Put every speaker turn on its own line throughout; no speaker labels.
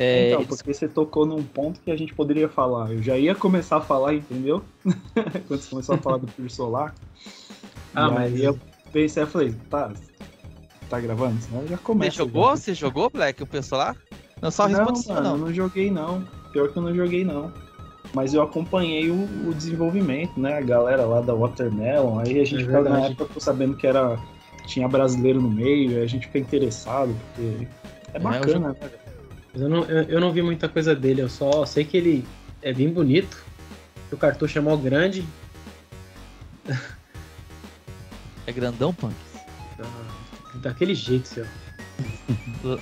É,
então, porque você tocou num ponto que a gente poderia falar. Eu já ia começar a falar, entendeu? Quando você começou a falar do Pure Solar.
Ah,
e
mas-
aí eu pensei, eu falei, tá, tá gravando? Senão já
Você
começa.
jogou?
já.
Você jogou, Black, o pessoal lá? Não, só
não,
responde ou
mano, eu
não.
não joguei não. Pior que eu não joguei não. Mas eu acompanhei o, o desenvolvimento, né? A galera lá da Watermelon. Aí a gente
É
na época ficou sabendo que era. Tinha brasileiro no meio, aí a gente fica interessado, porque é
É,
bacana, né?
Mas eu não, eu, eu não vi muita coisa dele, eu só sei que ele é bem bonito, que o cartucho é mó grande.
É grandão, Punk?
ah, daquele jeito, seu.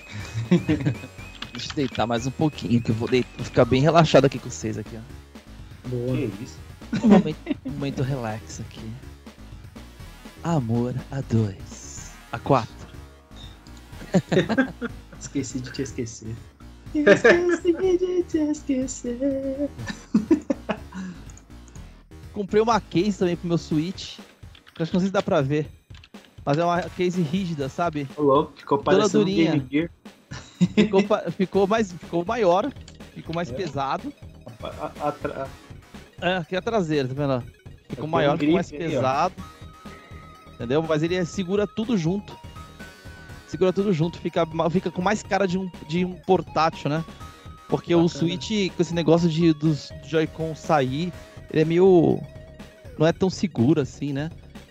Deixa eu deitar mais um pouquinho, que eu vou, deitar, vou ficar bem relaxado aqui com vocês aqui, ó.
Boa.
Que isso?
Um momento, um momento relax aqui. Amor a dois. A quatro.
Esqueci de te esquecer. Esqueci de te esquecer.
Comprei uma case também pro meu Switch. que Acho que não sei se dá pra ver. Mas é uma case rígida, sabe?
Ô, louco, ficou parecendo um
durinha.
Game Gear.
Ficou, ficou mais. Ficou maior. Ficou mais
É.
pesado.
A- a- atra-
É, aqui é a traseira, tá vendo? Ficou
Tem
maior, ficou mais
grip aí,
pesado. Entendeu? Mas ele segura tudo junto. Segura tudo junto, fica, fica com mais cara de um, de um portátil, né? Porque o
Bacana.
Switch, com esse negócio de, dos Joy-Con sair, ele é meio. Não é tão seguro assim, né?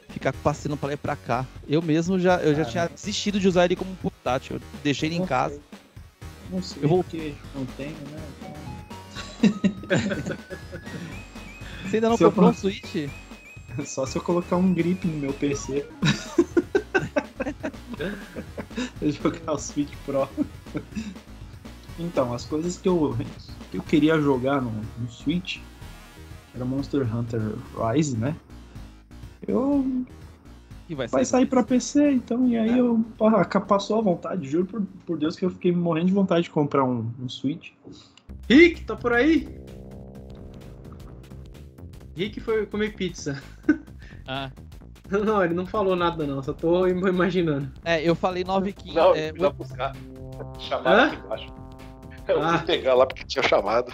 Ficar passeando pra lá e pra cá. Eu mesmo já, eu já tinha desistido de usar ele como portátil. Eu deixei ele em
Não
casa.
sei. Não sei,
Eu vou-
porque não tenho, né? Então-
Você ainda não
Se eu
comprou um
for-
Switch?
Só se eu colocar um grip no meu PC. eu jogar o Switch Pro. então, as coisas que eu, que eu queria jogar no, no Switch era Monster Hunter Rise, né? Eu
Que vai,
vai sair pra PC, então, e aí eu pa- passou a vontade, juro por, por Deus que eu fiquei morrendo de vontade de comprar um, um Switch.
Rick, tá por aí? Rick foi comer pizza.
Ah.
Não, ele não falou nada não, só tô im- imaginando.
É, eu falei 9,15.
Não,
é,
eu fui lá buscar. Chamaram
Hã?
aqui embaixo. Eu
Ah.
fui pegar lá porque tinha chamado.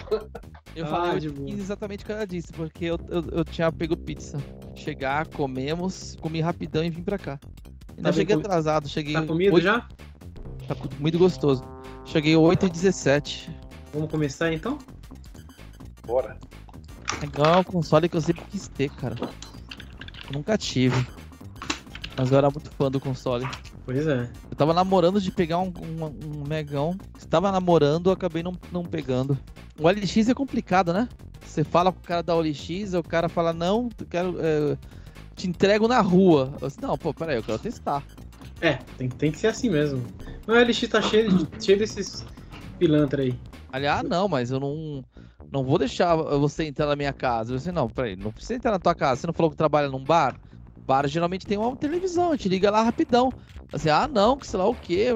Eu
Ah,
falei
de
8
boa.
15 exatamente o que ela disse, porque eu, eu, eu tinha pego pizza. Chegar, comemos, comi rapidão e vim pra cá. Ainda
Tá
cheguei
comi-
atrasado, cheguei.
Tá comido
oito-
já?
Tá muito gostoso. Cheguei 8 e 17
Vamos começar então?
Bora.
Legal, é um console que eu sempre quis ter, cara. Nunca tive. Mas eu era muito fã do console.
Pois é.
Eu tava namorando de pegar um, um, um megão. Estava namorando, acabei não, não pegando. O LX é complicado, né? Você fala com o cara da OLX, o cara fala, não, quero. é, te entrego na rua. Eu disse, não, pô, peraí, eu quero testar.
É, tem, tem que ser assim mesmo. Mas o LX tá cheio, cheio desses pilantra aí.
Aliás, não, mas eu não. Não vou deixar você entrar na minha casa. Eu disse, não, peraí, não precisa entrar na tua casa. Você não falou que trabalha num bar? Bar geralmente tem uma televisão, a gente liga lá rapidão. Assim, ah não, que sei lá o quê.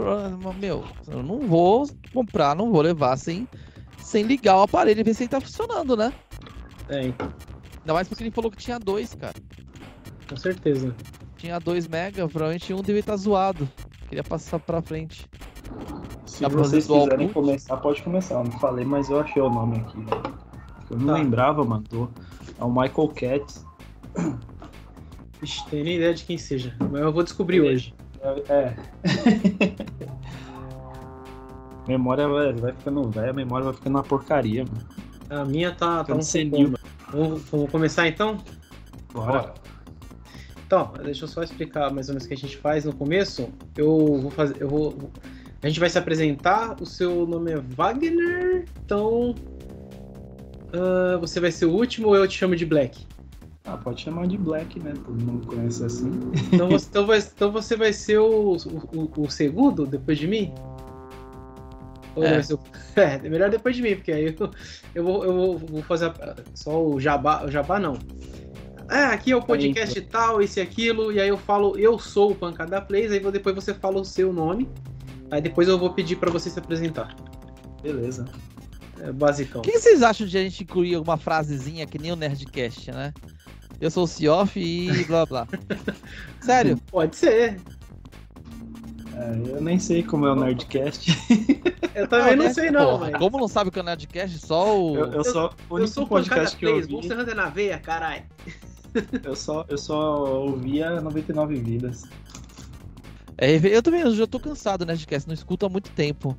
Meu, eu não vou comprar, não vou levar sem, sem ligar o aparelho e ver se ele tá funcionando, né?
É, então,
Ainda mais porque ele falou que tinha dois, cara.
com certeza.
Tinha dois mega, provavelmente um devia estar zoado. Queria passar pra frente.
Se
Dá fazer
vocês quiserem começar, pode começar. Eu não falei, mas eu achei o nome aqui. Eu não
Tá.
lembrava, mano. do- É o Michael Katz.
Ixi, tem nem ideia de quem seja. Mas eu vou descobrir hoje.
É. é. memória vai, vai ficando velha, a memória vai ficando uma porcaria, mano.
A minha tá, tá um
senil.
Vamos, vamos começar então?
Bora.
Então, deixa eu só explicar mais ou menos o que a gente faz no começo. Eu vou fazer. Eu vou. A gente vai se apresentar. O seu nome é Wagner. Então. ah, você vai ser o último ou eu te chamo de Black?
Ah, pode chamar de Black, né? Todo mundo conhece assim.
Então você, então vai, então você vai ser o, o, o segundo depois de mim? Ou
É.
o- é, melhor depois de mim, porque aí eu, eu, vou, eu vou- vou fazer a- só o jabá. O jabá não. É, aqui é o podcast tal, esse e aquilo, e aí eu falo, eu sou o Pancada Plays, aí depois você fala o seu nome, aí depois eu vou pedir pra você se apresentar.
Beleza.
É basicão.
O que vocês acham de a gente incluir alguma frasezinha que nem o Nerdcast, né? Eu sou o Cioff e blá blá. Sério?
Pode ser.
É, eu nem sei como é o Nerdcast.
Eu também não
né?
sei não,
Porra,
mas...
Como não sabe o que é o Nerdcast? Só o.
Eu, eu só, o
Eu
único
sou o
podcast que eu ouvi,
Monster Hunter na veia, caralho.
Eu só, eu só ouvia 99 vidas.
É, eu também eu já tô cansado do Nerdcast, não escuto há muito tempo.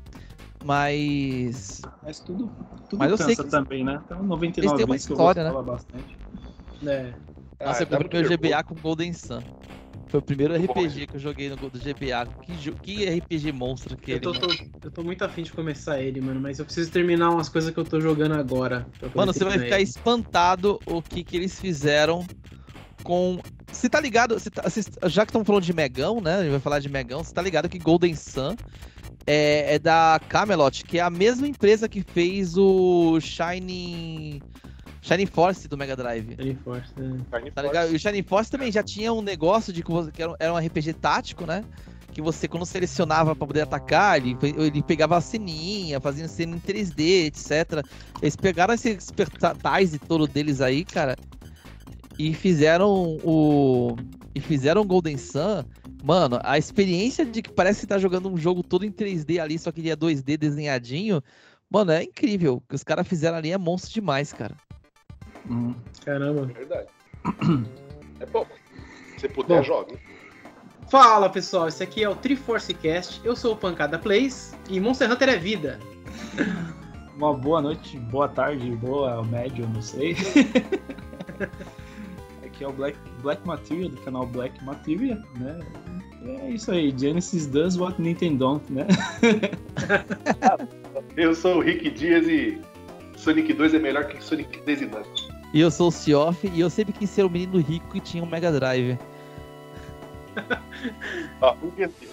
Mas.
Mas tudo, tudo
Mas eu
cansa
sei que-
também, né? Então 99
Eles têm uma
vidas que eu
história, né?
bastante.
É.
Nossa, eu
dá
comprei meu GBA com Golden Sun. Foi o primeiro
bom,
RPG que eu joguei no do GBA. Que, que RPG monstro que
Eu
ele.
tô, tô- eu tô muito afim de começar ele, mano, mas eu preciso terminar umas coisas que eu tô jogando agora.
Mano, você vai ficar
ele.
espantado o que, que eles fizeram com. Você tá ligado? Você tá- vocês- já que estão falando de Megão, né? A gente vai falar de Megão. Você tá ligado que Golden Sun é, é da Camelot, que é a mesma empresa que fez o Shining. Shining Force do Mega Drive.
Shining Force, né?
Tá ligado? E o Shining Force também já tinha um negócio de que, era, um- RPG tático, né? Que você, quando selecionava pra poder atacar, ele, ele pegava a ceninha, fazia cena em 3D, etc. Eles pegaram esse expertise todo deles aí, cara, e fizeram o. E fizeram o Golden Sun. Mano, a experiência de que parece que tá jogando um jogo todo em 3D ali, só que ele é 2D desenhadinho. Mano, é incrível. O que os caras fizeram ali é monstro demais, cara.
Hum.
Caramba.
Verdade. É bom. Se puder,
Bom.
joga.
Fala pessoal, esse aqui é o Triforce Cast. Eu sou o Pancada Plays e Monster Hunter é vida.
Uma boa noite, boa tarde, boa médio, não sei. Aqui é o Black, Black Material, do canal Black Material, né? É isso aí, Genesis does what Nintendo don't, né?
Eu sou o Rick Dias e Sonic 2 é melhor que Sonic 3 e Knuckles.
E eu sou o Cioff e eu sempre quis ser um menino rico que tinha um Mega Drive.
Ó, um dia assim.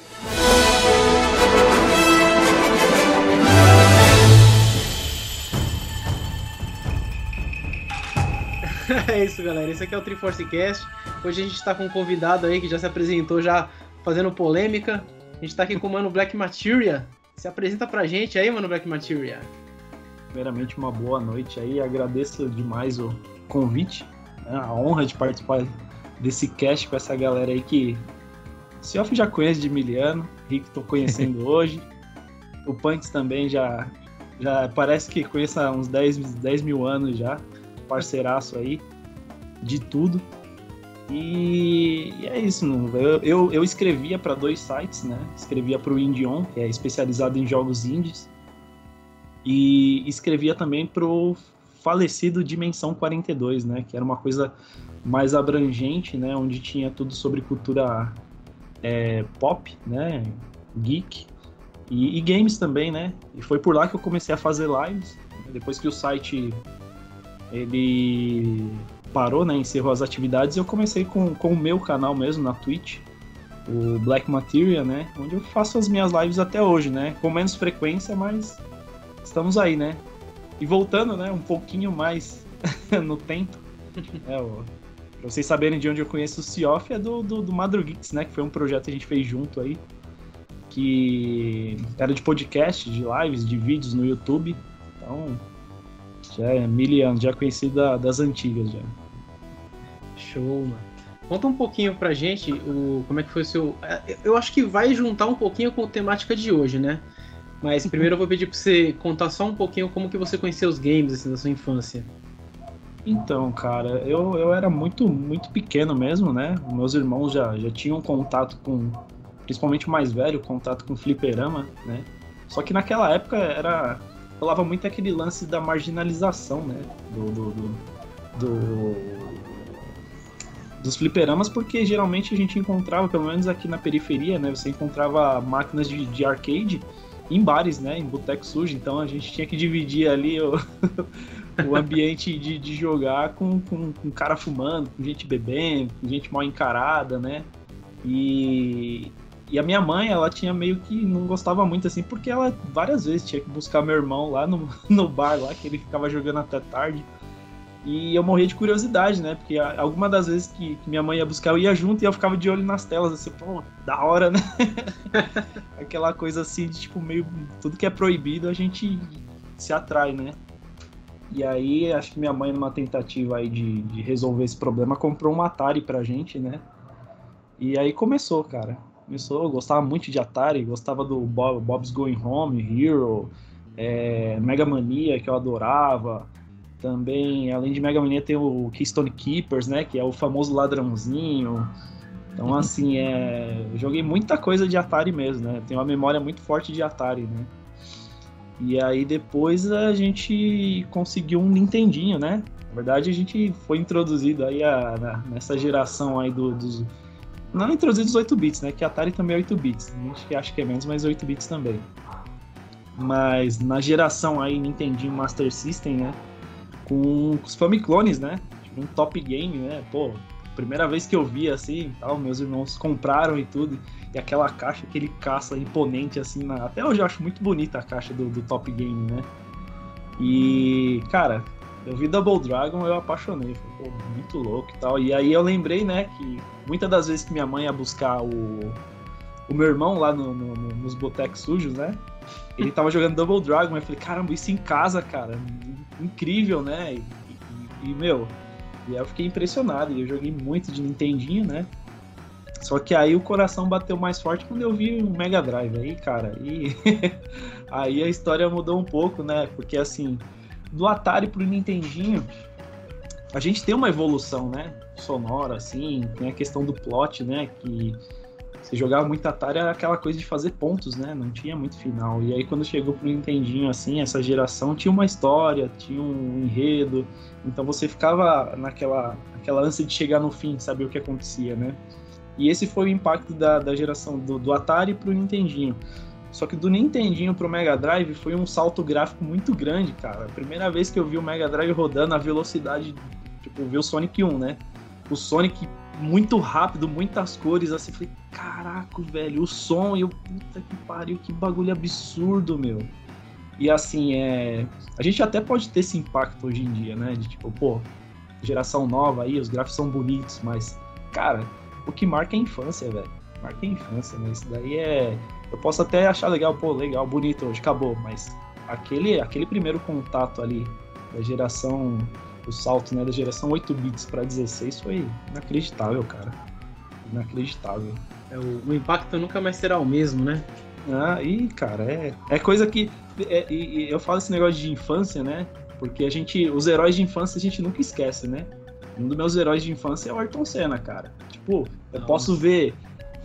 É isso, galera. Esse aqui é o Triforce Cast. Hoje a gente tá com um convidado aí que já se apresentou, já fazendo polêmica. A gente tá aqui com o mano Black Materia. Se apresenta pra gente aí, mano Black Materia.
Primeiramente, uma boa noite aí, agradeço demais o convite, né? a honra de participar desse cast com essa galera aí que o Cioff já conhece de miliano, Rick tô conhecendo hoje, o Punks também já, já parece que conheço há uns 10, 10 mil anos já, parceiraço aí, de tudo. E, e é isso, não- eu, eu, eu escrevia para dois sites, né? Escrevia para o Indion, que é especializado em jogos indies, e escrevia também pro falecido Dimensão 42, né? Que era uma coisa mais abrangente, né? Onde tinha tudo sobre cultura é, pop, né? Geek e, e games também, né? E foi por lá que eu comecei a fazer lives. Depois que o site ele parou, né? Encerrou as atividades, eu comecei com, com o meu canal mesmo na Twitch, o Black Material, né? Onde eu faço as minhas lives até hoje, né? Com menos frequência, mas estamos aí, né? E voltando, né, um pouquinho mais no tempo, é, o, pra vocês saberem de onde eu conheço o Cioff, é do, do, do né, que foi um projeto que a gente fez junto aí, que era de podcast, de lives, de vídeos no YouTube, então já é mil anos, já é conhecido da- das antigas já.
Show, mano. Conta um pouquinho pra gente o, como é que foi o seu. é, Eu acho que vai juntar um pouquinho com a temática de hoje, né? Mas primeiro eu vou pedir pra você contar só um pouquinho como que você conheceu os games assim, da sua infância.
Então, cara, eu, eu era muito, muito pequeno mesmo, né? Meus irmãos já, já tinham contato com, principalmente o mais velho, contato com fliperama, né? Só que naquela época era. Falava muito aquele lance da marginalização, né? Do. do, do- do- dos fliperamas, porque geralmente a gente encontrava, pelo menos aqui na periferia, né? Você encontrava máquinas de, de arcade em bares, né? Em boteco sujo. Então a gente tinha que dividir ali o, o ambiente de, de jogar com, com, com cara fumando, com gente bebendo, com gente mal encarada, né? E, e a minha mãe, ela tinha meio que não gostava muito assim, porque ela várias vezes tinha que buscar meu irmão lá no, no bar, lá, que ele ficava jogando até tarde. E eu morria de curiosidade, né? Porque alguma das vezes que, que minha mãe ia buscar, eu ia junto e eu ficava de olho nas telas, assim, pô, da hora, né? Aquela coisa assim, de tipo, meio. Tudo que é proibido a gente se atrai, né? E aí, acho que minha mãe, numa tentativa aí de, de resolver esse problema, comprou um Atari pra gente, né? E aí começou, cara. Começou, eu gostava muito de Atari, gostava do Bob, Bob's Going Home, Hero, é, Mega Mania, que eu adorava. Também, além de Mega Mania, tem o Keystone Keepers, né? Que é o famoso ladrãozinho. Então, uhum. assim, é, eu joguei muita coisa de Atari mesmo, né? Tenho uma memória muito forte de Atari, né? E aí depois a gente conseguiu um Nintendinho, né? Na verdade, a gente foi introduzido aí a, na, nessa geração aí do, dos... Não introduzido os 8 bits, né? Que Atari também é 8 bits. A gente acha que é menos, mas 8 bits também. Mas na geração aí Nintendinho Master System, né? Com os Famiclones, né? Tipo, um top game, né? Pô, primeira vez que eu vi assim, tal, meus irmãos compraram e tudo. E aquela caixa, aquele caça imponente, assim, na... até hoje eu acho muito bonita a caixa do, do Top Game, né? E, cara, eu vi Double Dragon, eu apaixonei. Pô, muito louco e tal. E aí eu lembrei, né, que muitas das vezes que minha mãe ia buscar o, o meu irmão lá no, no, nos botecos sujos, né? Ele tava jogando Double Dragon. Eu falei, caramba, isso em casa, cara. Incrível, né? E, e, e meu, e aí eu fiquei impressionado. E eu joguei muito de Nintendinho, né? Só que aí o coração bateu mais forte quando eu vi o Mega Drive aí, cara. E aí a história mudou um pouco, né? Porque assim, do Atari pro Nintendinho, a gente tem uma evolução, né? Sonora, assim, tem a questão do plot, né? Que você jogava muito Atari era aquela coisa de fazer pontos, né? Não tinha muito final. E aí quando chegou pro Nintendinho, assim, essa geração tinha uma história, tinha um enredo. Então você ficava naquela, naquela ânsia de chegar no fim, saber o que acontecia, né? E esse foi o impacto da, da geração do, do Atari para o Nintendinho. Só que do Nintendinho pro Mega Drive foi um salto gráfico muito grande, cara. A primeira vez que eu vi o Mega Drive rodando a velocidade, tipo, eu vi o Sonic 1, né? O Sonic muito rápido, muitas cores, assim, falei, caraca, velho, o som, e eu, puta que pariu, que bagulho absurdo, meu. E assim, é. A gente até pode ter esse impacto hoje em dia, né? De tipo, pô, geração nova aí, os gráficos são bonitos, mas, cara, o que marca é a infância, velho. Marca a infância, né? Isso daí é. Eu posso até achar legal, pô, legal, bonito hoje, acabou, mas aquele, aquele primeiro contato ali da geração, o salto, né, da geração 8 bits para 16 foi inacreditável, cara. Inacreditável.
É, o, o, impacto nunca mais será o mesmo, né?
Ah, e cara, é, é coisa que. É, e, eu falo esse negócio de infância, né? Porque a gente. Os heróis de infância a gente nunca esquece, né? Um dos meus heróis de infância é o Ayrton Senna, cara. Tipo, eu Nossa. posso ver,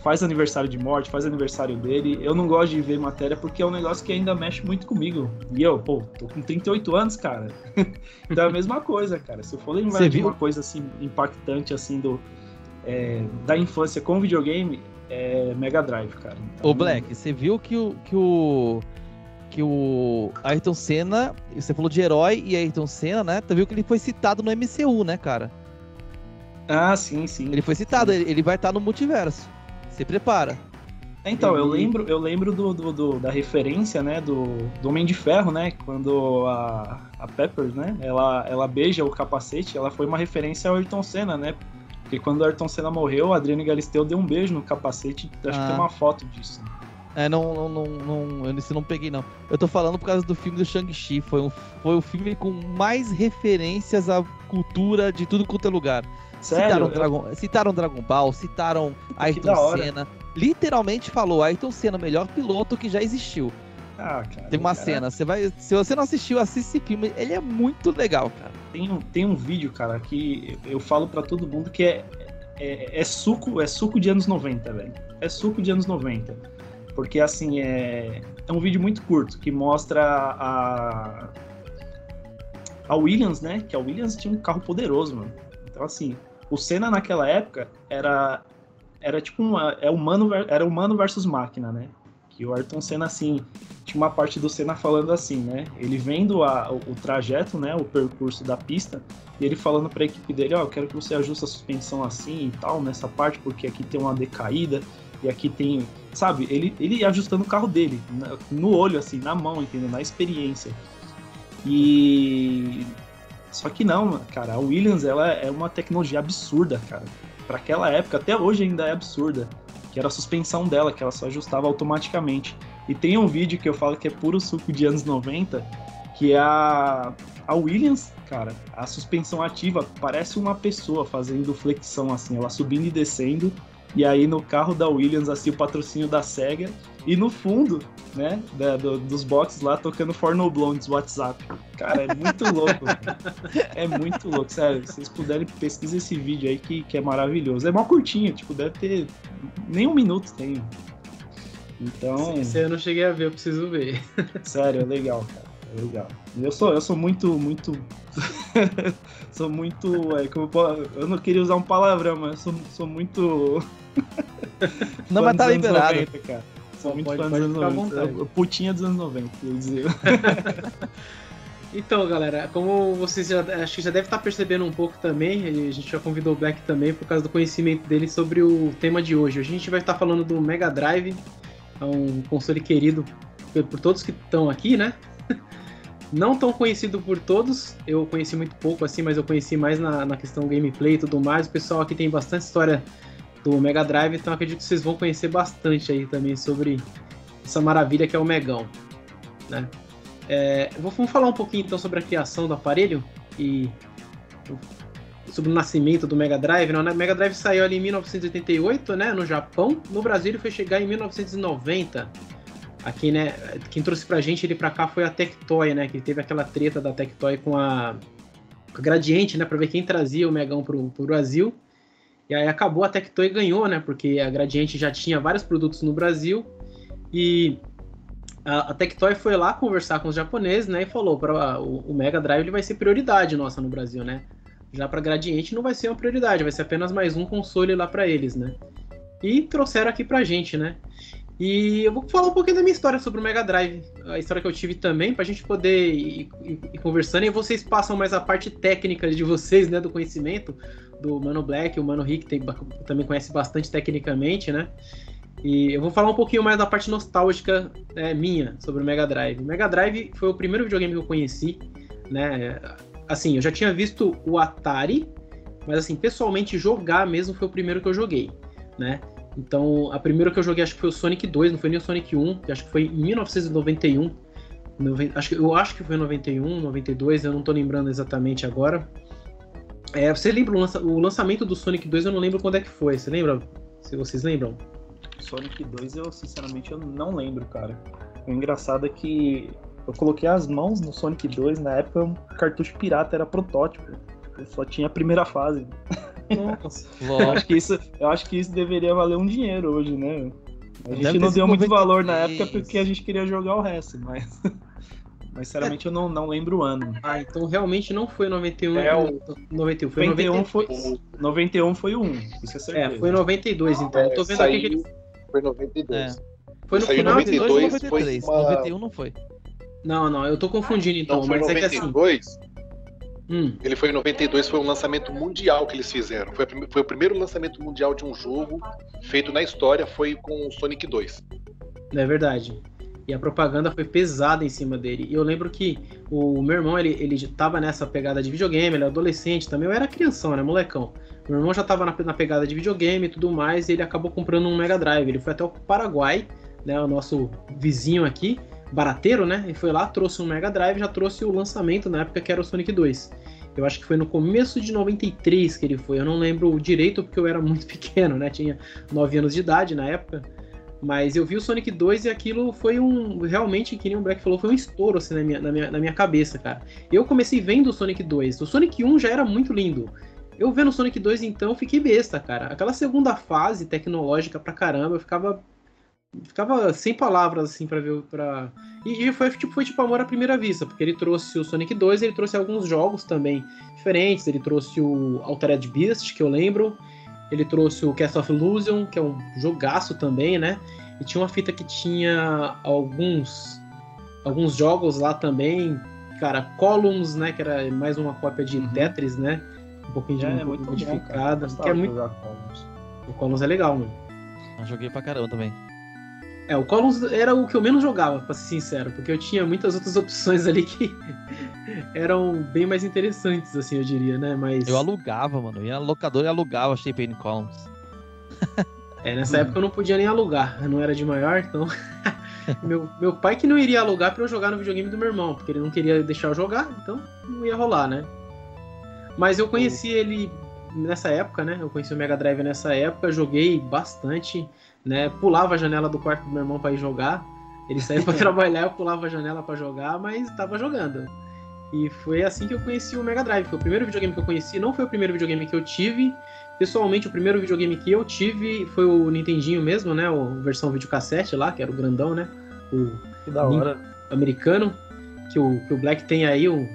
faz aniversário de morte, faz aniversário dele. Eu não gosto de ver matéria porque é um negócio que ainda mexe muito comigo. E eu, pô, tô com 38 anos, cara. então é a mesma coisa, cara. Se eu for lembrar de uma coisa assim impactante assim do é, da infância com videogame, é Mega Drive, cara.
Então, Ô Black, você viu que o que o que o Ayrton Senna, você falou de herói e Ayrton Senna, né? Tu viu que ele foi citado no MCU, né, cara?
Ah, sim, sim.
Ele foi citado, ele, ele vai estar no multiverso. Se prepara.
Então, eu lembro, eu lembro do, do, do, da referência, né, do, do Homem de Ferro, né, quando a, a Pepper, né, ela, ela beija o capacete, ela foi uma referência ao Ayrton Senna, né, porque quando o Ayrton Senna morreu, o Adriano Galisteu deu um beijo no capacete, acho ah. que tem uma foto disso.
É, não, não, não, não, eu não peguei não. Eu tô falando por causa do filme do Shang-Chi, foi, um, foi o filme com mais referências à cultura de tudo quanto é lugar. Sério? Citaram. Dragon, citaram Dragon Ball, citaram Ayrton Senna. Literalmente falou Ayrton Senna, o melhor piloto que já existiu. Ah, cara, tem uma cara... cena, você vai. Se você não assistiu, assiste esse filme, ele é muito legal, cara.
Tem um, tem um vídeo, cara, que eu falo para todo mundo que é, é, é, suco, é suco de anos 90, velho. É suco de anos 90. Porque assim, é, é um vídeo muito curto que mostra a. A Williams, né? Que a Williams tinha um carro poderoso, mano. Então, assim, o Senna naquela época era era tipo uma é humano era humano versus máquina, né? Que o Ayrton Senna assim tinha uma parte do Senna falando assim, né? Ele vendo a, o, o trajeto, né, o percurso da pista, e ele falando para a equipe dele, ó, oh, eu quero que você ajuste a suspensão assim e tal nessa parte porque aqui tem uma decaída e aqui tem, sabe? Ele ele ajustando o carro dele no olho assim, na mão, entendeu? Na experiência. E só que não, cara, a Williams ela é uma tecnologia absurda, cara. Para aquela época, até hoje ainda é absurda, que era a suspensão dela, que ela só ajustava automaticamente. E tem um vídeo que eu falo que é puro suco de anos 90, que é a, a Williams, cara, a suspensão ativa parece uma pessoa fazendo flexão assim, ela subindo e descendo E aí no carro da Williams, assim, o patrocínio da SEGA. E no fundo, né, da, do, dos boxes lá, tocando Forno Blondes WhatsApp. Cara, é muito louco. é muito louco, sério. Se vocês puderem, pesquisa esse vídeo aí que, que é maravilhoso. É mó curtinho, tipo, deve ter nem um minuto tem. Então.
Esse eu não cheguei a ver, eu preciso ver.
Sério, é legal, cara. É legal. Eu sou, eu sou muito, muito. sou muito. É, como eu, eu não queria usar um palavrão, mas eu sou, sou muito.
não, mas tá liberado. 90,
cara. Sou muito pode, fã dos anos 90. Putinha dos anos 90, quer dizer.
Então, galera, como vocês já acho que já deve estar percebendo um pouco também, a gente já convidou o Black também por causa do conhecimento dele sobre o tema de hoje. Hoje a gente vai estar falando do Mega Drive, é um console querido por todos que estão aqui, né? Não tão conhecido por todos, eu conheci muito pouco assim, mas eu conheci mais na, na questão gameplay e tudo mais. O pessoal aqui tem bastante história do Mega Drive, então acredito que vocês vão conhecer bastante aí também sobre essa maravilha que é o Megão, né? É, vamos falar um pouquinho então sobre a criação do aparelho e sobre o nascimento do Mega Drive. Né? O Mega Drive saiu ali em 1988, né, no Japão. No Brasil ele foi chegar em 1990. Aqui, né, quem trouxe pra gente ele pra cá foi a Tectoy, né, que teve aquela treta da Tectoy com a, com a Gradiente, né, pra ver quem trazia o Megão pro, pro Brasil. E aí acabou, a Tectoy ganhou, né, porque a Gradiente já tinha vários produtos no Brasil e a, a Tectoy foi lá conversar com os japoneses, né, e falou para o, Mega Drive ele vai ser prioridade nossa no Brasil, né? Já para Gradiente não vai ser uma prioridade, vai ser apenas mais um console lá para eles, né? E trouxeram aqui pra gente, né? E eu vou falar um pouquinho da minha história sobre o Mega Drive, a história que eu tive também, pra gente poder ir, ir, ir, conversando e vocês passam mais a parte técnica de vocês, né, do conhecimento do Mano Black, o Mano Rick tem, também conhece bastante tecnicamente, né? E eu vou falar um pouquinho mais da parte nostálgica é, minha sobre o Mega Drive. O Mega Drive foi o primeiro videogame que eu conheci, né? Assim, eu já tinha visto o Atari, mas assim, pessoalmente jogar mesmo foi o primeiro que eu joguei, né? Então, a primeira que eu joguei acho que foi o Sonic 2, não foi nem o Sonic 1, que acho que foi em 1991. Acho, eu acho que foi em 91, 92, eu não tô lembrando exatamente agora. É, você lembra o, lança, o lançamento do Sonic 2? Eu não lembro quando é que foi. Você lembra? Se vocês lembram?
Sonic 2 eu sinceramente eu não lembro, cara. O engraçado é que eu coloquei as mãos no Sonic 2, na época o cartucho pirata era protótipo. Eu só tinha a primeira fase. Nossa, eu, acho que isso, eu acho que isso deveria valer um dinheiro hoje, né? A gente não deu muito valor na época porque a gente queria jogar o resto, mas. Mas sinceramente eu não, não lembro o ano.
Ah, então realmente não foi 91.
É o... 91, foi 91 foi 91 foi o 1. Isso é certeza.
É, foi 92 então. eu tô vendo aqui que
foi 92. É.
Foi no Saiu final
92 ou 93? Foi uma... 91 não foi.
Não, não, eu tô confundindo então.
Não, foi mas 92. É que assim... Hum. Ele foi em 92, foi um lançamento mundial que eles fizeram. Foi, foi, o primeiro lançamento mundial de um jogo feito na história, foi com o Sonic 2.
É verdade. E a propaganda foi pesada em cima dele. E eu lembro que o meu irmão, ele, ele tava nessa pegada de videogame, ele era adolescente também, eu era crianção, né, molecão. Meu irmão já estava na, na, pegada de videogame e tudo mais, e ele acabou comprando um Mega Drive. Ele foi até o Paraguai, né, o nosso vizinho aqui, barateiro, né? E foi lá, trouxe um Mega Drive, já trouxe o lançamento na época que era o Sonic 2. Eu acho que foi no começo de 93 que ele foi. Eu não lembro direito porque eu era muito pequeno, né? Tinha 9 anos de idade na época. Mas eu vi o Sonic 2 e aquilo foi um. Realmente, que nem o Black falou, foi um estouro assim na minha, na minha, na minha cabeça, cara. Eu comecei vendo o Sonic 2. O Sonic 1 já era muito lindo. Eu vendo Sonic 2, então, fiquei besta, cara. Aquela segunda fase tecnológica pra caramba, eu ficava. Ficava sem palavras, assim, pra ver. Pra... E, e foi, tipo, foi tipo amor à primeira vista, porque ele trouxe o Sonic 2 ele trouxe alguns jogos também diferentes. Ele trouxe o Altered Beast, que eu lembro. Ele trouxe o Cast of Illusion, que é um jogaço também, né? E tinha uma fita que tinha alguns alguns jogos lá também, cara, Columns, né, que era mais uma cópia de uhum. Tetris, né? um pouquinho de é, muito modificada. Bom, que é muito... O Columns é legal, mano.
Eu joguei pra caramba também.
É, o Columns era o que eu menos jogava, pra ser sincero, porque eu tinha muitas outras opções ali que eram bem mais interessantes, assim, eu diria, né? Mas.
Eu alugava, mano. Eu ia na locadora e alugava in Columns.
é, nessa época eu não podia nem alugar, eu não era de maior, então. meu, meu pai que não iria alugar para eu jogar no videogame do meu irmão, porque ele não queria deixar eu jogar, então não ia rolar, né? Mas eu conheci ele nessa época, né? Eu conheci o Mega Drive nessa época, joguei bastante, né? Pulava a janela do quarto do meu irmão para ir jogar. Ele saía para trabalhar, eu pulava a janela para jogar, mas estava jogando. E foi assim que eu conheci o Mega Drive. Foi o primeiro videogame que eu conheci, não foi o primeiro videogame que eu tive. Pessoalmente, o primeiro videogame que eu tive foi o Nintendinho mesmo, né? A versão videocassete lá, que era o grandão, né? O
que da hora.
americano. Que o, que o Black tem aí, o.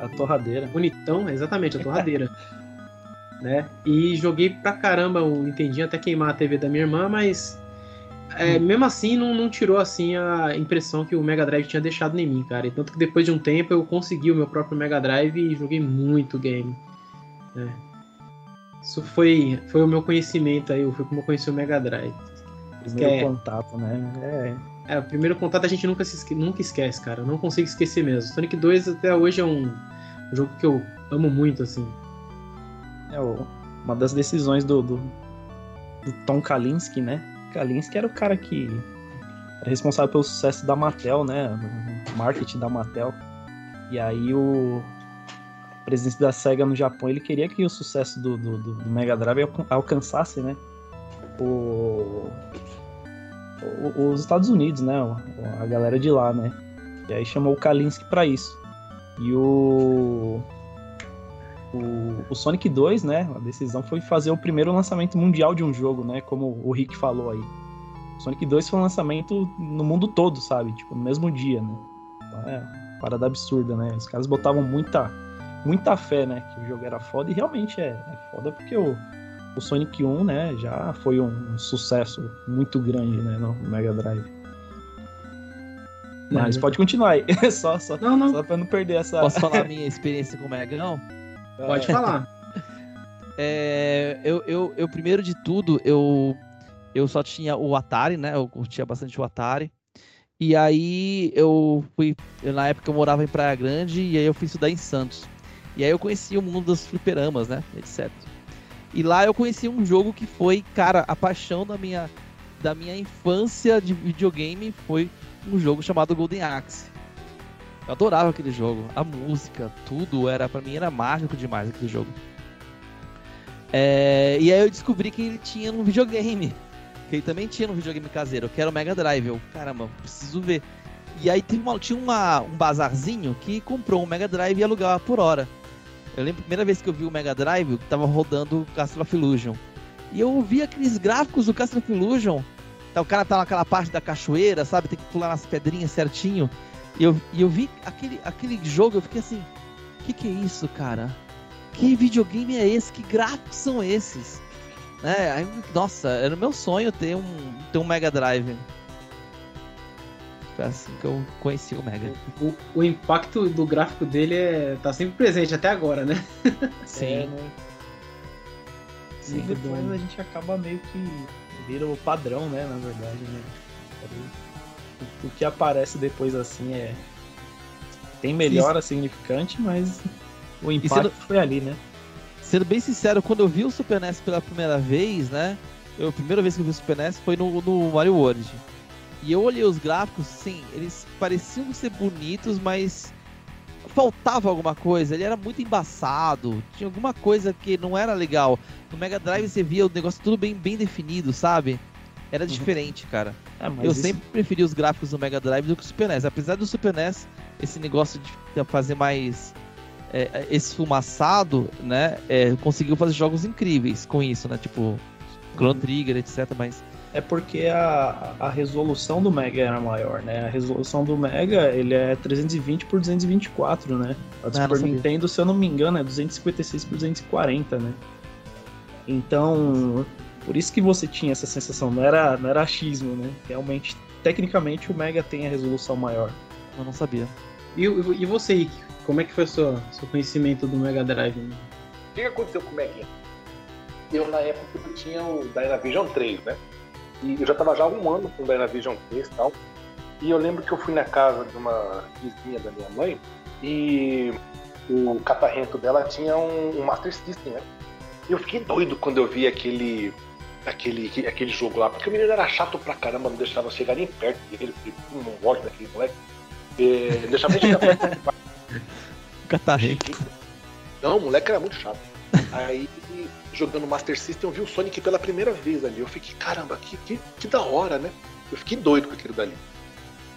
A torradeira.
Bonitão, exatamente, a torradeira. né? E joguei pra caramba o Nintendinho até queimar a TV da minha irmã, mas é, mesmo assim, não, não, tirou assim a impressão que o Mega Drive tinha deixado em mim, cara. E tanto que depois de um tempo eu consegui o meu próprio Mega Drive e joguei muito game. É. Isso foi, foi o meu conhecimento aí, foi como eu conheci o Mega Drive.
Primeiro é, contato, né?
É. é, o primeiro contato a gente nunca, se, nunca esquece, cara. Eu não consigo esquecer mesmo. Sonic 2 até hoje é um jogo que eu amo muito, assim.
É uma das decisões do, do, do Tom Kalinske, né? Kalinske era o cara que era responsável pelo sucesso da Mattel, né? No marketing da Mattel. E aí o presidente da SEGA no Japão, ele queria que o sucesso do, do, do Mega Drive alcançasse, né? O, o, os Estados Unidos, né? A galera de lá, né? E aí chamou o Kalinske para isso. E o, o, o Sonic 2, né? A decisão foi fazer o primeiro lançamento mundial de um jogo, né? Como o Rick falou aí. O Sonic 2 foi um lançamento no mundo todo, sabe? Tipo, no mesmo dia, né? Então, é parada absurda, né? Os caras botavam muita, muita fé, né? Que o jogo era foda e realmente é, é foda porque o, o Sonic 1, né? Já foi um sucesso muito grande, né? No Mega Drive. Mas pode continuar aí. só, só, não, não. só pra não perder essa.
Posso falar a minha experiência com o Mega, não?
Pode falar.
É, eu, eu, eu, primeiro de tudo, eu, eu só tinha o Atari, né? Eu curtia bastante o Atari. E aí eu fui. Eu, na época eu morava em Praia Grande e aí eu fui estudar em Santos. E aí eu conheci o mundo dos fliperamas, né? Etc. E lá eu conheci um jogo que foi, cara, a paixão da minha, da minha infância de videogame foi um jogo chamado Golden Axe. Eu adorava aquele jogo. A música, tudo era para mim era mágico demais aquele jogo. É, e aí eu descobri que ele tinha no videogame. Que ele também tinha no videogame caseiro, que era o Mega Drive. Eu, caramba, preciso ver. E aí uma, tinha uma, um bazarzinho que comprou um Mega Drive e alugava por hora. Eu lembro a primeira vez que eu vi o Mega Drive, que tava rodando o Castle of Illusion. E eu vi aqueles gráficos do Castle of Illusion. Então, o cara tá naquela parte da cachoeira, sabe? Tem que pular nas pedrinhas certinho. E eu, e eu vi aquele, aquele jogo, eu fiquei assim, o que, que é isso, cara? Que videogame é esse? Que gráficos são esses? É, aí, nossa, era o meu sonho ter um, ter um Mega Drive. Foi assim que eu conheci o Mega.
O, o impacto do gráfico dele é, tá sempre presente até agora, né?
Sim. É, né? Sim, e depois bom. a gente acaba meio que vira o padrão, né? Na verdade, né? O que aparece depois assim é. Tem melhora Isso. significante, mas o impacto sendo, foi ali, né?
Sendo bem sincero, quando eu vi o Super NES pela primeira vez, né? Eu, a primeira vez que eu vi o Super NES foi no, no Mario World. E eu olhei os gráficos, sim, eles pareciam ser bonitos, mas faltava alguma coisa. Ele era muito embaçado, tinha alguma coisa que não era legal. No Mega Drive você via o negócio tudo bem, bem definido, sabe? Era uhum. diferente, cara. É, eu isso... sempre preferi os gráficos do Mega Drive do que o Super NES. Apesar do Super NES, esse negócio de fazer mais é, é, esfumaçado, né? É, conseguiu fazer jogos incríveis com isso, né? Tipo, Chrono uhum. Trigger, etc. Mas.
É porque a, a resolução do Mega era maior, né? A resolução do Mega, ele é 320 por 224, né? A do ah, Super Nintendo, se eu não me engano, é 256 por 240, né? Então, por isso que você tinha essa sensação, não era, não era achismo, né? Realmente, tecnicamente, o Mega tem a resolução maior.
Eu não sabia.
E, e você, Ike? Como é que foi o seu, seu conhecimento do Mega Drive?
O que aconteceu com o Mega? Eu, na época, eu tinha o Dynavision 3, né? E eu já estava já há um ano com o Dynavision 3 e tal. E eu lembro que eu fui na casa de uma vizinha da minha mãe e o catarrento dela tinha um, um Master System, né? E eu fiquei doido quando eu vi aquele aquele, aquele jogo lá, porque o menino era chato pra caramba, não deixava chegar nem perto dele, porque não gosta daquele moleque. É, deixava nem chegar perto
Catarrento.
Não, o moleque era muito chato. Aí jogando Master System, eu vi o Sonic pela primeira vez ali. Eu fiquei, caramba, que, que, que da hora, né? Eu fiquei doido com aquilo dali.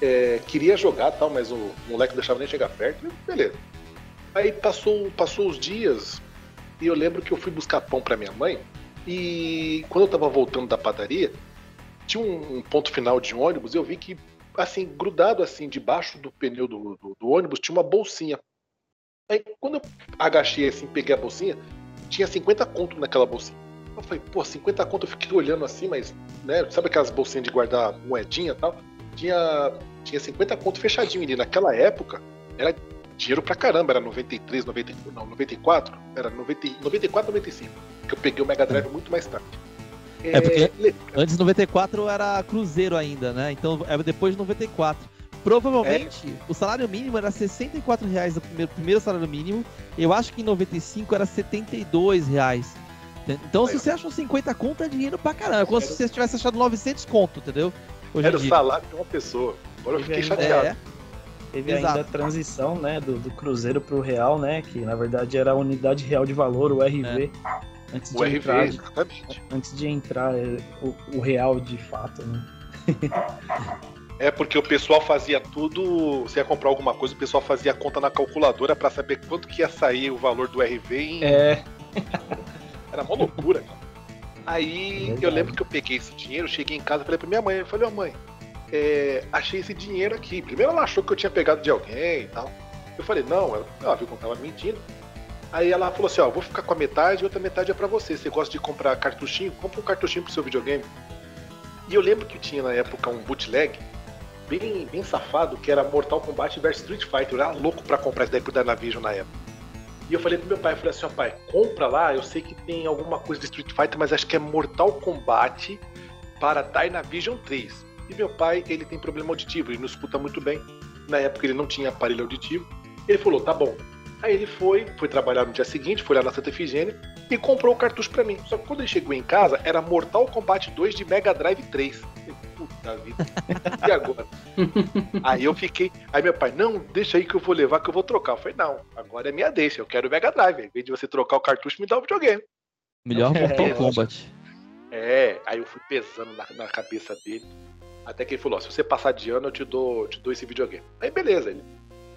É, queria jogar tal, mas o moleque não deixava nem chegar perto. Beleza. Aí passou, passou os dias e eu lembro que eu fui buscar pão para minha mãe e quando eu tava voltando da padaria, tinha um, ponto final de ônibus eu vi que, assim, grudado assim, debaixo do pneu do, do, do ônibus, tinha uma bolsinha. Aí quando eu agachei assim, peguei a bolsinha, tinha 50 conto naquela bolsinha. Eu falei, pô, 50 conto, eu fiquei olhando assim, mas, né, sabe aquelas bolsinhas de guardar moedinha e tal? Tinha, tinha 50 conto fechadinho ali. Naquela época, era dinheiro pra caramba, era 93, 90, não, 94, era 90, 94, 95, que eu peguei o Mega Drive muito mais tarde.
É, é porque antes de 94 era Cruzeiro ainda, né? Então é depois de 94. Provavelmente é. o salário mínimo era 64 reais o primeiro, primeiro salário mínimo. Eu acho que em 95 era 72 reais. Então, Aí, se você acha 50 conto, é dinheiro pra caramba. Como se você tivesse achado 900 conto, entendeu?
Hoje era o salário de uma pessoa. Agora eu fiquei chateado. É.
Teve Exato. ainda a transição né, do, do Cruzeiro para o Real, né? Que na verdade era a unidade real de valor, o RV. É. Antes de
o
entrar,
RV, exatamente.
Antes de entrar é, o, o real de fato, né?
É porque o pessoal fazia tudo. Você ia comprar alguma coisa, o pessoal fazia conta na calculadora para saber quanto que ia sair o valor do RV em.
É.
Era uma loucura, cara. Aí é eu lembro que eu peguei esse dinheiro, cheguei em casa e falei pra minha mãe, eu falei, ô oh, mãe, é, achei esse dinheiro aqui. Primeiro ela achou que eu tinha pegado de alguém e tal. Eu falei, não, ela, ela viu eu tava mentindo. Aí ela falou assim, ó, vou ficar com a metade e outra metade é para você. Você gosta de comprar cartuchinho? Compra um cartuchinho pro seu videogame. E eu lembro que tinha na época um bootleg bem, bem safado, que era Mortal Kombat vs Street Fighter. Eu era louco pra comprar isso daí pro Dynavision na época. E eu falei pro meu pai, eu falei assim, ó pai, compra lá, eu sei que tem alguma coisa de Street Fighter, mas acho que é Mortal Kombat para Dynavision 3. E meu pai, ele tem problema auditivo, ele não escuta muito bem. Na época ele não tinha aparelho auditivo. Ele falou, tá bom. Aí ele foi, foi trabalhar no dia seguinte, foi lá na Santa Efigênia e comprou o cartucho para mim. Só que quando ele chegou em casa, era Mortal Kombat 2 de Mega Drive 3. Puta vida. E agora? aí eu fiquei. Aí meu pai, não, deixa aí que eu vou levar, que eu vou trocar. Eu falei, não, agora é minha deixa, eu quero o Mega Drive. Em vez de você trocar o cartucho, me dá o videogame.
Melhor Mortal é, Kombat.
É, aí eu fui pesando na, na cabeça dele. Até que ele falou: se você passar de ano, eu te dou, te dou esse videogame. Aí beleza, ele,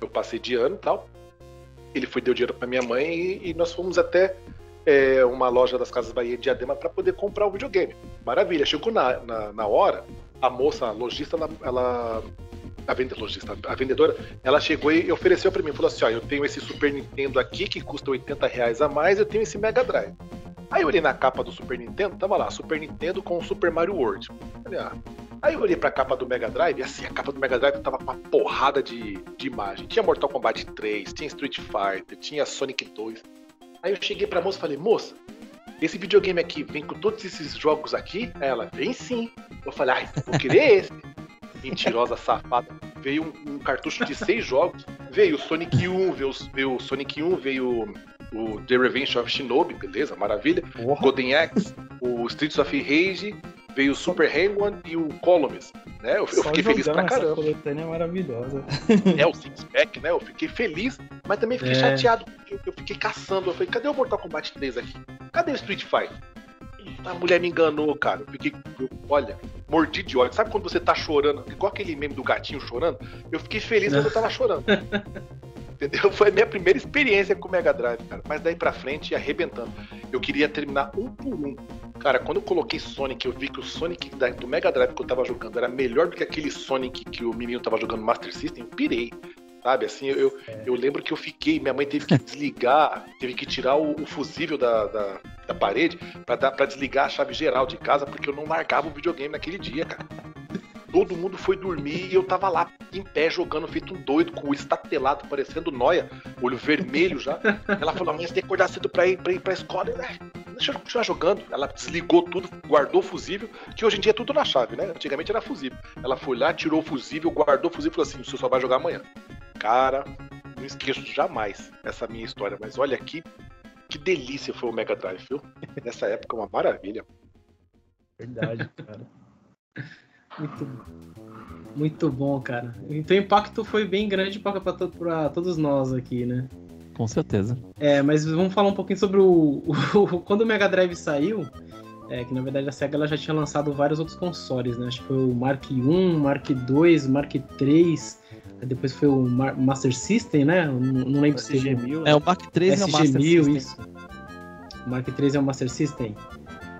eu passei de ano e tal. Ele foi deu dinheiro para minha mãe e, e, nós fomos até é, uma loja das Casas Bahia de Diadema para poder comprar o videogame. Maravilha, chegou na, na, na hora, a moça, a lojista, ela, ela a vendedora, a vendedora, ela chegou e ofereceu para mim, falou assim, ó, eu tenho esse Super Nintendo aqui que custa 80 reais a mais, eu tenho esse Mega Drive. Aí eu olhei na capa do Super Nintendo, tava lá, Super Nintendo com o Super Mario World. Ah, Aí eu olhei pra capa do Mega Drive, e assim, a capa do Mega Drive tava com uma porrada de, de imagem. Tinha Mortal Kombat 3, tinha Street Fighter, tinha Sonic 2. Aí eu cheguei pra moça e falei, moça, esse videogame aqui vem com todos esses jogos aqui? Aí ela, vem sim. Eu falei, ai, vou querer esse. Mentirosa safada. Veio um, um, cartucho de seis jogos. Veio Sonic 1, veio, veio Sonic 1, veio o The Revenge of Shinobi, beleza, maravilha. Porra. Golden Axe, o Streets of Rage, veio o Super Hang-On e o Columns, né? Eu, eu fiquei feliz pra caramba. Essa
coletânea é maravilhosa.
É, o Six Pack, né? Eu fiquei feliz, mas também fiquei é. chateado, porque eu, fiquei caçando. Eu falei, cadê o Mortal Kombat 3 aqui? Cadê o Street Fighter? A mulher me enganou, cara. Eu fiquei, eu, olha, mordi de ódio. Sabe quando você tá chorando, igual aquele meme do gatinho chorando? Eu fiquei feliz quando eu tava chorando. Entendeu? Foi a minha primeira experiência com o Mega Drive, cara. Mas daí pra frente, arrebentando. Eu queria terminar um por um. Cara, quando eu coloquei Sonic, eu vi que o Sonic do Mega Drive que eu tava jogando era melhor do que aquele Sonic que o menino tava jogando no Master System. Pirei. Sabe, assim, eu, é. eu lembro que eu fiquei, minha mãe teve que desligar, teve que tirar o, o fusível da, da, da parede para desligar a chave geral de casa, porque eu não largava o videogame naquele dia, cara todo mundo foi dormir e eu tava lá em pé jogando, feito um doido, com o estatelado, parecendo noia, olho vermelho já. Ela falou: amanhã você tem que acordar cedo pra ir, pra ir pra escola. né? deixa eu continuar jogando. Ela desligou tudo, guardou o fusível, que hoje em dia é tudo na chave, né? Antigamente era fusível. Ela foi lá, tirou o fusível, guardou o fusível e falou assim: você só vai jogar amanhã. Cara, não esqueço jamais essa minha história, mas olha aqui, que delícia foi o Mega Drive, viu? Nessa época, uma maravilha.
Verdade, cara. Muito, muito bom, cara. Então o impacto foi bem grande para todos nós aqui, né?
Com certeza.
É, mas vamos falar um pouquinho sobre o. o quando o Mega Drive saiu, é, que na verdade a SEGA ela já tinha lançado vários outros consoles, né? Acho que foi o Mark I, Mark II, Mark III, depois foi o Master System, né? Não, não lembro se
teve. É, o Mark III é o Master System. Isso.
O Mark III é o Master System.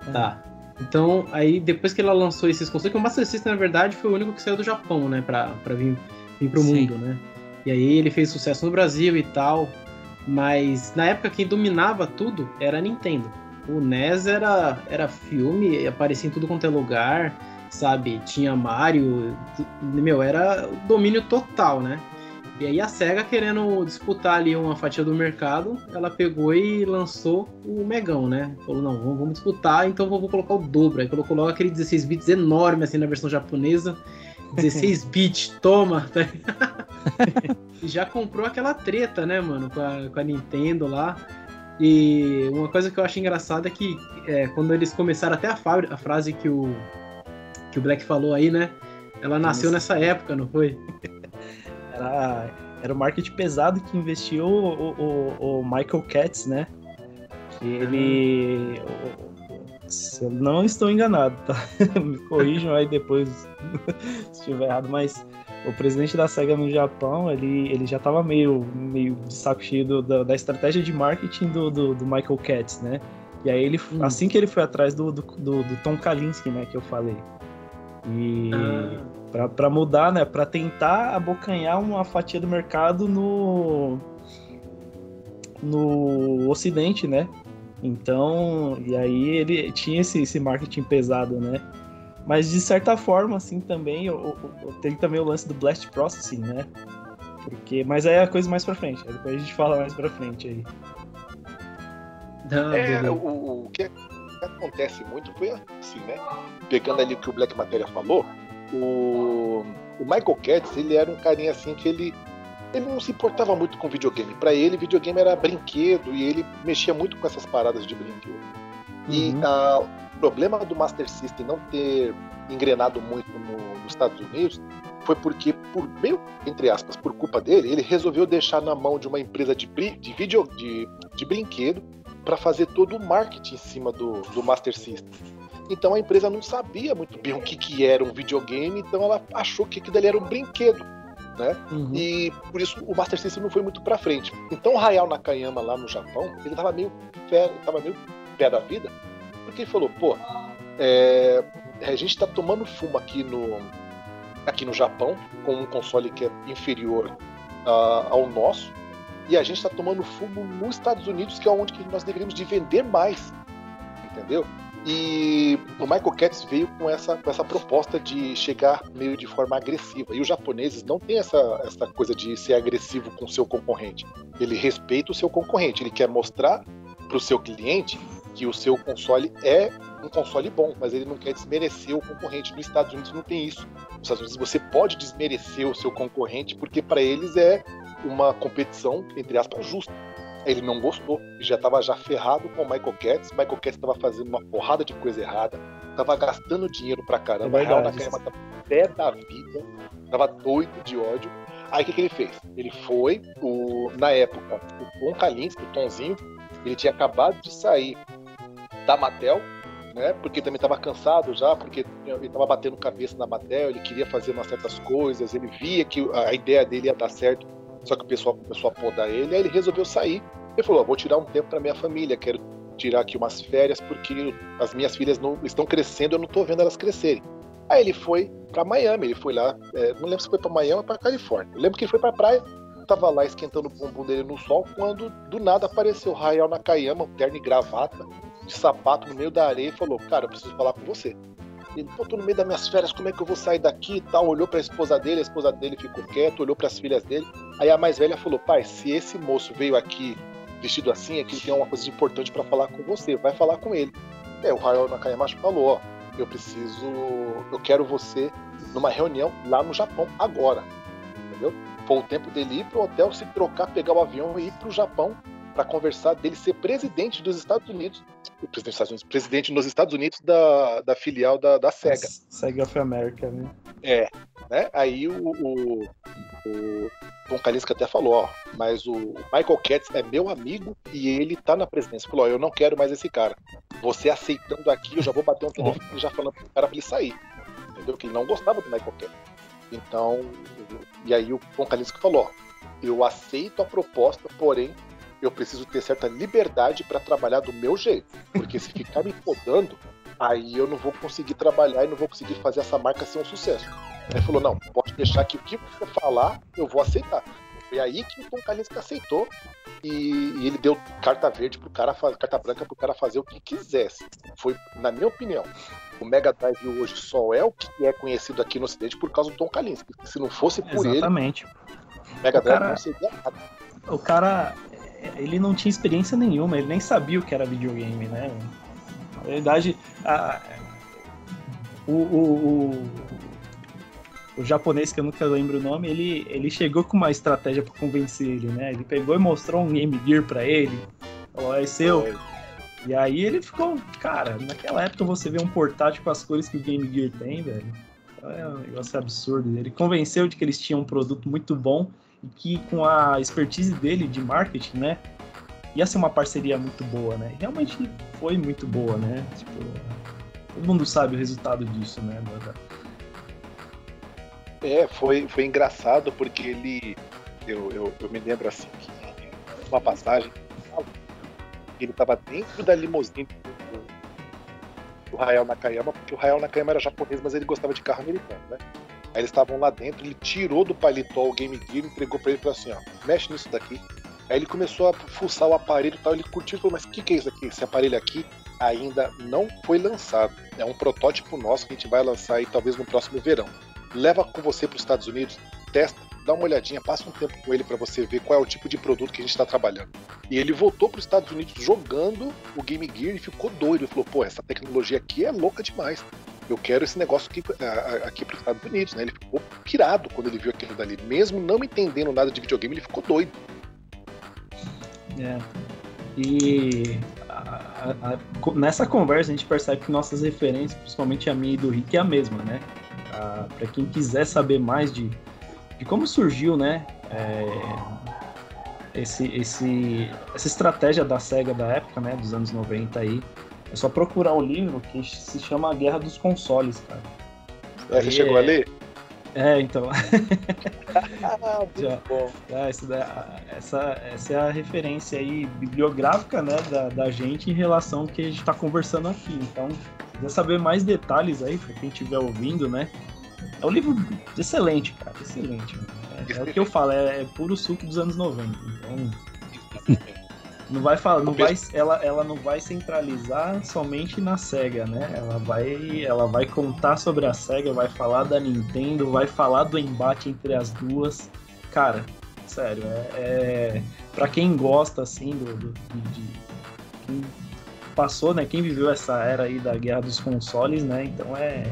É. Tá. Então, aí depois que ela lançou esses consoles, que o Master System, na verdade, foi o único que saiu do Japão, né? Pra, pra vir, vir pro Sim. mundo, né? E aí ele fez sucesso no Brasil e tal. Mas na época quem dominava tudo era a Nintendo. O NES era, era filme, aparecia em tudo quanto é lugar, sabe? Tinha Mario, meu, era domínio total, né? E aí a SEGA querendo disputar ali uma fatia do mercado, ela pegou e lançou o Megão, né? Falou, não, vamos, disputar, então vou, colocar o dobro. Aí colocou logo aquele 16 bits enorme assim na versão japonesa. 16 bits, toma! e já comprou aquela treta, né, mano, com a, com a Nintendo lá. E uma coisa que eu acho engraçada é que é, quando eles começaram até a, a, frase que o, que o Black falou aí, né? Ela nasceu nessa época, não foi?
Era, era o marketing pesado que investiu o, o, o Michael Katz, né? Que ele. Se eu não estou enganado, tá? Me corrijam aí depois se estiver errado, mas o presidente da SEGA no Japão, ele, ele já estava meio, meio de saco cheio do, da, da, estratégia de marketing do, do, do, Michael Katz, né? E aí ele, hum. assim que ele foi atrás do, do, do, Tom Kalinske, né, que eu falei. E ah. Para mudar, né, para tentar abocanhar uma fatia do mercado no no ocidente, né? Então, e aí ele tinha esse, esse marketing pesado, né? Mas de certa forma, assim, também, eu, eu, tem também o lance do Blast Processing, né? Porque, mas aí é a coisa mais pra frente, depois a gente fala mais pra frente aí.
é, o, o, que acontece muito foi assim, né? Pegando ali o que o Black Matéria falou, o, o Michael Katz, ele era um carinha assim que ele ele não se importava muito com videogame. Para ele, videogame era brinquedo e ele mexia muito com essas paradas de brinquedo. E uhum. a, problema do Master System não ter engrenado muito no, nos Estados Unidos foi porque, por meio, entre aspas, por culpa dele, ele resolveu deixar na mão de uma empresa de, de vídeo de, de brinquedo para fazer todo o marketing em cima do, do Master System. Então a empresa não sabia muito bem o que, que era um videogame, então ela achou que aquilo ali era um brinquedo. Né? Uhum. E por isso o Master System não foi muito para frente. Então o Hayao Nakayama lá no Japão, ele tava meio pé, tava meio pé da vida, porque ele falou, pô, é, a gente está tomando fumo aqui no, aqui no Japão, com um console que é inferior uh, ao nosso, e a gente está tomando fumo nos Estados Unidos, que é onde que nós deveríamos de vender mais, entendeu? E o Michael Katz veio com essa, com essa proposta de chegar meio de forma agressiva. E os japoneses não têm essa, essa coisa de ser agressivo com o seu concorrente. Ele respeita o seu concorrente, ele quer mostrar para o seu cliente que o seu console é um console bom, mas ele não quer desmerecer o concorrente. Nos Estados Unidos não tem isso. Nos Estados Unidos você pode desmerecer o seu concorrente porque para eles é uma competição, entre aspas, justa. Ele não gostou, já estava já ferrado com o Michael Katz. Michael Katz estava fazendo uma porrada de coisa errada, estava gastando dinheiro pra caramba. É Real Nakayama tava pé da vida, tava doido de ódio. Aí o que, que ele fez? Ele foi, o, na época, o Tom Kalinski, o Tonzinho, ele tinha acabado de sair da Mattel, né? Porque também estava cansado já, porque ele estava batendo cabeça na Mattel, ele queria fazer umas certas coisas, ele via que a ideia dele ia dar certo, só que o pessoal começou a podar ele, aí ele resolveu sair. Ele falou: vou tirar um tempo para minha família, quero tirar aqui umas férias porque as minhas filhas não estão crescendo, eu não estou vendo elas crescerem. Aí ele foi para Miami, ele foi lá, é, não lembro se foi para Miami ou para Califórnia. Eu lembro que ele foi para praia, tava lá esquentando o bumbum dele no sol, quando do nada apareceu Hayao Nakayama, terno e gravata, de sapato no meio da areia e falou: Cara, eu preciso falar com você. Ele, pô, tô no meio das minhas férias, como é que eu vou sair daqui e tal? Olhou pra esposa dele, a esposa dele ficou quieta, olhou para as filhas dele. Aí a mais velha falou: Pai, se esse moço veio aqui vestido assim, é que ele tem uma coisa importante para falar com você, vai falar com ele. É, o Hayao Nakayama falou: Ó, eu preciso, eu quero você numa reunião lá no Japão, agora. Entendeu? Foi o tempo dele ir pro hotel, se trocar, pegar o avião e ir pro Japão para conversar dele ser presidente dos Estados Unidos, o presidente dos Estados Unidos, presidente nos Estados Unidos da, da filial da, da SEGA.
SEGA of America, né?
É, né? Aí o, o, o Tom Kalinske até falou, ó, mas o Michael Katz é meu amigo e ele tá na presidência. Falou, ó, eu não quero mais esse cara. Você aceitando aqui, eu já vou bater um telefone e já falando pro cara pra ele sair. Entendeu? Que ele não gostava do Michael Katz. Então, e aí o Tom Kalinske falou, ó, eu aceito a proposta, porém eu preciso ter certa liberdade para trabalhar do meu jeito. Porque se ficar me podando, aí eu não vou conseguir trabalhar e não vou conseguir fazer essa marca ser um sucesso. Ele falou, não, pode deixar que o que você falar, eu vou aceitar. Foi aí que o Tom Kalinske aceitou e, e, ele deu carta verde pro cara carta branca pro cara fazer o que quisesse. Foi, na minha opinião, o Mega Drive hoje só é o que é conhecido aqui no Ocidente por causa do Tom Kalinske. Se não fosse por
Exatamente.
ele, o Mega Drive cara, não seria nada.
O cara, ele não tinha experiência nenhuma, ele nem sabia o que era videogame, né? Na verdade, a, o, o, o, o, japonês, que eu nunca lembro o nome, ele, ele chegou com uma estratégia para convencer ele, né? Ele pegou e mostrou um Game Gear para ele, falou, é seu. É. E aí ele ficou, cara, naquela época você vê um portátil com as cores que o Game Gear tem, velho. É um negócio absurdo. Ele convenceu de que eles tinham um produto muito bom e que com a expertise dele de marketing, né, ia ser uma parceria muito boa, né? Realmente foi muito boa, né? Tipo, todo mundo sabe o resultado disso, né?
É, foi, foi engraçado porque ele. Eu, eu, eu me lembro assim que uma passagem ele estava dentro da limusine do, Hayao Nakayama, porque o Hayao Nakayama era japonês, mas ele gostava de carro americano, né? Aí eles estavam lá dentro, ele tirou do paletó o Game Gear, entregou para ele e falou assim, ó, mexe nisso daqui. Aí ele começou a fuçar o aparelho e tal, ele curtiu e falou, mas o que, que é isso aqui? Esse aparelho aqui ainda não foi lançado. É um protótipo nosso que a gente vai lançar aí talvez no próximo verão. Leva com você para os Estados Unidos, testa, dá uma olhadinha, passa um tempo com ele para você ver qual é o tipo de produto que a gente está trabalhando. E ele voltou para os Estados Unidos jogando o Game Gear e ficou doido. Ele falou: pô, essa tecnologia aqui é louca demais. Eu quero esse negócio aqui, aqui para os Estados Unidos. Né? Ele ficou pirado quando ele viu aquilo dali. Mesmo não entendendo nada de videogame, ele ficou doido.
É. E a, a, nessa conversa a gente percebe que nossas referências, principalmente a minha e do Rick, é a mesma, né? Para quem quiser saber mais de de como surgiu, né? É, esse, esse, essa estratégia da SEGA da época, né? Dos anos 90 aí. É só procurar um livro que se chama A Guerra dos Consoles, cara.
É, você chegou é... a ler?
É, então. ah, Já, é, essa, essa, essa é a referência aí bibliográfica né, da, da gente em relação ao que a gente está conversando aqui. Então, se quiser saber mais detalhes aí, para quem estiver ouvindo, né? É um livro excelente, cara. Excelente. É, é o que eu falo, é, é, puro suco dos anos 90. Então. Não vai falar, não vai, ela, ela não vai centralizar somente na SEGA, né? Ela vai, ela vai contar sobre a SEGA, vai falar da Nintendo, vai falar do embate entre as duas. Cara, sério, é, é para quem gosta assim do, do de, de, quem passou, né? Quem viveu essa era aí da guerra dos consoles, né? Então é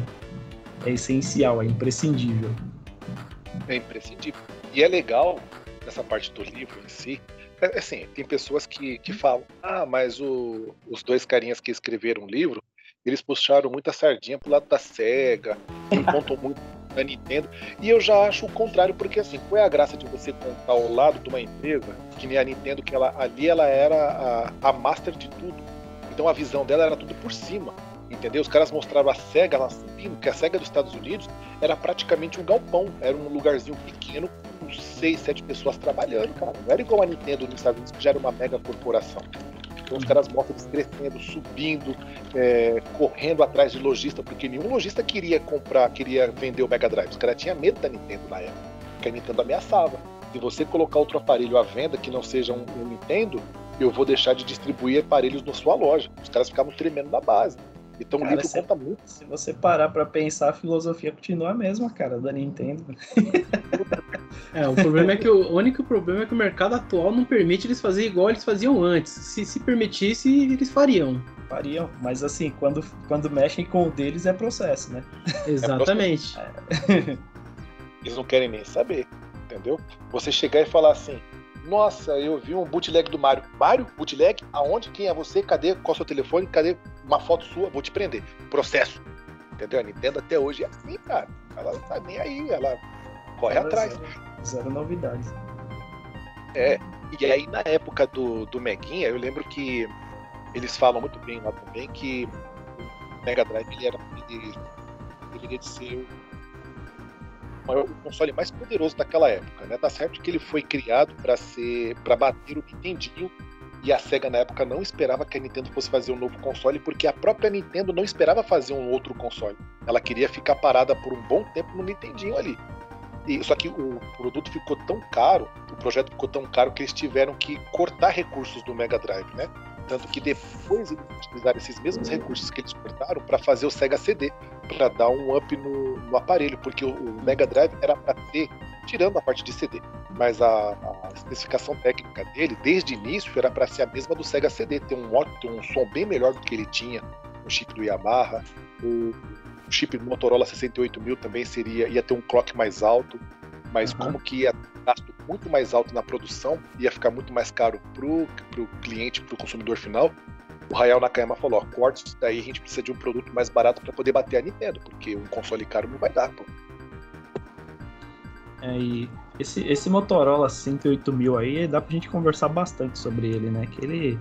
é essencial, é imprescindível.
É imprescindível. E é legal nessa parte do livro em si. É, assim, tem pessoas que, que falam, ah, mas o, os dois carinhas que escreveram o livro, eles puxaram muita sardinha pro lado da SEGA, contam muito da Nintendo. E eu já acho o contrário, porque assim, qual é a graça de você contar ao lado de uma empresa, que nem a Nintendo, que ela, ali ela era a, a master de tudo. Então a visão dela era tudo por cima entendeu? Os caras mostraram a SEGA lá subindo, que a SEGA dos Estados Unidos era praticamente um galpão, era um lugarzinho pequeno seis, sete pessoas trabalhando, cara. Não era igual a Nintendo nos Estados Unidos, que já era uma mega corporação. Então os caras mostram eles crescendo, subindo, é, correndo atrás de lojista, porque nenhum lojista queria comprar, queria vender o Mega Drive. Os caras tinham medo da Nintendo na época, porque a Nintendo ameaçava. Se você colocar outro aparelho à venda que não seja um, um Nintendo, eu vou deixar de distribuir aparelhos na sua loja. Os caras ficavam tremendo na base. Então cara, o livro se, conta muito.
Se você parar para pensar, a filosofia continua a mesma, cara, da Nintendo.
é, o problema é que o, o, único problema é que o mercado atual não permite eles fazerem igual eles faziam antes. Se se permitisse, eles fariam.
Fariam, mas assim, quando, quando mexem com o deles é processo, né?
Exatamente.
É. Eles não querem nem saber, entendeu? Você chegar e falar assim, nossa, eu vi um bootleg do Mario. Mario? Bootleg? Aonde? Quem é você? Cadê? Qual é o seu telefone? Cadê uma foto sua? Vou te prender. Processo. Entendeu? A Nintendo até hoje é assim, cara. Ela não tá nem aí. Ela corre atrás.
Zero novidades.
É, e aí na época do, do Meguinha, eu lembro que eles falam muito bem lá também que o Mega Drive ele era ele deveria de ser maior, o console mais poderoso daquela época, né? Tá certo que ele foi criado para ser para bater o Nintendinho e a Sega na época não esperava que a Nintendo fosse fazer um novo console porque a própria Nintendo não esperava fazer um outro console. Ela queria ficar parada por um bom tempo no Nintendinho ali. E, só que o produto ficou tão caro, o projeto ficou tão caro que eles tiveram que cortar recursos do Mega Drive, né? Tanto que depois eles utilizaram esses mesmos recursos que eles cortaram para fazer o Sega CD, para dar um up no, no aparelho, porque o, o, Mega Drive era para ter, tirando a parte de CD, mas a, a especificação técnica dele, desde o início, era para ser a mesma do Sega CD, ter um, ter um som bem melhor do que ele tinha, o chip do Yamaha, o, o chip do Motorola 68000 também seria ia ter um clock mais alto, mas uhum. como que ia gasto muito mais alto na produção, ia ficar muito mais caro pro, pro cliente, pro consumidor final, o Hayao Nakayama falou, ó, corte isso daí, a gente precisa de um produto mais barato para poder bater a Nintendo, porque um console caro não vai dar, pô.
É, e esse, esse Motorola 108 mil aí, dá pra gente conversar bastante sobre ele, né? Que ele,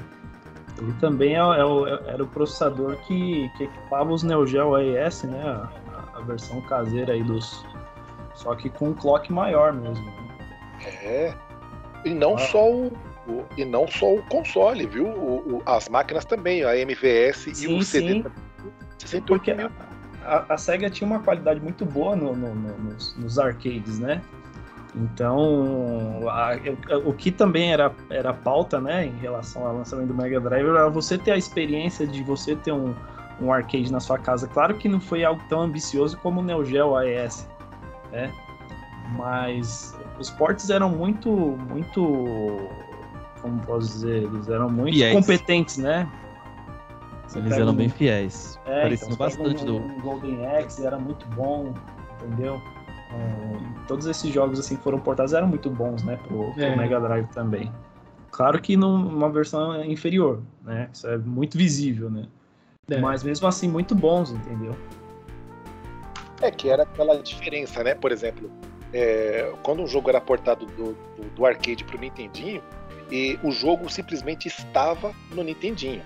ele também é, é o, era o processador que, que equipava os Neo Geo AES, né? A, a, versão caseira aí dos... Só que com um clock maior mesmo. Né?
É. E não ah. só o, o, e não só o console, viu? O, as máquinas também, a MVS sim, e o CD.
Sim. Porque a, a, a, Sega tinha uma qualidade muito boa no, no, no, nos, nos, arcades, né? Então, a, o que também era, era pauta, né, em relação ao lançamento do Mega Drive, era você ter a experiência de você ter um, um arcade na sua casa. Claro que não foi algo tão ambicioso como o Neo Geo AES, né? Mas os ports eram muito, muito, como posso dizer, eles eram muito fiéis. competentes, né?
Você eles eram um... bem fiéis.
É, Pareciam então, bastante um, do. Um Golden Axe era muito bom, entendeu? Um, todos esses jogos assim que foram portados eram muito bons, né, pro, pro é. Mega Drive também. Claro que numa versão inferior, né? Isso é muito visível, né? É. Mas mesmo assim muito bons, entendeu?
É que era aquela diferença, né? Por exemplo, é, quando um jogo era portado do, do, do arcade para o Nintendinho, e o jogo simplesmente estava no Nintendinho.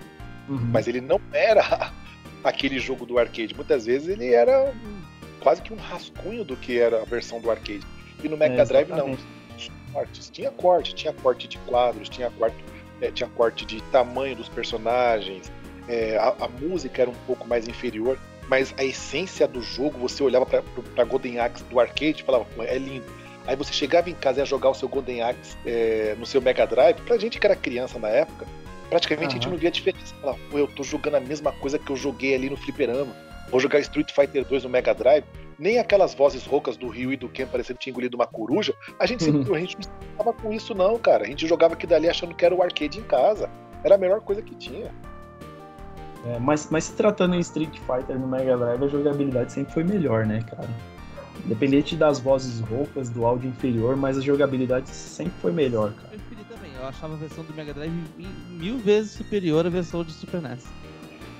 Uhum. Mas ele não era aquele jogo do arcade. Muitas vezes ele era quase que um rascunho do que era a versão do arcade. E no Mega é, Drive não. Cortes. Tinha corte, tinha corte de quadros, tinha corte, é, tinha corte de tamanho dos personagens, é, a, a, música era um pouco mais inferior mas a essência do jogo, você olhava pra Golden Axe do arcade e falava, é lindo. Aí você chegava em casa e ia jogar o seu Golden Axe é, no seu Mega Drive, pra gente que era criança na época, praticamente uhum. a gente não via diferença. Falava, pô, eu tô jogando a mesma coisa que eu joguei ali no fliperama. Vou jogar Street Fighter 2 no Mega Drive. Nem aquelas vozes roucas do Ryu e do Ken parecendo que tinha engolido uma coruja. A gente, uhum. a gente não estava com isso, não, cara. A gente jogava aqui dali achando que era o arcade em casa. Era a melhor coisa que tinha.
É, mas, mas se tratando em Street Fighter no Mega Drive, a jogabilidade sempre foi melhor, né, cara? Independente das vozes roucas, do áudio inferior, mas a jogabilidade sempre foi melhor, cara.
Eu preferi também, eu achava a versão do Mega Drive mil vezes superior à versão de Super NES.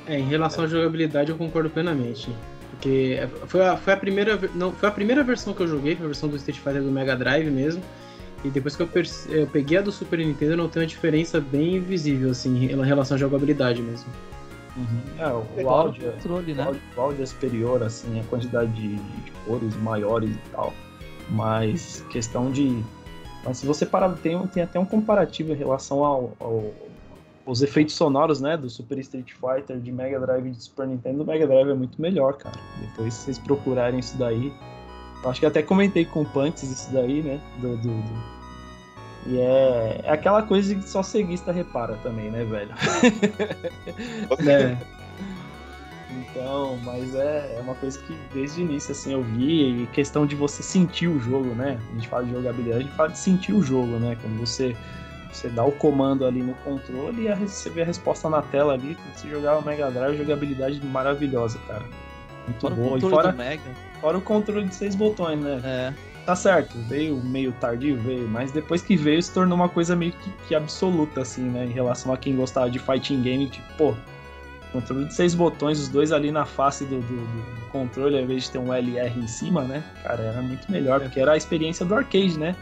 É, em relação à jogabilidade eu concordo plenamente. Porque foi a, foi a primeira não foi a primeira versão que eu joguei, foi a versão do Street Fighter do Mega Drive mesmo. E depois que eu, eu peguei a do Super Nintendo, eu notei uma diferença bem visível, assim, em relação à jogabilidade mesmo.
Uhum. É, o, o, áudio, controle, né? o, áudio, o áudio é superior, assim, a quantidade de, de cores maiores e tal. Mas questão de. Mas se você parar, tem, tem até um comparativo em relação ao, ao os efeitos sonoros, né, do Super Street Fighter, de Mega Drive e de Super Nintendo, o Mega Drive é muito melhor, cara. Depois se vocês procurarem isso daí. Acho que até comentei com o Punks isso daí, né, do, do, do e é, é aquela coisa que só ceguista repara também, né, velho? é. Então, mas é, é uma coisa que desde o início assim eu vi, e questão de você sentir o jogo, né? A gente fala de jogabilidade, a gente fala de sentir o jogo, né? Quando você, você dá o comando ali no controle e você vê a resposta na tela ali, quando você jogar o Mega Drive, jogabilidade maravilhosa, cara. Muito fora boa. E fora, fora o controle de seis botões, né? É tá certo, veio meio tardio, veio, mas depois que veio se tornou uma coisa meio que, que absoluta, assim, né? Em relação a quem gostava de fighting game, tipo, pô, controle de seis botões, os dois ali na face do, do, do, controle, ao invés de ter um LR em cima, né? Cara, era muito melhor, porque era a experiência do arcade, né?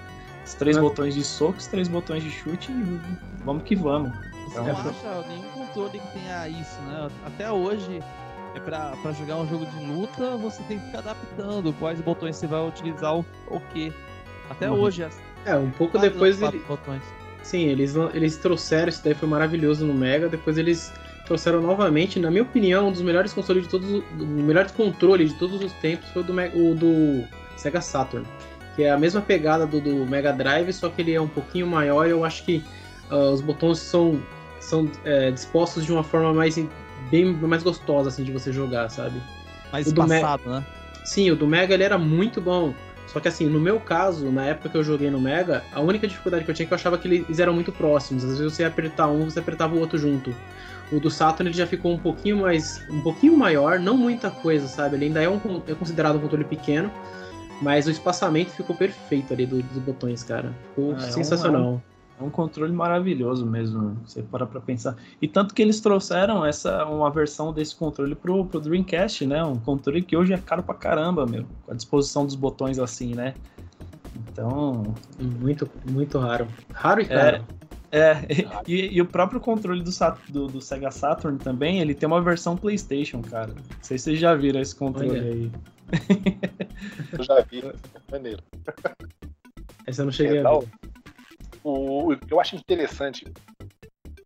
Os três botões de soco, os três botões de chute e vamos que vamos.
Você não acha nenhum controle que tenha isso, né? Até hoje, é pra, pra jogar um jogo de luta, você tem que ficar adaptando quais botões você vai utilizar o, o quê. Até
Uhum.
hoje.
É, um pouco
quase
depois
os
ele,
quatro botões.
Sim, eles, eles trouxeram, isso daí foi maravilhoso no Mega, depois eles trouxeram novamente, na minha opinião, um dos melhores consoles de todos, os- o melhor controle de todos os tempos foi o do, Me- o do Sega Saturn, que é a mesma pegada do, do Mega Drive, só que ele é um pouquinho maior e eu acho que ah, os botões são, são é, dispostos de uma forma mais bem mais gostosa assim de você jogar, sabe?
Mais
o do Me-
espaçado, né?
Sim, o do Mega ele era muito bom. Só que assim, no meu caso, na época que eu joguei no Mega, a única dificuldade que eu tinha é que eu achava que eles eram muito próximos. Às vezes você ia apertar um, você apertava o outro junto. O do Saturn ele já ficou um pouquinho mais. um pouquinho maior, não muita coisa, sabe? Ele ainda é, um, é considerado um controle pequeno. Mas o espaçamento ficou perfeito ali do- dos botões, cara. Ficou
Ah, é
sensacional.
É um controle maravilhoso mesmo, você para pra pensar. E tanto que eles trouxeram essa uma versão desse controle pro, pro Dreamcast, né? Um controle que hoje é caro pra caramba, meu. Com a disposição dos botões assim, né? Então.
Muito, muito raro. Raro e caro.
É, e, e o próprio controle do, do, do Sega Saturn também, ele tem uma versão PlayStation, cara. Não sei se vocês já viram esse controle
Olha.
aí.
Eu já vi. Maneiro.
Essa eu não cheguei
É,
a ver.
O, o que eu acho interessante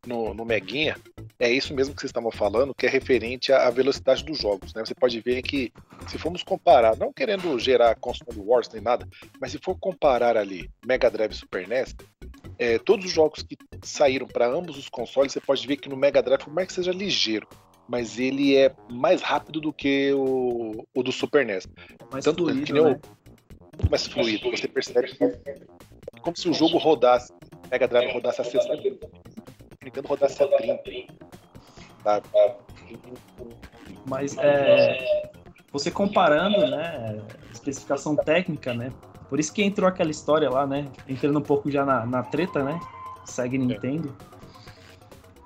no, no Meguinha é isso mesmo que vocês estavam falando, que é referente à velocidade dos jogos. Né? Você pode ver que, se formos comparar, não querendo gerar console wars nem nada, mas se for comparar ali Mega Drive e Super NES, é, todos os jogos que saíram para ambos os consoles, você pode ver que no Mega Drive, por mais que seja ligeiro, mas ele é mais rápido do que o, o do Super NES.
Mais
Tanto
fluido,
que nem
né?
o mais fluido. Você percebe que é como se o jogo rodasse, Mega Drive rodasse a 60, o Nintendo rodasse a 30. Sabe?
Mas é, você comparando, né, especificação técnica, né? Por isso que entrou aquela história lá, né? Entrando um pouco já na, na treta, né? Segue Nintendo.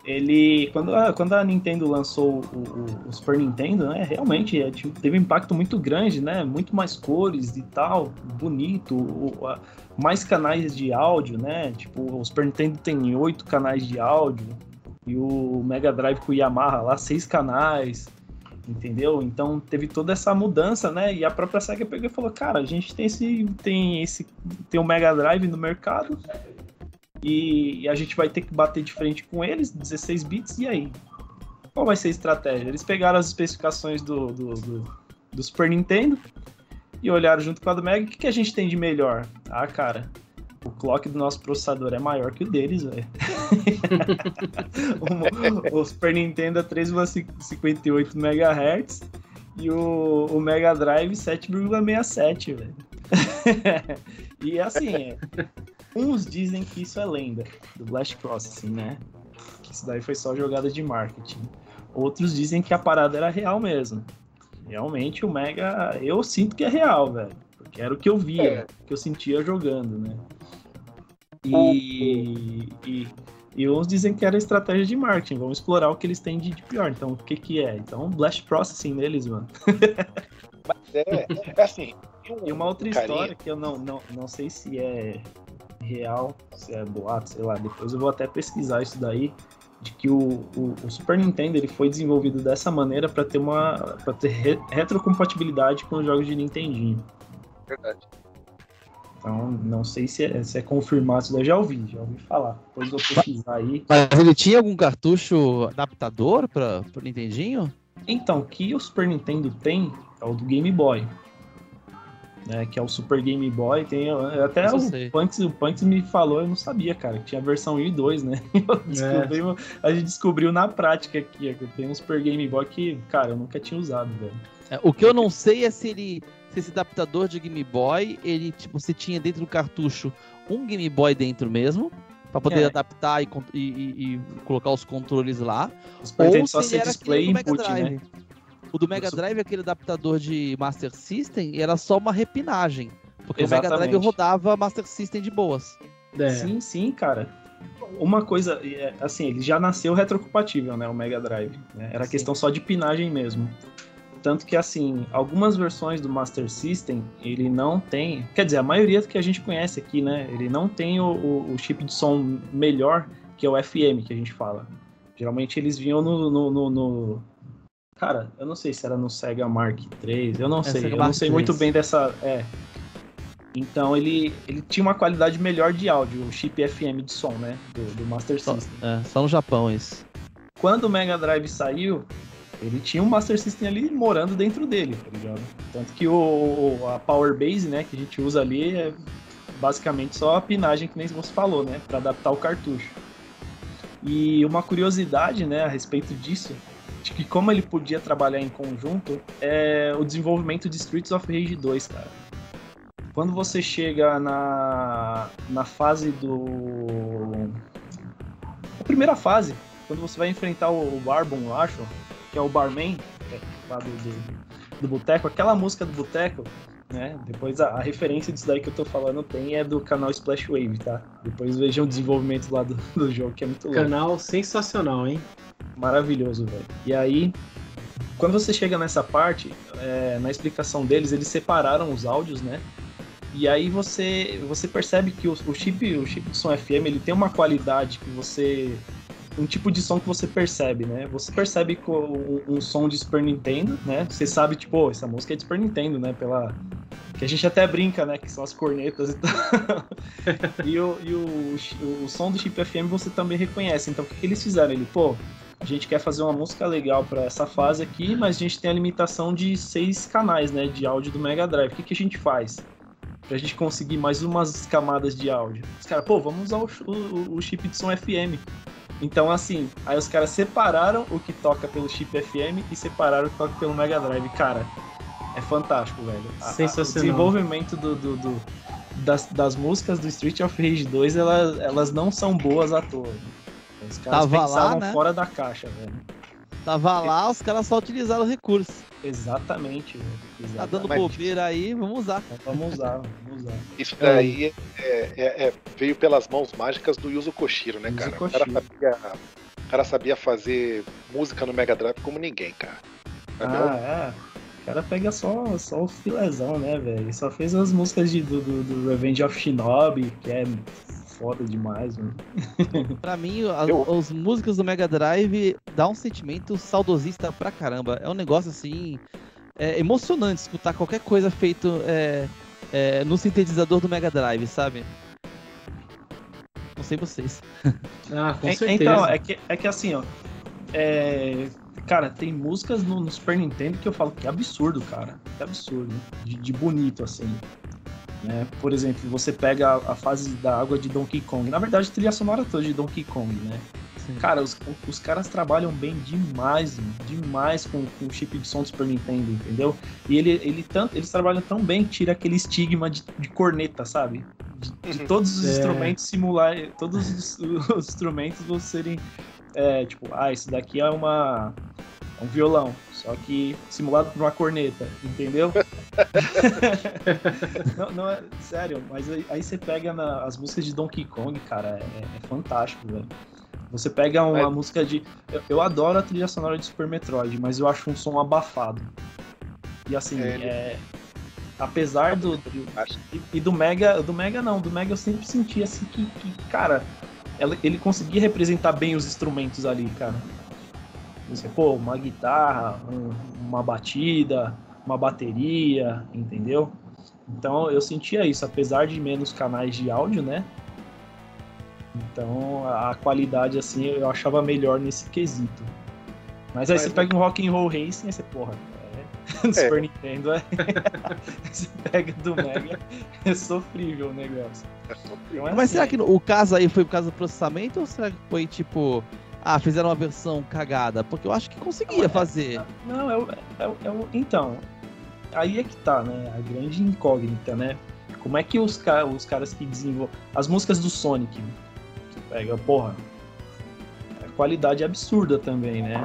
Ele, quando a, quando a Nintendo lançou o, o- o Super Nintendo, né? Realmente é, tipo, teve um impacto muito grande, né? Muito mais cores e tal, bonito, o- a- mais canais de áudio, né? Tipo, o Super Nintendo tem oito canais de áudio e o Mega Drive com o Yamaha lá seis canais entendeu? Então teve toda essa mudança, né? E a própria Sega pegou e falou: "Cara, a gente tem esse tem esse tem o Mega Drive no mercado e a gente vai ter que bater de frente com eles, 16 bits e aí? Qual vai ser a estratégia? Eles pegaram as especificações do, do, do, do Super Nintendo e olharam junto com a do Mega, o que, que a gente tem de melhor? Ah, cara, o clock do nosso processador é maior que o deles, velho. o, o Super Nintendo é 3,58 MHz e o, o Mega Drive 7,67, velho. e assim, é, uns dizem que isso é lenda do Blast Cross, assim, né? Que isso daí foi só jogada de marketing. Outros dizem que a parada era real mesmo. Realmente o Mega, eu sinto que é real, velho. Porque era o que eu via,
É.
o que eu sentia jogando, né? E, e, e uns dizem que era estratégia de marketing, vamos explorar o que eles têm de, de pior. Então, o que que é? Então, Blast Processing neles, mano.
É, é assim.
E uma outra
carinha-
história que eu não, não, não sei se é real, se é boato, sei lá, depois eu vou até pesquisar isso daí, de que o, o, o Super Nintendo ele foi desenvolvido dessa maneira para ter uma para ter re- retrocompatibilidade com os jogos de Nintendinho.
Verdade.
Então, não sei se é, se é confirmado, isso daí eu já ouvi, já ouvi falar. Depois eu vou pesquisar aí.
Mas ele tinha algum cartucho adaptador para o Nintendinho?
Então, o que o Super Nintendo tem é o do Game Boy. Né, que é o Super Game Boy. Tem, até
eu
o. Punks, o Punks me falou, eu não sabia, cara, que tinha a versão 1 e 2, né? Eu descobri- A gente descobriu na prática aqui, que tem um Super Game Boy que, cara, eu nunca tinha usado, velho.
É, o que eu não sei é se ele. Se esse adaptador de Game Boy, ele, tipo, você tinha dentro do cartucho um Game Boy dentro mesmo, para poder
É.
adaptar e, e- e- colocar os controles lá.
O Super
Ou se
só
ele
ser
era
display e input,
Drive.
né?
O do Mega Drive, aquele adaptador de Master System, era só uma repinagem. Porque o Mega Drive
Exatamente.
rodava Master System de boas.
É.
Sim, sim, cara. Uma coisa, é, assim, ele já nasceu retrocompatível, né? O Mega Drive. né? Era
Sim.
questão só de pinagem mesmo. tanto que, assim, algumas versões do Master System, ele não tem. Quer dizer, a maioria que a gente conhece aqui, né? Ele não tem o, o, o chip de som melhor, que é o FM que a gente fala. Geralmente eles vinham no, no, no, no... Cara, eu não sei se era no Sega Mark III, eu não é, sei. Sega eu Mark não sei 3. muito bem dessa. É. Então ele, ele tinha uma qualidade melhor de áudio, o chip FM de som, né? Do, do Master System.
Só, é, só no Japão isso.
Quando o Mega Drive saiu, ele tinha um Master System ali morando dentro dele, tá ligado? Tanto que o, a Power Base, né, que a gente usa ali é basicamente só a pinagem que nem você falou, né, para adaptar o cartucho. E uma curiosidade, né, a respeito disso, de que como ele podia trabalhar em conjunto, é o desenvolvimento de Streets of Rage 2, cara. Quando você chega na, na fase do. A primeira fase, quando você vai enfrentar o Barbon, eu acho, que é o barman, é, lá do, do, do boteco, aquela música do boteco, né? Depois a, a, referência disso daí que eu tô falando tem é do canal Splash Wave, tá? Depois vejam o desenvolvimento lá do, do jogo, que é muito
louco. Canal sensacional, hein?
Maravilhoso, velho. E aí, quando você chega nessa parte, é, na explicação deles, eles separaram os áudios, né? E aí você, você percebe que o, o chip, o chip de som FM, ele tem uma qualidade que você um tipo de som que você percebe, né? Você percebe com um, som de Super Nintendo, né? Você sabe, tipo, oh, essa música é de Super Nintendo, né? Pela... Que a gente até brinca, né? Que são as cornetas e tal. e o, e o, o, o, som do chip FM você também reconhece. Então, o que, que eles fizeram? Ele, pô, a gente quer fazer uma música legal para essa fase aqui, mas a gente tem a limitação de seis canais, né? De áudio do Mega Drive. O que, que a gente faz? Pra gente conseguir mais umas camadas de áudio. Os caras, pô, vamos usar o, o, o chip de som FM. Então, assim, aí os caras separaram o que toca pelo chip FM e separaram o que toca pelo Mega Drive. Cara, é fantástico, velho.
Sensacional.
o desenvolvimento do, do, do das, das, músicas do Street of Rage 2, elas, elas não são boas à toa. Os caras Tava pensavam lá, né? fora da caixa, velho.
Tava lá, os caras só utilizaram o recurso.
Exatamente,
velho. Tá dando bobeira aí, vamos usar.
Vamos usar, vamos usar.
Isso daí é, é, é, veio pelas mãos mágicas do Yuzo Koshiro, né, cara? Yuzo o, cara sabia, o cara sabia fazer música no Mega Drive como ninguém, cara.
ah, é. O cara pega só, só o filezão, né, velho? Ele só fez as músicas de, do, do, do Revenge of Shinobi, que é foda demais, mano.
pra mim, as, Eu... as músicas do Mega Drive dá um sentimento saudosista pra caramba. É um negócio assim. É emocionante escutar qualquer coisa feito é, é, no sintetizador do Mega Drive, sabe? Não sei vocês.
Ah, com é, certeza. Então, é que, é que assim, ó. É, cara, tem músicas no, no, Super Nintendo que eu falo que é absurdo, cara. Que absurdo. De, de bonito, assim. Né? Por exemplo, você pega a, a, fase da água de Donkey Kong. Na verdade, a trilha sonora toda de Donkey Kong, né? Sim. Cara, os, os caras trabalham bem demais, demais com, com o chip de som do Super Nintendo, entendeu? E ele, ele tanto, eles trabalham tão bem que tira aquele estigma de, de corneta, sabe? De, de uhum. todos os é. instrumentos simular, todos os, os instrumentos vão serem, é, tipo, ah, isso daqui é uma um violão, só que simulado por uma corneta, entendeu? não, não, é sério, mas aí, aí você pega na, as músicas de Donkey Kong, cara, é, é fantástico, velho. Você pega uma mas... música de. Eu, eu, adoro a trilha sonora de Super Metroid, mas eu acho um som abafado. E assim, é, ele... é apesar do, do e, e, do Mega, do Mega não, do Mega eu sempre senti assim que, que cara, ele conseguia representar bem os instrumentos ali, cara. Você, pô, uma guitarra, um, uma batida, uma bateria, entendeu? Então eu sentia isso, apesar de menos canais de áudio, né? Então a qualidade assim eu achava melhor nesse quesito. Mas aí Mas, você pega um Rock and Roll Racing e você, porra, é, é. Super Nintendo é. você pega do Mega, é sofrível o negócio.
É então, é Mas assim. será que o caso aí foi por causa do processamento ou será que foi tipo ah, fizeram uma versão cagada, porque eu acho que conseguia não, é, fazer.
Não, é, é, é, é, então, aí é que tá, né? A grande incógnita, né? Como é que os, os caras que desenvolvem. As músicas do Sonic, pega, porra. A qualidade é absurda também, né?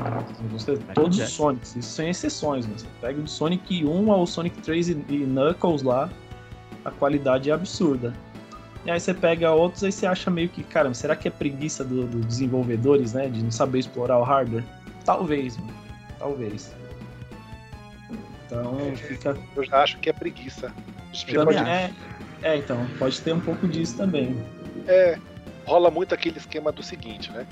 Músicas, todos os Sonics, isso sem exceções, né? Você pega do Sonic 1 ao Sonic 3 e, e Knuckles lá, a qualidade é absurda. E aí você pega outros e você acha meio que, cara, será que é preguiça dos do desenvolvedores, né? De não saber explorar o hardware? Talvez, mano. Talvez. Então fica.
Eu já acho que é preguiça.
Também, é, é, então, pode ter um pouco disso também.
É, rola muito aquele esquema do seguinte, né?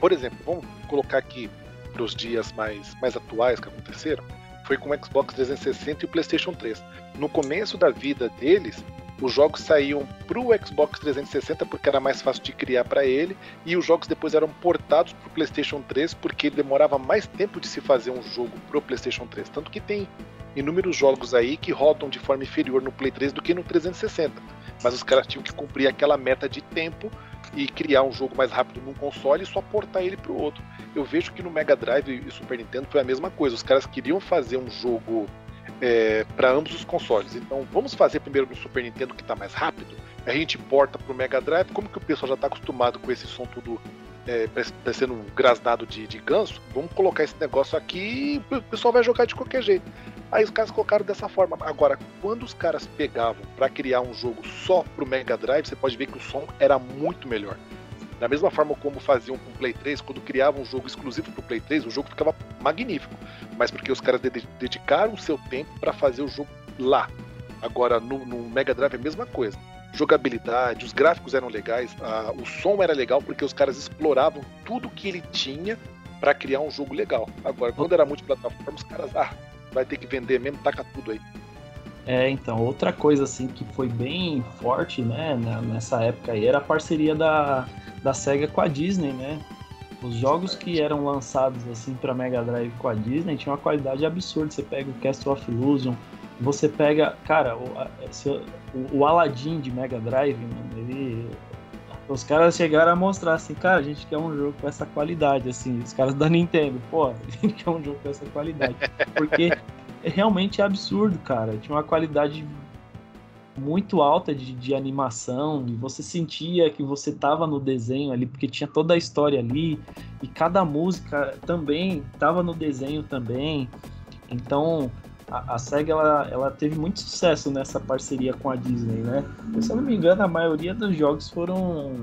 Por exemplo, vamos colocar aqui para os dias mais, mais atuais que aconteceram, foi com o Xbox 360 e o PlayStation 3. No começo da vida deles, os jogos saíam para o Xbox 360 porque era mais fácil de criar para ele, e os jogos depois eram portados para o PlayStation 3 porque demorava mais tempo de se fazer um jogo para o PlayStation 3. Tanto que tem inúmeros jogos aí que rodam de forma inferior no Play 3 do que no 360. Mas os caras tinham que cumprir aquela meta de tempo e criar um jogo mais rápido num console e só portar ele para o outro. Eu vejo que no Mega Drive e Super Nintendo foi a mesma coisa. Os caras queriam fazer um jogo é, para ambos os consoles. Então vamos fazer primeiro no Super Nintendo que está mais rápido. A gente porta para o Mega Drive. Como que o pessoal já está acostumado com esse som tudo é, parecendo um grasnado de, de ganso? Vamos colocar esse negócio aqui e o pessoal vai jogar de qualquer jeito. Aí os caras colocaram dessa forma. Agora, quando os caras pegavam para criar um jogo só pro Mega Drive, você pode ver que o som era muito melhor. Da mesma forma como faziam com o Play 3, quando criavam um jogo exclusivo pro Play 3, o jogo ficava magnífico. Mas porque os caras dedicaram o seu tempo para fazer o jogo lá. Agora, no, no, Mega Drive é a mesma coisa. Jogabilidade, os gráficos eram legais, a, o som era legal porque os caras exploravam tudo que ele tinha para criar um jogo legal. Agora, quando era multiplataforma, os caras, ah, vai ter que vender mesmo, taca tudo aí.
É, então, outra coisa assim que foi bem forte, né, nessa época aí, era a parceria da, da SEGA com a Disney, né? Os jogos que eram lançados assim para Mega Drive com a Disney tinham uma qualidade absurda. Você pega o Castle of Illusion, você pega, cara, o, o, o Aladdin de Mega Drive, mano, ele os caras chegaram a mostrar assim, cara, a gente quer um jogo com essa qualidade, assim, os caras da Nintendo, pô, a gente quer um jogo com essa qualidade. Porque é realmente absurdo, cara. Tinha uma qualidade muito alta de, de animação, e você sentia que você tava no desenho ali, porque tinha toda a história ali, e cada música também tava no desenho também. Então, a, a SEGA ela, ela teve muito sucesso nessa parceria com a Disney, né? se eu não me engano, a maioria dos jogos foram.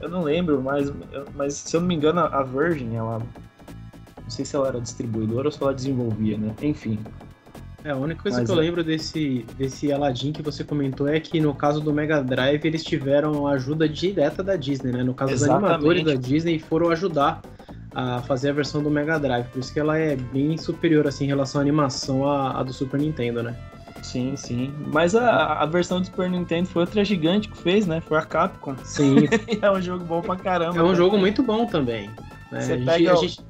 Eu não lembro, mas, mas se eu não me engano, a Virgin, ela. Não sei se ela era distribuidora ou se ela desenvolvia, né? Enfim.
É, a única coisa mas, que eu é. lembro desse, desse Aladdin que você comentou é que no caso do Mega Drive eles tiveram ajuda direta da Disney, né? No caso Exatamente. dos animadores da Disney foram ajudar a fazer a versão do Mega Drive. Por isso que ela é bem superior assim, em relação à animação à, à do Super Nintendo, né?
Sim, sim. Mas a, a versão do Super Nintendo foi outra gigante que fez, né? Foi a Capcom.
Sim.
é um jogo bom pra caramba.
É um jogo muito bom também. Né? Você a, gente, pega... a, gente,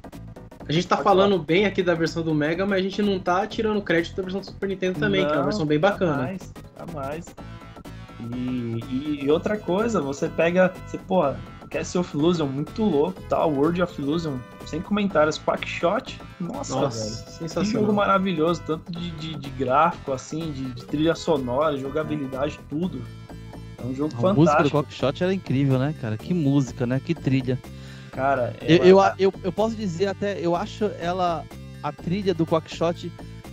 a gente tá Pode falando falar. bem aqui da versão do Mega, mas a gente não tá tirando crédito da versão do Super Nintendo também, não, que é uma versão bem bacana.
Jamais, jamais. E, e, e outra coisa, você pega. Você, pô, Castle of Illusion, muito louco, tá? World of Illusion, sem comentários. Quackshot, nossa, nossa velho. Sensacional. Que jogo maravilhoso, tanto de, de, de gráfico, assim, de, de, trilha sonora, jogabilidade, tudo. É um jogo a fantástico. A música do
Quackshot era incrível, né, cara? Que música, né? Que trilha.
Cara,
eu, eu, eu, eu, posso dizer até, eu acho ela, a trilha do Quackshot,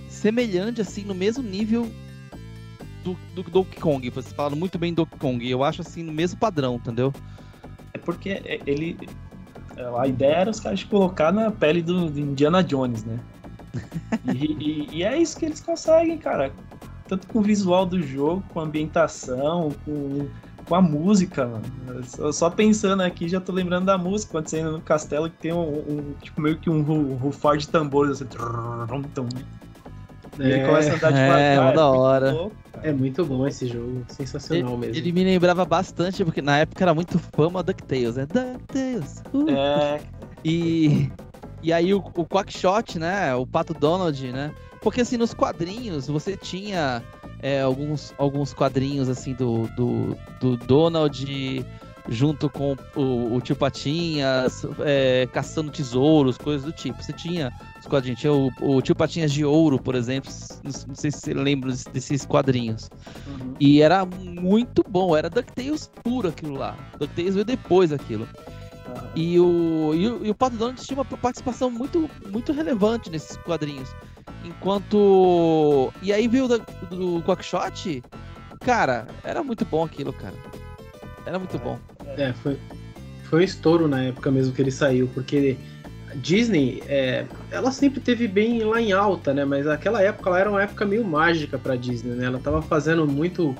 semelhante, assim, no mesmo nível do, do Donkey Kong. Vocês falaram muito bem do Donkey Kong. Eu acho, assim, no mesmo padrão, entendeu?
É porque é, ele. A ideia era os caras colocar na pele do, Indiana Jones, né? e, e, e, é isso que eles conseguem, cara. Tanto com o visual do jogo, com a ambientação, com, com a música, mano. Só, pensando aqui, já tô lembrando da música, quando você entra no castelo, que tem um, um tipo, meio que um rufar de tambores, assim.
É, ele começa a andar devagar. É, é da hora. Louco, é muito bom esse jogo, sensacional
ele,
mesmo.
Ele me lembrava bastante, porque na época era muito fama DuckTales, né? DuckTales. Uh. É. E, e aí o, o Quackshot, né? O Pato Donald, né? Porque assim, nos quadrinhos você tinha é, alguns, alguns quadrinhos assim do, do, do Donald junto com o, o tio Patinhas, é, caçando tesouros, coisas do tipo. Você tinha os quadrinhos, tinha o, o tio Patinhas de Ouro, por exemplo, não, sei se você lembra desses quadrinhos. Uhum. E era muito bom, era DuckTales puro aquilo lá. DuckTales veio depois aquilo. Uhum. E, o, e, o, e o Pato Donald tinha uma participação muito, muito relevante nesses quadrinhos. Enquanto. E aí veio do, do Quackshot, cara, era muito bom aquilo, cara. Era muito bom.
É, foi, foi um estouro na época mesmo que ele saiu, porque Disney, é, ela sempre teve bem lá em alta, né? Mas aquela época ela era uma época meio mágica pra Disney, né? Ela tava fazendo muito,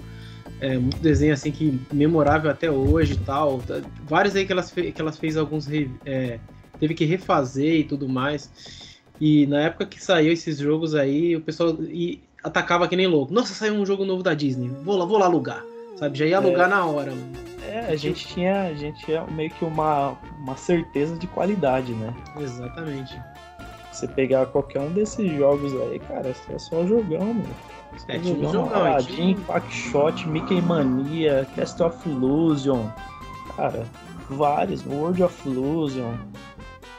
é, muito desenho assim que memorável até hoje e tal. Vários aí que elas, que elas fez alguns. É, teve que refazer e tudo mais. E na época que saiu esses jogos aí, o pessoal e atacava que nem louco. Nossa, saiu um jogo novo da Disney. Vou lá, vou lá alugar. Sabe? Já ia alugar é. na hora.
É, a gente tinha, a gente tinha meio que uma, uma certeza de qualidade, né?
Exatamente.
Você pegar qualquer um desses jogos aí, cara, é só jogão, meu. É, tinha um jogão, Aladdin, Quackshot, Mickey Mania, Cast of Illusion, cara, vários, World of Illusion,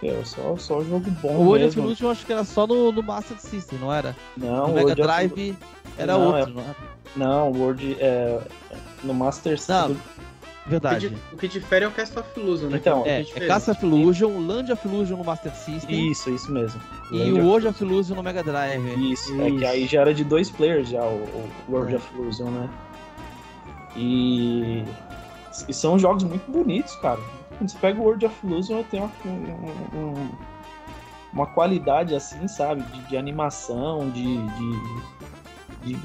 é, só, só jogo bom. O
World of Illusion acho que era só no, no Master System, não era?
Não,
no Mega Drive of... era não, outro, é... não era?
Não, o World é no Master System.
Verdade.
O que, o que, difere é o Cast of Illusion, né?
Então, é, é, é Cast of Illusion, Land of Illusion no Master System.
Isso, isso mesmo.
E Land o World of Illusion no Mega Drive.
Isso, isso, é que aí já era de dois players já, o, o World é. of Illusion, né? E... e são jogos muito bonitos, cara. Você pega o World of Illusion, tem uma, um, uma qualidade assim, sabe? De, de animação, de, de, de,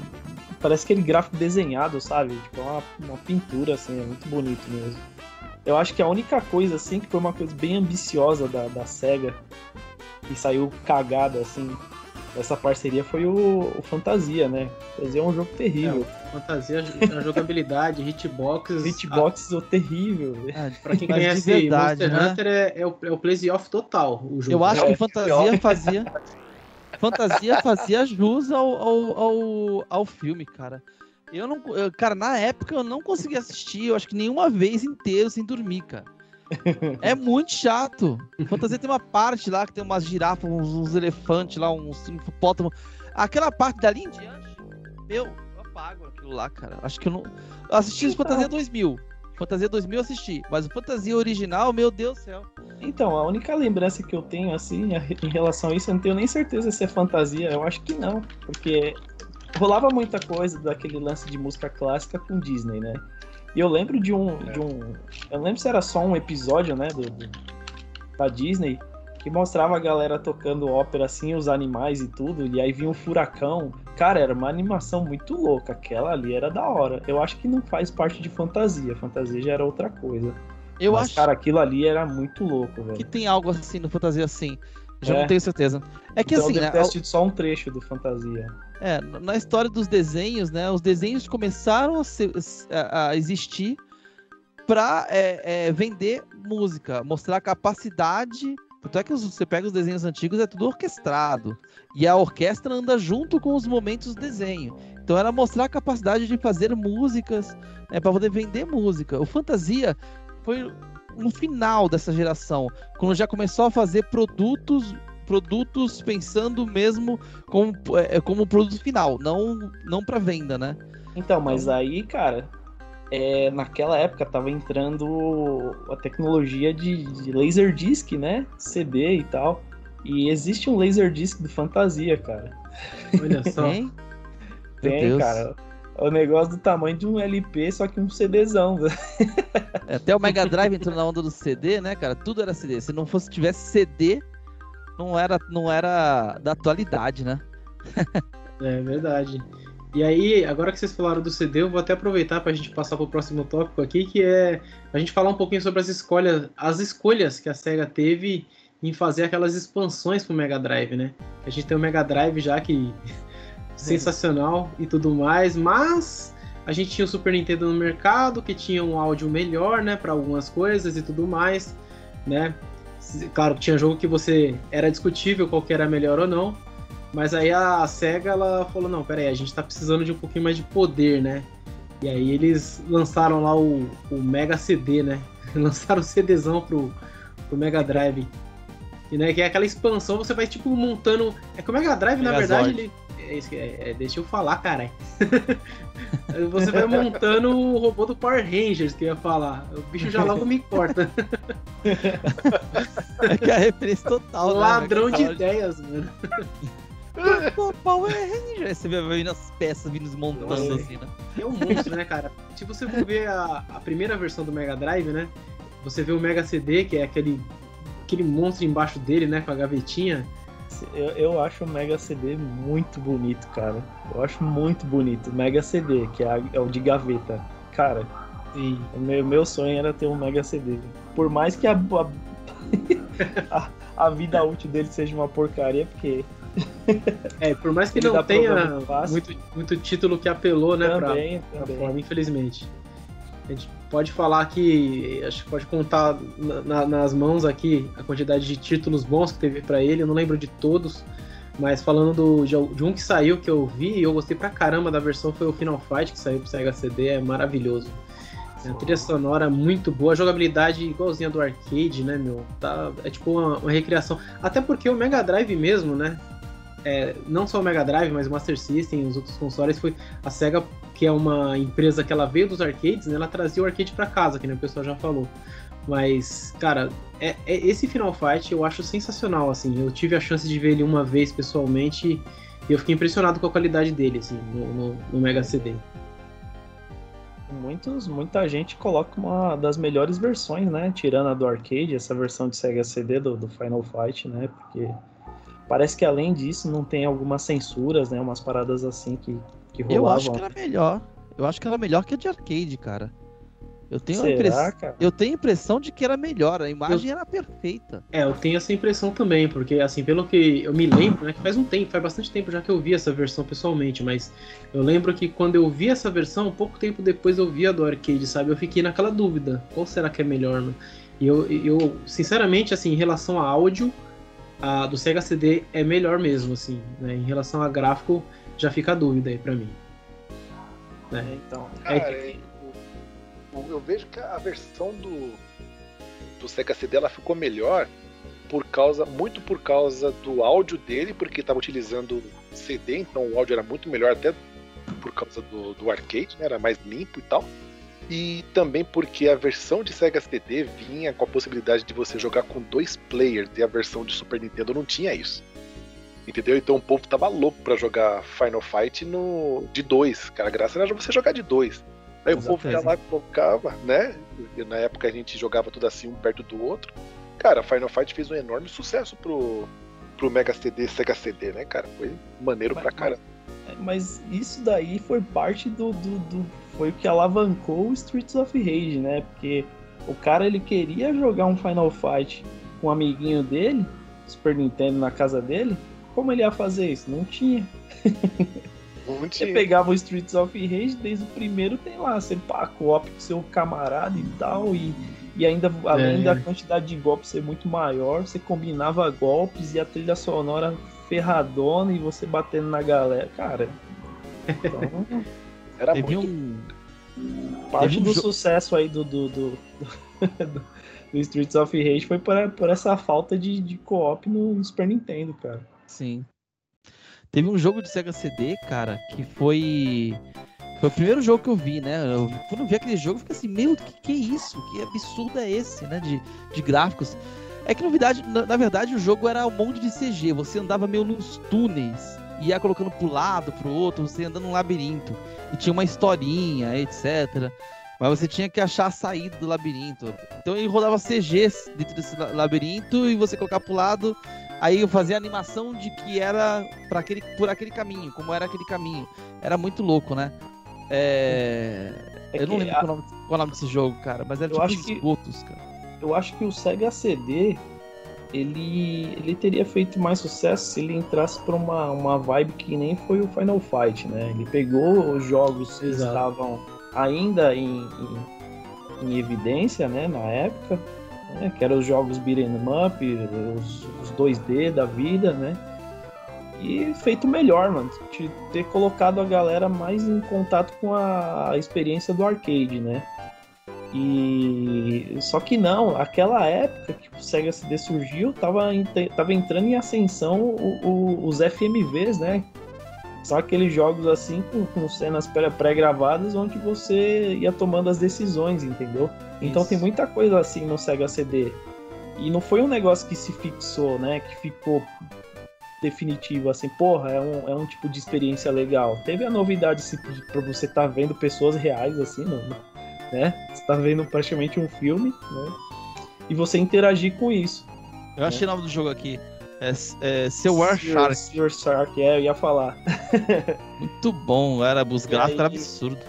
Parece aquele gráfico desenhado, sabe? Tipo, é uma, uma pintura, assim, é muito bonito mesmo. Eu acho que a única coisa, assim, que foi uma coisa bem ambiciosa da, da SEGA, que saiu cagada, assim, essa parceria foi o, o Fantasia, né? Fantasia é um jogo terrível.
É, Fantasia, a jogabilidade, hitboxes.
Hitboxes a... é terrível.
É, pra quem conhece verdade, Monster né? Hunter, é, é, o, é o place off total. O jogo.
Eu acho que Fantasia fazia. Fantasia fazia jus ao, ao, ao, ao filme, cara. Eu não. Eu, cara, na época eu não consegui assistir, eu acho que nenhuma vez inteiro sem dormir, cara. É muito chato. Fantasia tem uma parte lá que tem umas girafas, uns, uns elefantes lá, uns hipopótamos. Aquela parte dali em diante, meu, eu apago aquilo lá, cara. Acho que eu não. Eu assisti então... Fantasia 2000. Fantasia 2000 eu assisti, mas o Fantasia original, meu Deus do céu.
Então, a única lembrança que eu tenho, assim, em relação a isso, eu não tenho nem certeza se é fantasia. Eu acho que não, porque rolava muita coisa daquele lance de música clássica com Disney, né? E eu lembro de um, é. de um. Eu lembro se era só um episódio, né? Do, do, da Disney, que mostrava a galera tocando ópera assim, os animais e tudo, e aí vinha um furacão. Cara, era uma animação muito louca. Aquela ali era da hora. Eu acho que não faz parte de fantasia. Fantasia já era outra coisa.
Eu Mas, acho.
Cara, aquilo ali era muito louco, velho.
Que tem algo assim no fantasia assim. Já é. não tenho certeza. É que
então,
assim.
Eu né, só um trecho do Fantasia.
É, na história dos desenhos, né? Os desenhos começaram a, ser, a existir para é, é, vender música, mostrar a capacidade. Tanto é que você pega os desenhos antigos, é tudo orquestrado. E a orquestra anda junto com os momentos do desenho. Então era mostrar a capacidade de fazer músicas, né, para poder vender música. O Fantasia foi no final dessa geração, quando já começou a fazer produtos produtos pensando mesmo como, é, como produto final, não, não para venda, né?
Então, mas então aí, cara, é, naquela época tava entrando a tecnologia de, de Laserdisc, né? CD e tal. E existe um Laserdisc do Fantasia, cara.
Olha só. Tem,
Tem cara o negócio do tamanho de um LP, só que um CDzão.
É, até o Mega Drive entrou na onda do CD, né, cara? Tudo era CD. Se não fosse tivesse CD, não era, não era da atualidade, né?
é verdade. E aí, agora que vocês falaram do CD, eu vou até aproveitar para a gente passar para o próximo tópico aqui, que é a gente falar um pouquinho sobre as escolhas, as escolhas que a Sega teve em fazer aquelas expansões para o Mega Drive, né? A gente tem o Mega Drive já que sensacional e tudo mais, mas a gente tinha o Super Nintendo no mercado que tinha um áudio melhor, né, para algumas coisas e tudo mais, né? Claro que tinha jogo que você era discutível qual que era melhor ou não, mas aí a Sega ela falou não, pera aí, a gente tá precisando de um pouquinho mais de poder, né? E aí eles lançaram lá o, o Mega CD, né? lançaram o CDzão pro, pro Mega Drive. E, né, que é aquela expansão, você vai tipo montando. É que o Mega Drive, na verdade, ele, é, é, é, deixa eu falar, cara. Você vai montando o robô do Power Rangers que eu ia falar. O bicho já logo me corta.
É que é a referência total.
Né, Ladrão né, de ideias, mano.
Power Rangers. Você vai vendo as peças vindo desmontando assim, né?
É um monstro, né, cara? Se você for ver a, a primeira versão do Mega Drive, né? Você vê o Mega CD, que é aquele aquele monstro embaixo dele, né? Com a gavetinha.
Eu, eu acho o Mega CD muito bonito, cara. Eu acho muito bonito. Mega CD, que é, é o de gaveta. Cara, Sim. O meu, meu sonho era ter um Mega CD. Por mais que a, a, a vida útil dele seja uma porcaria, porque.
É, por mais que ele não tenha muito, muito título que apelou, né, também, pra, também. pra forma, infelizmente. A gente pode falar que acho que pode contar na, na, nas mãos aqui a quantidade de títulos bons que teve para ele. Eu não lembro de todos, mas falando do, de um que saiu que eu vi e eu gostei pra caramba da versão foi o Final Fight que saiu pro Sega CD, é maravilhoso. É trilha sonora muito boa, a jogabilidade igualzinha do arcade, né, meu? Tá, é tipo uma, uma recriação. Até porque o Mega Drive mesmo, né? É, não só o Mega Drive, mas o Master System e os outros consoles, foi a SEGA, que é uma empresa que ela veio dos arcades, né? Ela trazia o arcade para casa, que nem o pessoal já falou. Mas, cara, é, é, esse Final Fight eu acho sensacional, assim. Eu tive a chance de ver ele uma vez pessoalmente e eu fiquei impressionado com a qualidade dele, assim, no, no, no Mega CD
muitos, muita gente coloca uma das melhores versões, né? Tirando a do arcade, essa versão de Sega CD do, do Final Fight, né? Porque parece que além disso não tem algumas censuras, né? Umas paradas assim que, que rolavam.
Eu acho que era melhor. Eu acho que era melhor que a de arcade, cara. Eu tenho, Será, impress... eu tenho a impressão de que era melhor, a imagem eu... era perfeita.
É, eu tenho essa impressão também, porque assim, pelo que eu me lembro, né, que faz um tempo, faz bastante tempo já que eu vi essa versão pessoalmente, mas eu lembro que quando eu vi essa versão, pouco tempo depois eu vi a do arcade, sabe? Eu fiquei naquela dúvida, qual será que é melhor, né? E eu, eu sinceramente, assim, em relação a áudio, a do Sega CD é melhor mesmo, assim, né? Em relação a gráfico, já fica a dúvida aí pra mim.
Né? Então, é Cara, é eu vejo que a versão do, do Sega CD ela ficou melhor por causa muito por causa do áudio dele, porque estava utilizando CD, então o áudio era muito melhor até por causa do, do arcade, né? era mais limpo e tal. E também porque a versão de Sega CD vinha com a possibilidade de você jogar com dois players e a versão de Super Nintendo não tinha isso. Entendeu? Então o povo tava louco para jogar Final Fight no de dois. Cara, a graça era você jogar de dois. Aí o povo ia lá colocava, né? E na época a gente jogava tudo assim, um perto do outro. Cara, Final Fight fez um enorme sucesso pro, pro Mega CD, Sega CD, né, cara? Foi maneiro mas, pra caramba.
É, mas isso daí foi parte do, do, do, Foi o que alavancou o Streets of Rage, né? Porque o cara ele queria jogar um Final Fight com um amiguinho dele, Super Nintendo na casa dele. Como ele ia fazer isso? Não tinha. Você pegava o Streets of Rage, desde o primeiro tem lá, você pá, co-op com seu camarada e tal, e, e ainda, além é. da quantidade de golpes ser muito maior, você combinava golpes e a trilha sonora ferradona e você batendo na galera. Cara, então,
era Teve muito... um...
Parte Teve do um sucesso aí do, do, do, do, do Streets of Rage foi por, por essa falta de, de co-op no Super Nintendo, cara.
Sim. Teve um jogo de Sega CD, cara, que foi. Foi o primeiro jogo que eu vi, né? Eu, quando eu vi aquele jogo, eu fiquei assim, meu, que que é isso? Que absurdo é esse, né? De, de gráficos. É que novidade, na, na verdade o jogo era um monte de CG. Você andava meio nos túneis, ia colocando pro lado, pro outro, você andando num labirinto. E tinha uma historinha, etc. Mas você tinha que achar a saída do labirinto. Então ele rodava CGs dentro desse labirinto e você colocava pro lado, Aí eu fazia a animação de que era para aquele, por aquele caminho, como era aquele caminho. Era muito louco, né? É... É eu não lembro a... qual, o nome, qual o nome desse jogo, cara, mas era eu tipo acho esgotos, que... cara.
Eu acho que o Sega CD ele, ele teria feito mais sucesso se ele entrasse para uma, uma vibe que nem foi o Final Fight, né? Ele pegou os jogos que estavam ainda em, em, em evidência, né, na época, né, que eram os jogos beat'em up, os, os 2D da vida, né? E feito melhor, mano. De ter colocado a galera mais em contato com a experiência do arcade, né? E só que não, aquela época que o Sega CD surgiu, tava, tava entrando em ascensão os FMVs, né? São aqueles jogos assim com, com cenas pré-gravadas onde você ia tomando as decisões, entendeu? Então Isso. tem muita coisa assim no Sega CD. E não foi um negócio que se fixou, né? Que ficou definitivo, assim, porra, é um, é um tipo de experiência legal. Teve a novidade assim, pra você estar tá vendo pessoas reais, assim, não, né? Você tá vendo praticamente um filme, né? E você interagir com isso.
Eu achei o nome do jogo aqui. É, é Silver Shark.
Silver Shark, é, eu ia falar.
Muito bom, era, os gráficos eram absurdos.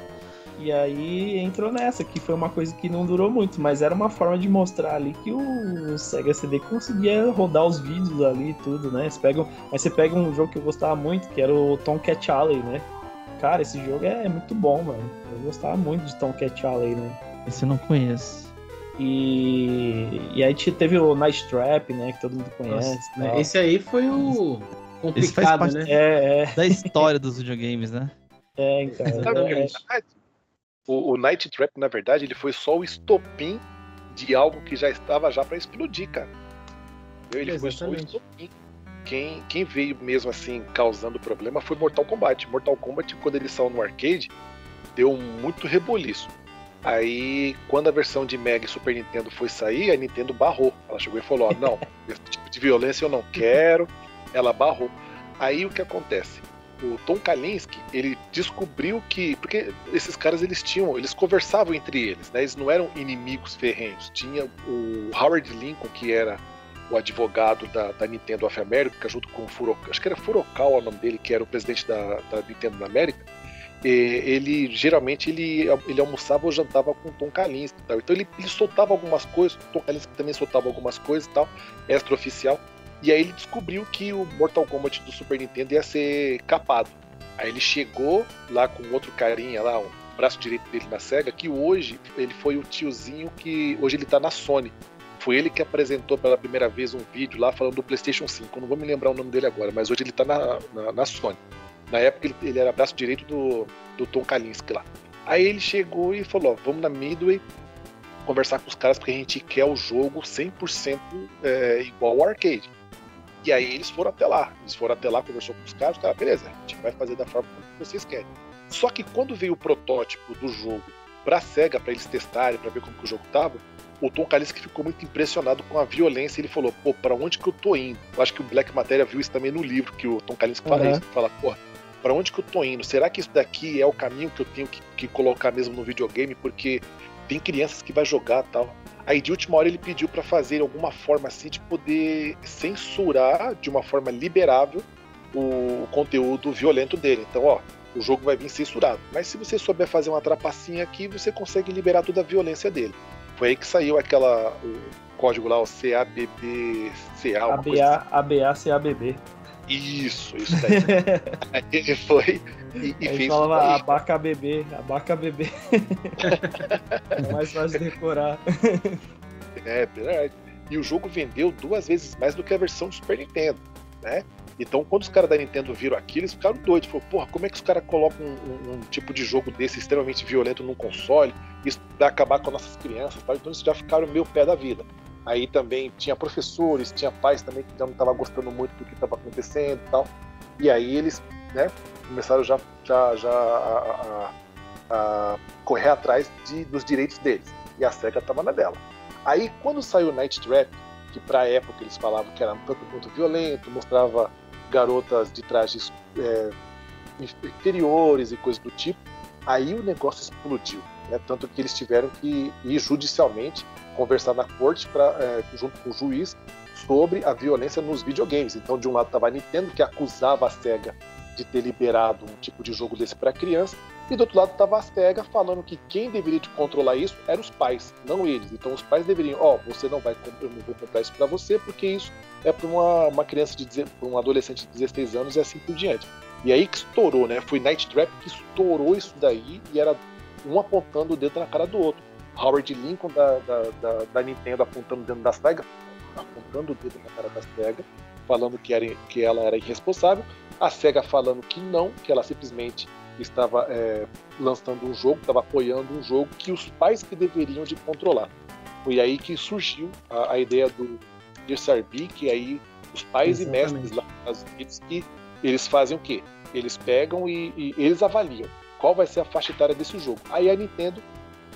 E aí entrou nessa, que foi uma coisa que não durou muito, mas era uma forma de mostrar ali que o Sega CD conseguia rodar os vídeos ali e tudo, né? Você pega, mas você pega um jogo que eu gostava muito, que era o Tom Cat Alley, né? Cara, esse jogo é muito bom, mano. Eu gostava muito de Tom Cat Alley, né?
Esse eu não conheço.
E, e aí teve o Night Trap, né? Que todo mundo conhece.
Nossa, esse aí foi o complicado, né?
É, é. Da história dos videogames, né?
É, então. É.
O, o Night Trap, na verdade, ele foi só o estopim de algo que já estava já para explodir, cara. Ele foi só o estopim. Quem, quem veio mesmo assim causando problema foi Mortal Kombat. Mortal Kombat, quando ele saiu no arcade, deu muito reboliço. Aí, quando a versão de Mega e Super Nintendo foi sair, a Nintendo barrou. Ela chegou e falou: não, esse tipo de violência eu não quero. Ela barrou. Aí o que acontece? o Tom Kalinske, ele descobriu que. Porque esses caras eles tinham. Eles conversavam entre eles, né? Eles não eram inimigos ferrenhos. Tinha o Howard Lincoln, que era o advogado da, da Nintendo of America, junto com o Furokawa, acho que era Furokawa o nome dele, que era o presidente da, da Nintendo da América. E ele geralmente ele, ele almoçava ou jantava com Tom Kalinske e tal. Então ele, ele soltava algumas coisas, Tom Kalinske também soltava algumas coisas e tal, extraoficial. E aí ele descobriu que o Mortal Kombat do Super Nintendo ia ser capado. Aí ele chegou lá com outro carinha lá, o braço direito dele na SEGA, que hoje ele foi o tiozinho que hoje ele tá na Sony. Foi ele que apresentou pela primeira vez um vídeo lá falando do PlayStation 5. Eu não vou me lembrar o nome dele agora, mas hoje ele tá na, na, na Sony. Na época ele, ele, era braço direito do, do Tom Kalinske lá. Aí ele chegou e falou: ó, vamos na Midway conversar com os caras porque a gente quer o jogo 100% é, igual ao arcade. E aí eles foram até lá. Eles foram até lá, conversou com os caras, os caras, beleza, a gente vai fazer da forma que vocês querem. Só que quando veio o protótipo do jogo pra SEGA, para eles testarem, para ver como que o jogo tava, o Tom Kalinske ficou muito impressionado com a violência. Ele falou, pô, pra onde que eu tô indo? Eu acho que o Black Matéria viu isso também no livro, que o Tom Kalinske uhum. fala isso. Fala, pô, pra onde que eu tô indo? Será que isso daqui é o caminho que eu tenho que, que colocar mesmo no videogame? Porque tem crianças que vai jogar tal. Aí de última hora ele pediu para fazer alguma forma assim de poder censurar de uma forma liberável o conteúdo violento dele. Então, ó, o jogo vai vir censurado. Mas se você souber fazer uma trapacinha aqui, você consegue liberar toda a violência dele. Foi aí que saiu aquela o código lá, o CABBCA.
ABA, ABA, CABB.
Isso, isso daí. ele foi e, e fez
falava abaca bebê, abaca bebê. é mais fácil de decorar.
É, verdade. E o jogo vendeu duas vezes mais do que a versão do Super Nintendo, né? Então, quando os caras da Nintendo viram aquilo, eles ficaram doidos. Falaram, porra, como é que os caras colocam um, um, um, tipo de jogo desse extremamente violento num console? Isso vai acabar com nossas crianças, tal. Então, eles já ficaram meio pé da vida. Aí também tinha professores, tinha pais também que já não estavam gostando muito do que estava acontecendo e tal. E aí eles né, começaram já, já, já a, a, a correr atrás de, dos direitos deles. E a SEGA estava na dela. Aí quando saiu Night Trap, que pra época eles falavam que era um tanto muito violento, mostrava garotas de trajes é, inferiores e coisas do tipo, aí o negócio explodiu. Né? Tanto que eles tiveram que ir judicialmente conversar na corte pra, é, junto com o juiz sobre a violência nos videogames. Então, de um lado estava a Nintendo, que acusava a SEGA de ter liberado um tipo de jogo desse para criança, e do outro lado estava a SEGA falando que quem deveria controlar isso eram os pais, não eles. Então, os pais deveriam, ó, oh, você não vai, eu não vou comprar isso para você, porque isso é para uma, uma criança de, para um adolescente de 16 anos e assim por diante. E aí que estourou, né? Foi Night Trap que estourou isso daí e era um apontando o dedo na cara do outro. Howard Lincoln da, da, da, da Nintendo apontando o dedo da SEGA, apontando o dedo na cara da SEGA, falando que, era, que ela era irresponsável, a SEGA falando que não, que ela simplesmente estava é, lançando um jogo, estava apoiando um jogo que os pais que deveriam de controlar. Foi aí que surgiu a, a ideia do DSRB, que aí os pais Exatamente. e mestres lá nos Estados Unidos que eles fazem o quê? Eles pegam e, e eles avaliam qual vai ser a faixa etária desse jogo. Aí a Nintendo,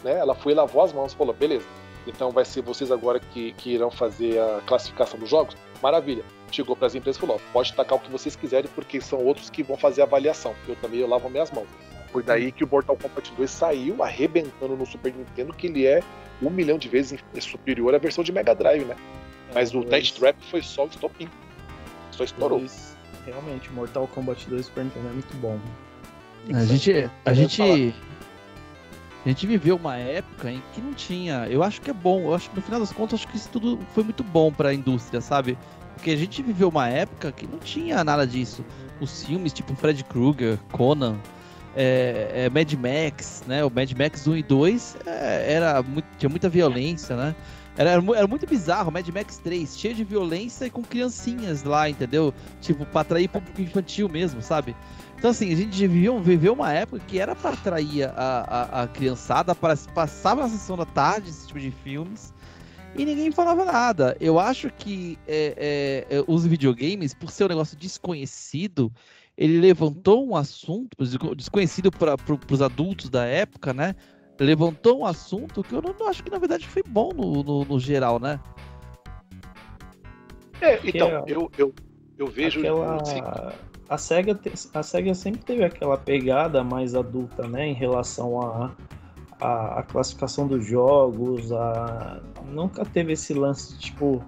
né, ela foi lavou as mãos e falou, beleza, então vai ser vocês agora que, que irão fazer a classificação dos jogos? Maravilha. Chegou para as empresas e falou, pode tacar o que vocês quiserem, porque são outros que vão fazer a avaliação. Eu também eu lavo minhas mãos. Foi daí que o Mortal Kombat 2 saiu arrebentando no Super Nintendo, que ele é um milhão de vezes superior à versão de Mega Drive, né? Mas o Test Trap foi só o estopim. Só estourou.
Dois, realmente, Mortal Kombat 2 Super Nintendo é muito bom.
A gente, a gente, a gente viveu uma época em que não tinha. Eu acho que é bom. Eu acho que no final das contas, acho que isso tudo foi muito bom para a indústria, sabe? Porque a gente viveu uma época que não tinha nada disso. Os filmes tipo Fred Krueger, Conan, é, é Mad Max, né? O Mad Max 1 e 2 é, era muito, tinha muita violência, né? Era, era, muito bizarro, Mad Max 3, cheio de violência e com criancinhas lá, entendeu? Tipo, pra atrair público infantil mesmo, sabe? Então, assim, a gente viveu, viveu uma época que era para atrair a, a, a criançada, para passava na sessão da tarde esse tipo de filmes e ninguém falava nada. Eu acho que é, é, é os videogames, por ser um negócio desconhecido, ele levantou um assunto desconhecido para pro, os adultos da época, né? Levantou um assunto que eu não, não acho que na verdade foi bom no, no, no geral, né?
É, então, eu, eu, eu vejo.
Aquela... A SEGA, a SEGA sempre teve aquela pegada mais adulta, né? Em relação a, a, a classificação dos jogos, a... nunca teve esse lance tipo.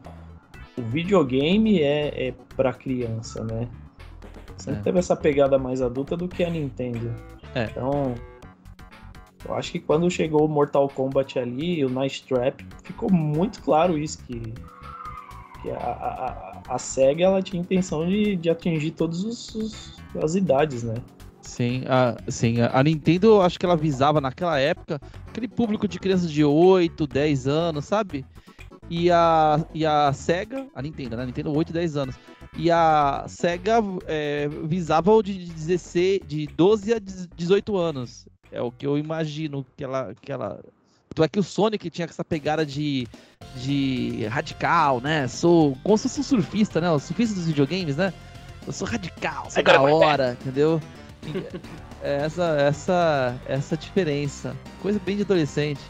O videogame é, é para criança, né? Sempre é. teve essa pegada mais adulta do que a Nintendo. É. Então, eu acho que quando chegou o Mortal Kombat ali, o Nice Trap, ficou muito claro isso, que, que a, a, a SEGA ela tinha intenção de, de atingir todas as idades, né?
Sim, a, sim, a Nintendo, acho que ela visava naquela época aquele público de crianças de 8, 10 anos, sabe? E a, e a SEGA, a Nintendo, né? A Nintendo 8, 10 anos. E a SEGA é, visava o de 16, de 12 a 18 anos. É o que eu imagino que ela. Que ela... Tu é que o Sonic tinha essa pegada de, de radical, né? Sou como se fosse um surfista, né? O surfista dos videogames, né? Eu sou radical, sou da hora, entendeu? É essa, essa, essa diferença. Coisa bem de adolescente.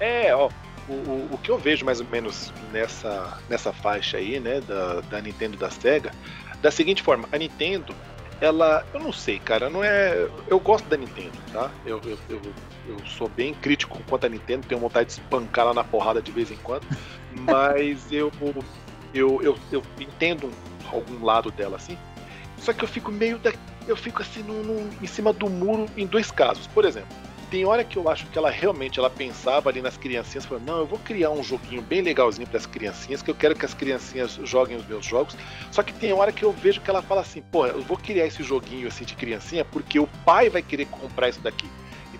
É, ó, o, o, o, que eu vejo mais ou menos nessa, nessa faixa aí, né, da, da Nintendo e da Sega, da seguinte forma, a Nintendo, ela, eu não sei, cara, não é, eu gosto da Nintendo, tá? Eu, eu, eu, eu sou bem crítico quanto a Nintendo, tenho vontade de espancar lá na porrada de vez em quando, mas eu, eu, eu, eu entendo algum lado dela assim, só que eu fico meio da, eu fico assim no, no, em cima do muro em dois casos, por exemplo tem hora que eu acho que ela realmente ela pensava ali nas criancinhas, falou, não, eu vou criar um joguinho bem legalzinho para as criancinhas, que eu quero que as criancinhas joguem os meus jogos. Só que tem hora que eu vejo que ela fala assim, pô, eu vou criar esse joguinho assim de criancinha porque o pai vai querer comprar isso daqui.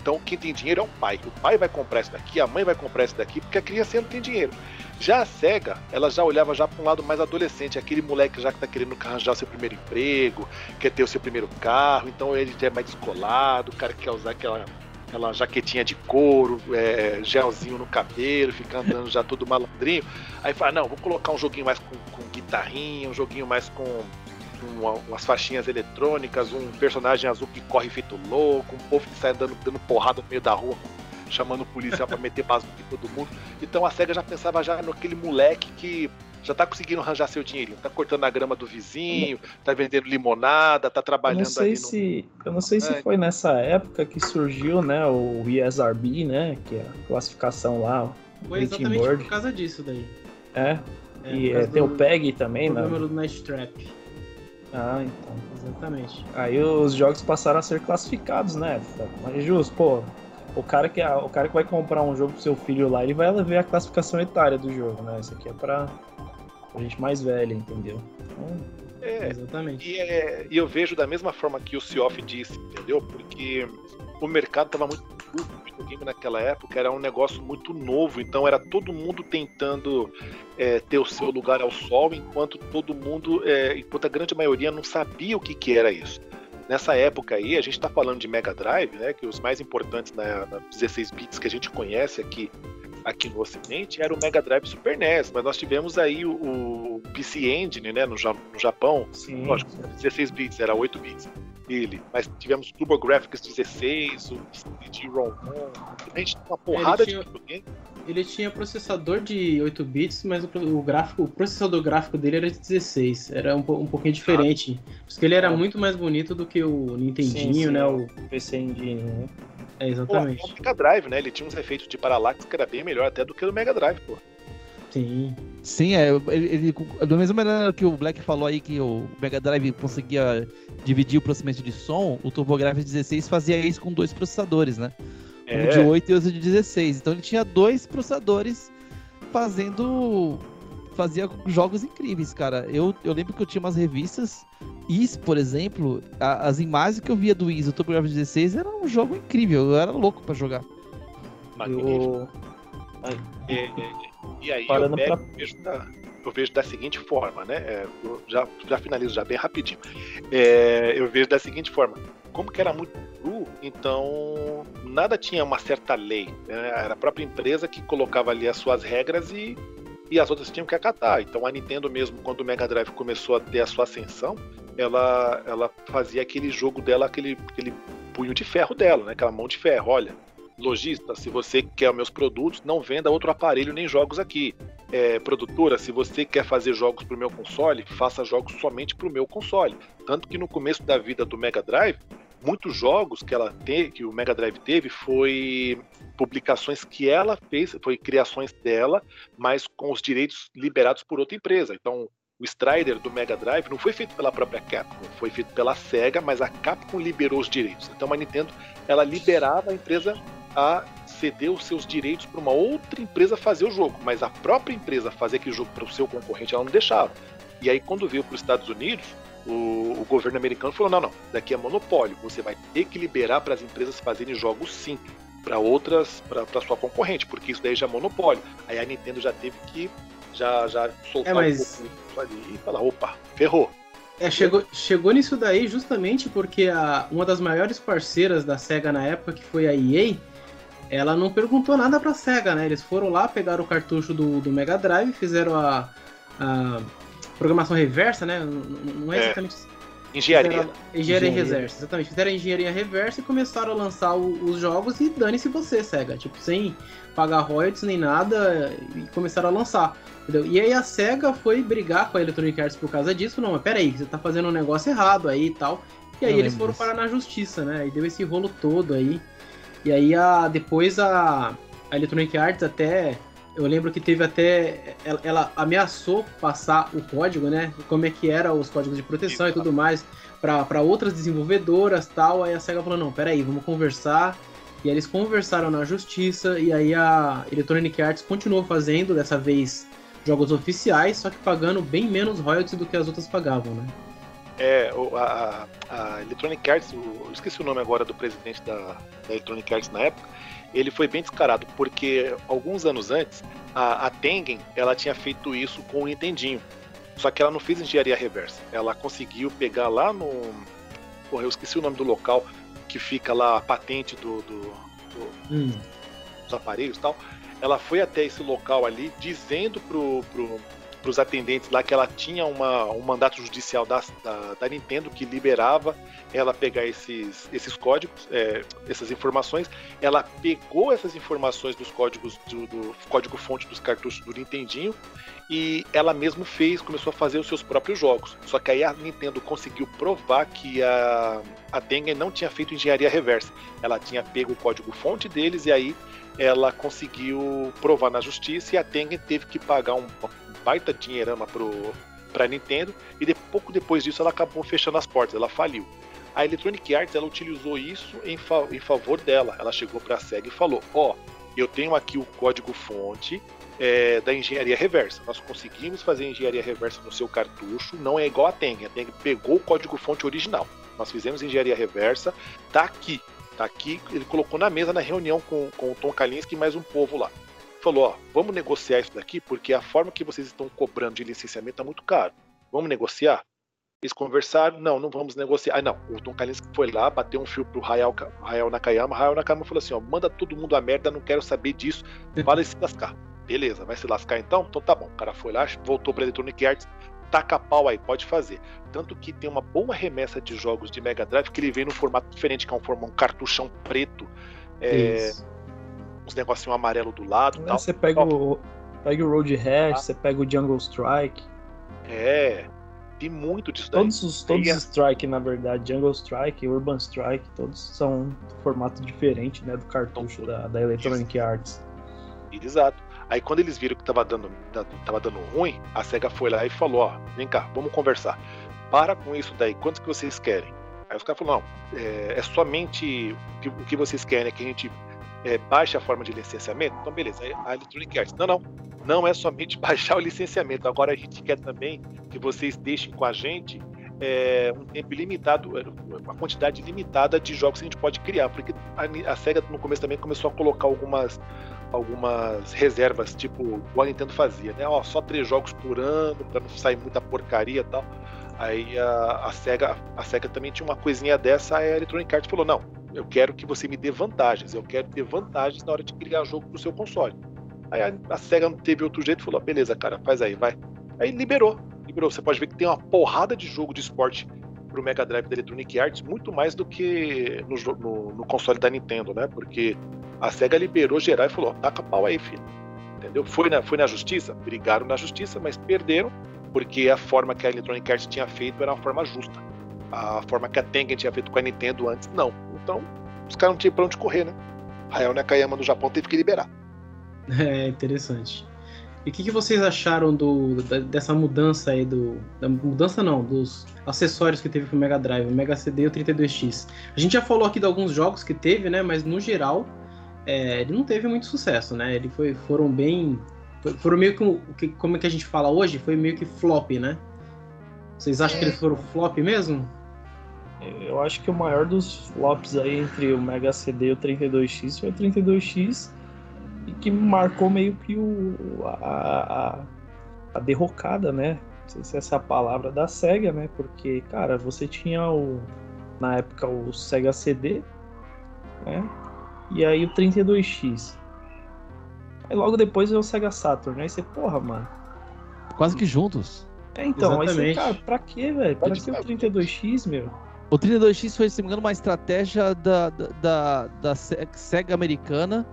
Então quem tem dinheiro é o pai. O pai vai comprar isso daqui, a mãe vai comprar isso daqui, porque a criança não tem dinheiro. Já a SEGA, ela já olhava já para um lado mais adolescente, aquele moleque já que tá querendo arranjar seu primeiro emprego, quer ter o seu primeiro carro, então ele já é mais descolado, o cara quer usar aquela aquela jaquetinha de couro, é, gelzinho no cabelo, fica andando já todo malandrinho. Aí fala, não, vou colocar um joguinho mais com, com guitarrinha, um joguinho mais com, com umas faixinhas eletrônicas, um personagem azul que corre feito louco, um povo que sai dando, dando porrada no meio da rua, chamando o policial para meter bazuca em todo mundo. Então a SEGA já pensava já naquele moleque que já tá conseguindo arranjar seu dinheirinho, tá cortando a grama do vizinho, tá vendendo limonada, tá trabalhando eu não sei
se, no... Eu não sei se foi nessa época que surgiu, né, o ESRB, né, que é a classificação lá.
Foi exatamente Board. por causa disso daí.
É, é e é, tem o PEG também, né?
O número do Night Trap.
Ah, então.
Exatamente.
Aí os jogos passaram a ser classificados, né? Mas justo, pô, o cara que o cara que vai comprar um jogo pro seu filho lá, ele vai ver a classificação etária do jogo, né? Isso aqui é para pra gente mais velha, entendeu? Então,
é, exatamente. E, é, e, eu vejo da mesma forma que o Sioff disse, entendeu? Porque o mercado estava muito curto videogame naquela época, era um negócio muito novo, então era todo mundo tentando é, ter o seu lugar ao sol, enquanto todo mundo, é, enquanto a grande maioria não sabia o que, que era isso. Nessa época aí, a gente está falando de Mega Drive, né, que os mais importantes na, na 16 bits que a gente conhece aqui aqui no Ocidente era o Mega Drive Super NES, mas nós tivemos aí o, o PC Engine, né, no, no Japão, Sim. lógico, 16 bits, era 8 bits dele, mas tivemos TurboGrafx 16, o CD-ROM, a gente tinha uma porrada tinha, de videogame.
Ele tinha processador de 8 bits, mas o, o, gráfico, o processador gráfico dele era de 16, era um, um pouquinho diferente, ah. porque ele era ah. muito mais bonito do que o Nintendinho, sim, sim, né, o
PC Engine, né?
É, exatamente.
Pô, o Mega Drive, né? Ele tinha uns efeitos de paralaxe que era bem melhor até do que o Mega Drive, pô.
Sim.
Sim, é, ele, ele, da mesma maneira que o Black falou aí que o Mega Drive conseguia dividir o processamento de som, o TurboGrafx 16 fazia isso com dois processadores, né? Um de 8 e outro de 16. Então ele tinha dois processadores fazendo. Fazia jogos incríveis, cara. Eu, eu lembro que eu tinha umas revistas. Is, por exemplo, a, as imagens que eu via do Is, o TurboGrafx 16, era um jogo incrível. Eu era louco para jogar.
Magnífico. Eu... E, e, e, aí eu, pego, pra... vejo da, eu vejo da seguinte forma, né? É, eu já, já finalizo já bem rapidinho. É, eu vejo da seguinte forma. Como que era muito cru, então nada tinha uma certa lei. Né? Era a própria empresa que colocava ali as suas regras e, e as outras tinham que acatar. Então a Nintendo mesmo, quando o Mega Drive começou a ter a sua ascensão, ela, ela fazia aquele jogo dela, aquele, aquele punho de ferro dela, né? aquela mão de ferro. Olha, lojista, se você quer meus produtos, não venda outro aparelho nem jogos aqui. É, produtora, se você quer fazer jogos para o meu console, faça jogos somente para o meu console. Tanto que no começo da vida do Mega Drive, muitos jogos que ela teve, que o Mega Drive teve, foi publicações que ela fez, foi criações dela, mas com os direitos liberados por outra empresa. Então, o Strider do Mega Drive não foi feito pela própria Capcom, foi feito pela Sega, mas a Capcom liberou os direitos. Então a Nintendo ela liberava a empresa a ceder os seus direitos para uma outra empresa fazer o jogo, mas a própria empresa fazer aquele jogo para o seu concorrente ela não deixava. E aí quando veio para os Estados Unidos, o, o, governo americano falou: não, não, daqui é monopólio, você vai ter que liberar para as empresas fazerem jogos sim, para outras, para sua concorrente, porque isso daí já é monopólio. Aí a Nintendo já teve que já, já soltar
é, mas...
um pouco ali e falar: opa, ferrou.
É, chegou, chegou nisso daí justamente porque a, uma das maiores parceiras da SEGA na época, que foi a EA, ela não perguntou nada pra SEGA, né? Eles foram lá, pegaram o cartucho do, do Mega Drive, fizeram a, a programação reversa, né? Não é exatamente
é. Engenharia.
Fizeram, engenharia, reversa, exatamente. Fizeram a engenharia reversa e começaram a lançar o, os jogos e dane-se você, SEGA. Tipo, sem pagar royalties nem nada, e começaram a lançar. Entendeu? E aí a SEGA foi brigar com a Electronic Arts por causa disso. Não, mas peraí, você tá fazendo um negócio errado aí e tal. E aí eles foram parar na justiça, né? E deu esse rolo todo aí. E aí a, depois a, a Electronic Arts até eu lembro que teve até. Ela, ela, ameaçou passar o código, né? Como é que era os códigos de proteção e tudo mais para outras desenvolvedoras tal. Aí a SEGA falou: não, peraí, vamos conversar. E aí eles conversaram na justiça. E aí a Electronic Arts continuou fazendo, dessa vez, jogos oficiais, só que pagando bem menos royalties do que as outras pagavam, né?
É, a, a Electronic Arts, eu esqueci o nome agora do presidente da, da Electronic Arts na época ele foi bem descarado, porque alguns anos antes, a, a Tengen ela tinha feito isso com o Nintendinho. Só que ela não fez engenharia reversa. Ela conseguiu pegar lá no. Porra, eu esqueci o nome do local que fica lá a patente do, do, do hum. dos aparelhos e tal. Ela foi até esse local ali dizendo pro, pro, para os atendentes lá que ela tinha uma, um mandato judicial da, da, da, Nintendo que liberava ela pegar esses, esses códigos, é, essas informações. Ela pegou essas informações dos códigos do, do código-fonte dos cartuchos do Nintendinho e ela mesma fez, começou a fazer os seus próprios jogos. Só que aí a Nintendo conseguiu provar que a, a Tengen não tinha feito engenharia reversa. Ela tinha pego o código-fonte deles e aí ela conseguiu provar na justiça e a Tengen teve que pagar um, baita dinheirama pro, pra Nintendo, e de, pouco depois disso ela acabou fechando as portas, ela faliu. A Electronic Arts ela utilizou isso em, fa em favor dela. Ela chegou para a SEGA e falou: Ó, oh, eu tenho aqui o código-fonte é, da engenharia reversa. Nós conseguimos fazer engenharia reversa no seu cartucho, não é igual a Teng. A Teng pegou o código-fonte original. Nós fizemos engenharia reversa, tá aqui. Tá aqui, ele colocou na mesa na reunião com, com o Tom Kalinske e mais um povo lá falou: ó, vamos negociar isso daqui porque a forma que vocês estão cobrando de licenciamento é muito caro. Vamos negociar? Eles conversaram, não, não vamos negociar. Ah, não, o Tom Kalinske foi lá, bateu um fio pro Hayao, Hayao Nakayama. Hayao Nakayama falou assim: ó, manda todo mundo a merda, não quero saber disso, para se lascar. Beleza, vai se lascar então? Então tá bom. O cara foi lá, voltou pra Electronic Arts, taca pau aí, pode fazer. Tanto que tem uma boa remessa de jogos de Mega Drive que ele vem num formato diferente, que é um, um cartuchão preto. É, uns negocinho amarelo do lado.
É, você pega o, pega o Road Rash, ah. você pega o Jungle Strike.
É, tem muito disso daí.
Todos os todos os Strike, na verdade, Jungle Strike, Urban Strike, todos são formato diferente, né, do cartucho da, da Electronic Arts.
Exato. Aí quando eles viram que tava dando, tava dando ruim, a SEGA foi lá e falou, ó, vem cá, vamos conversar. Para com isso daí, quantos que vocês querem? Aí os caras falaram, não, é, é somente o que, o que, vocês querem é que a gente é, baixe a forma de licenciamento? Então beleza, a Electronic Arts, não, não, não é somente baixar o licenciamento, agora a gente quer também que vocês deixem com a gente é, um tempo limitado, uma quantidade limitada de jogos que a gente pode criar, porque a, a SEGA no começo também começou a colocar algumas algumas reservas, tipo o a Nintendo fazia, né? Ó, só três jogos por ano, para não sair muita porcaria e tal. Aí a, a, SEGA, a SEGA também tinha uma coisinha dessa, a Electronic Arts falou, não, eu quero que você me dê vantagens, eu quero ter vantagens na hora de criar jogo pro seu console. Aí a, a SEGA não teve outro jeito, falou, beleza, cara, faz aí, vai. Aí liberou, liberou. Você pode ver que tem uma porrada de jogo de esporte pro Mega Drive da Electronic Arts, muito mais do que no, no, no console da Nintendo, né? Porque a SEGA liberou geral e falou: taca pau aí, filho. Entendeu? Foi na, foi na justiça? Brigaram na justiça, mas perderam, porque a forma que a Electronic Arts tinha feito era uma forma justa. A forma que a Tengen tinha feito com a Nintendo antes, não. Então, os caras não tinham pra onde correr, né? Hayao Nakayama no Japão teve que liberar.
É interessante. E o que, que, vocês acharam do, da, dessa mudança aí do. Da mudança não, dos acessórios que teve pro Mega Drive, o Mega CD e o 32X. A gente já falou aqui de alguns jogos que teve, né? Mas no geral, é, ele não teve muito sucesso, né? Ele foi, foram bem. Foram meio que. Como é que a gente fala hoje? Foi meio que flop, né? Vocês acham é. que eles foram flop mesmo?
Eu acho que o maior dos flops aí entre o Mega CD e o 32X foi o 32X e que marcou meio que o, a, a, a derrocada, né? Não sei se é essa a palavra da SEGA, né? Porque, cara, você tinha o na época o Sega CD, né? E aí o 32X. Aí logo depois é o Sega Saturn. Aí você, porra, mano.
Quase que juntos.
É, então, Exatamente. aí você, cara, pra quê, velho? Pra que o 32X, meu?
O 32X foi, se não me engano, uma estratégia da, da, da, da SEGA americana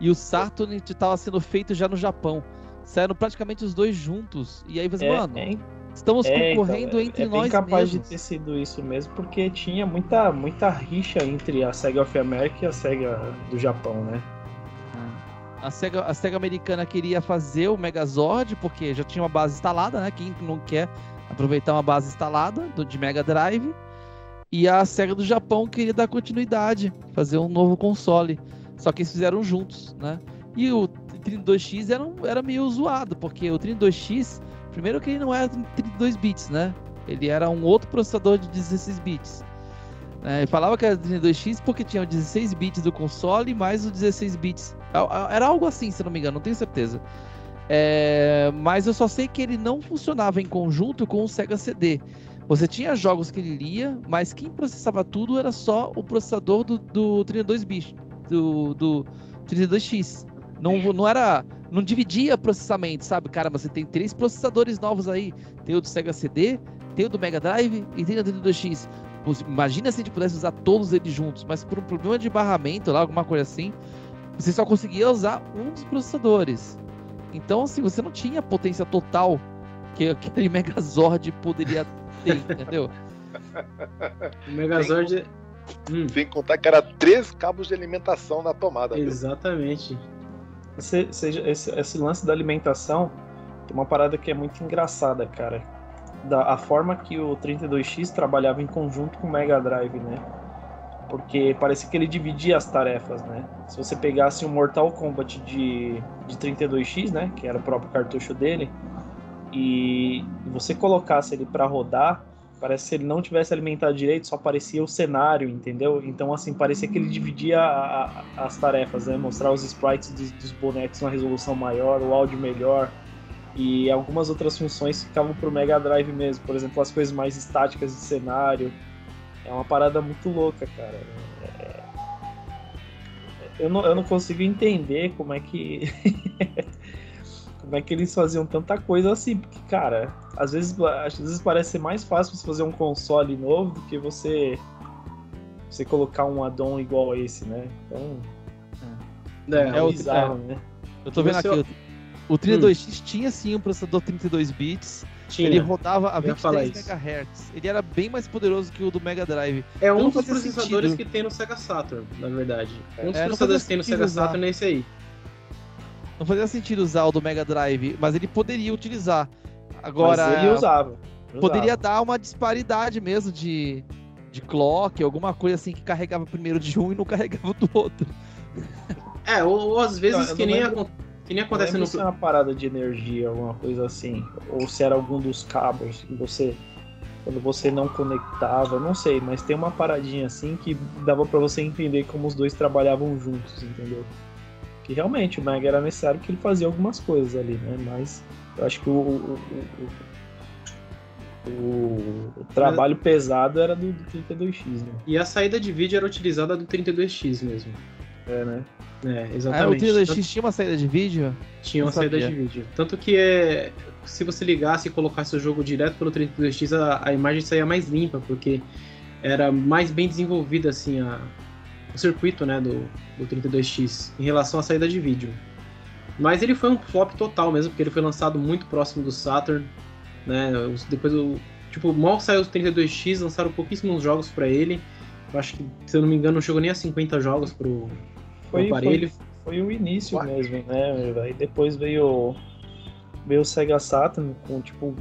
e o Saturn estava sendo feito já no Japão. Saíram praticamente os dois juntos. E aí você, é, mano, é, estamos é, concorrendo então, entre é nós. É
capaz
mesmos.
de ter sido isso mesmo, porque tinha muita, muita rixa entre a SEGA of America e a SEGA do Japão, né?
A SEGA, a SEGA americana queria fazer o Megazord, porque já tinha uma base instalada, né? Quem não quer aproveitar uma base instalada do, de Mega Drive. E a SEGA do Japão queria dar continuidade, fazer um novo console. Só que eles fizeram juntos, né? E o 32X era, era meio zoado, porque o 32X, primeiro que ele não era 32 bits, né? Ele era um outro processador de 16 bits. É, falava que era 32X porque tinha 16 bits do console mais os 16 bits. Era algo assim, se não me engano, não tenho certeza. É, mas eu só sei que ele não funcionava em conjunto com o Sega CD. Você tinha jogos que ele lia, mas quem processava tudo era só o processador do, do 32 bits do, do 32X. Não, não era. Não dividia processamento, sabe? Cara, você tem três processadores novos aí. Tem o do Sega CD, tem o do Mega Drive e tem o do 32X. Imagina se a gente pudesse usar todos eles juntos, mas por um problema de barramento lá, alguma coisa assim, você só conseguia usar um dos processadores. Então, assim, você não tinha a potência total que aquele Megazord poderia entendeu?
O Megazord.
Hum. Sem contar que era três cabos de alimentação na tomada.
Exatamente.
Esse, esse, esse, lance da alimentação tem uma parada que é muito engraçada, cara. Da, a forma que o 32X trabalhava em conjunto com o Mega Drive, né? Porque parecia que ele dividia as tarefas, né? Se você pegasse um Mortal Kombat de, de 32X, né? Que era o próprio cartucho dele, e você colocasse ele para rodar, Parece que se ele não tivesse alimentado direito, só aparecia o cenário, entendeu? Então, assim, parecia que ele dividia a, a, as tarefas, né? Mostrar os sprites dos, dos bonecos numa resolução maior, o áudio melhor. E algumas outras funções ficavam pro Mega Drive mesmo. Por exemplo, as coisas mais estáticas de cenário. É uma parada muito louca, cara. É... Eu, não, eu não consigo entender como é que. como é que eles faziam tanta coisa assim, porque, cara, às vezes, às vezes parece ser mais fácil você fazer um console novo do que você você colocar um addon igual a esse, né? Então.
É, é, é bizarro, é. né? Eu tô vendo aqui, eu... o 32X hum. tinha sim um processador 32 bits. Tinha. Ele rodava a 23 MHz. Ele era bem mais poderoso que o do Mega Drive.
É um dos processadores sentido. que tem no Sega Saturn, na verdade. Um dos é, processadores que tem no Sega usar. Saturn é esse aí.
Não fazia sentido usar o do Mega Drive, mas ele poderia utilizar. Agora.
Mas ele usava. usava.
Poderia dar uma disparidade mesmo de, de clock, alguma coisa assim que carregava primeiro de um e não carregava do outro.
É, ou, ou às vezes
Eu
que, nem,
lembro-
que nem
Não
acontece no.
se é uma parada de energia, alguma coisa assim. Ou se era algum dos cabos que você. Quando você não conectava, não sei, mas tem uma paradinha assim que dava pra você entender como os dois trabalhavam juntos, entendeu? Que realmente o Mega era necessário que ele fazia algumas coisas ali, né? Mas eu acho que o, o, o- o- o trabalho pesado era do, do 32X, né?
E a saída de vídeo era utilizada do 32X mesmo.
É, né?
É,
Ah, o
exatamente.
32X tinha uma saída de vídeo?
Tinha uma saída de vídeo. Tanto que é, se você ligasse e colocasse o jogo direto pelo 32X, a, a imagem saía mais limpa, porque era mais bem desenvolvida assim a, o circuito né, do, do 32X em relação à saída de vídeo. Mas ele foi um flop total mesmo, porque ele foi lançado muito próximo do Saturn. Né, depois o. Tipo, mal saiu o 32X, lançaram pouquíssimos jogos pra ele. Eu acho que, se eu não me engano, não chegou nem a 50 jogos pro, pro
Foi,
aparelho.
foi, foi o início
What?
mesmo, né? Aí depois veio, veio o Sega Saturn com tipo.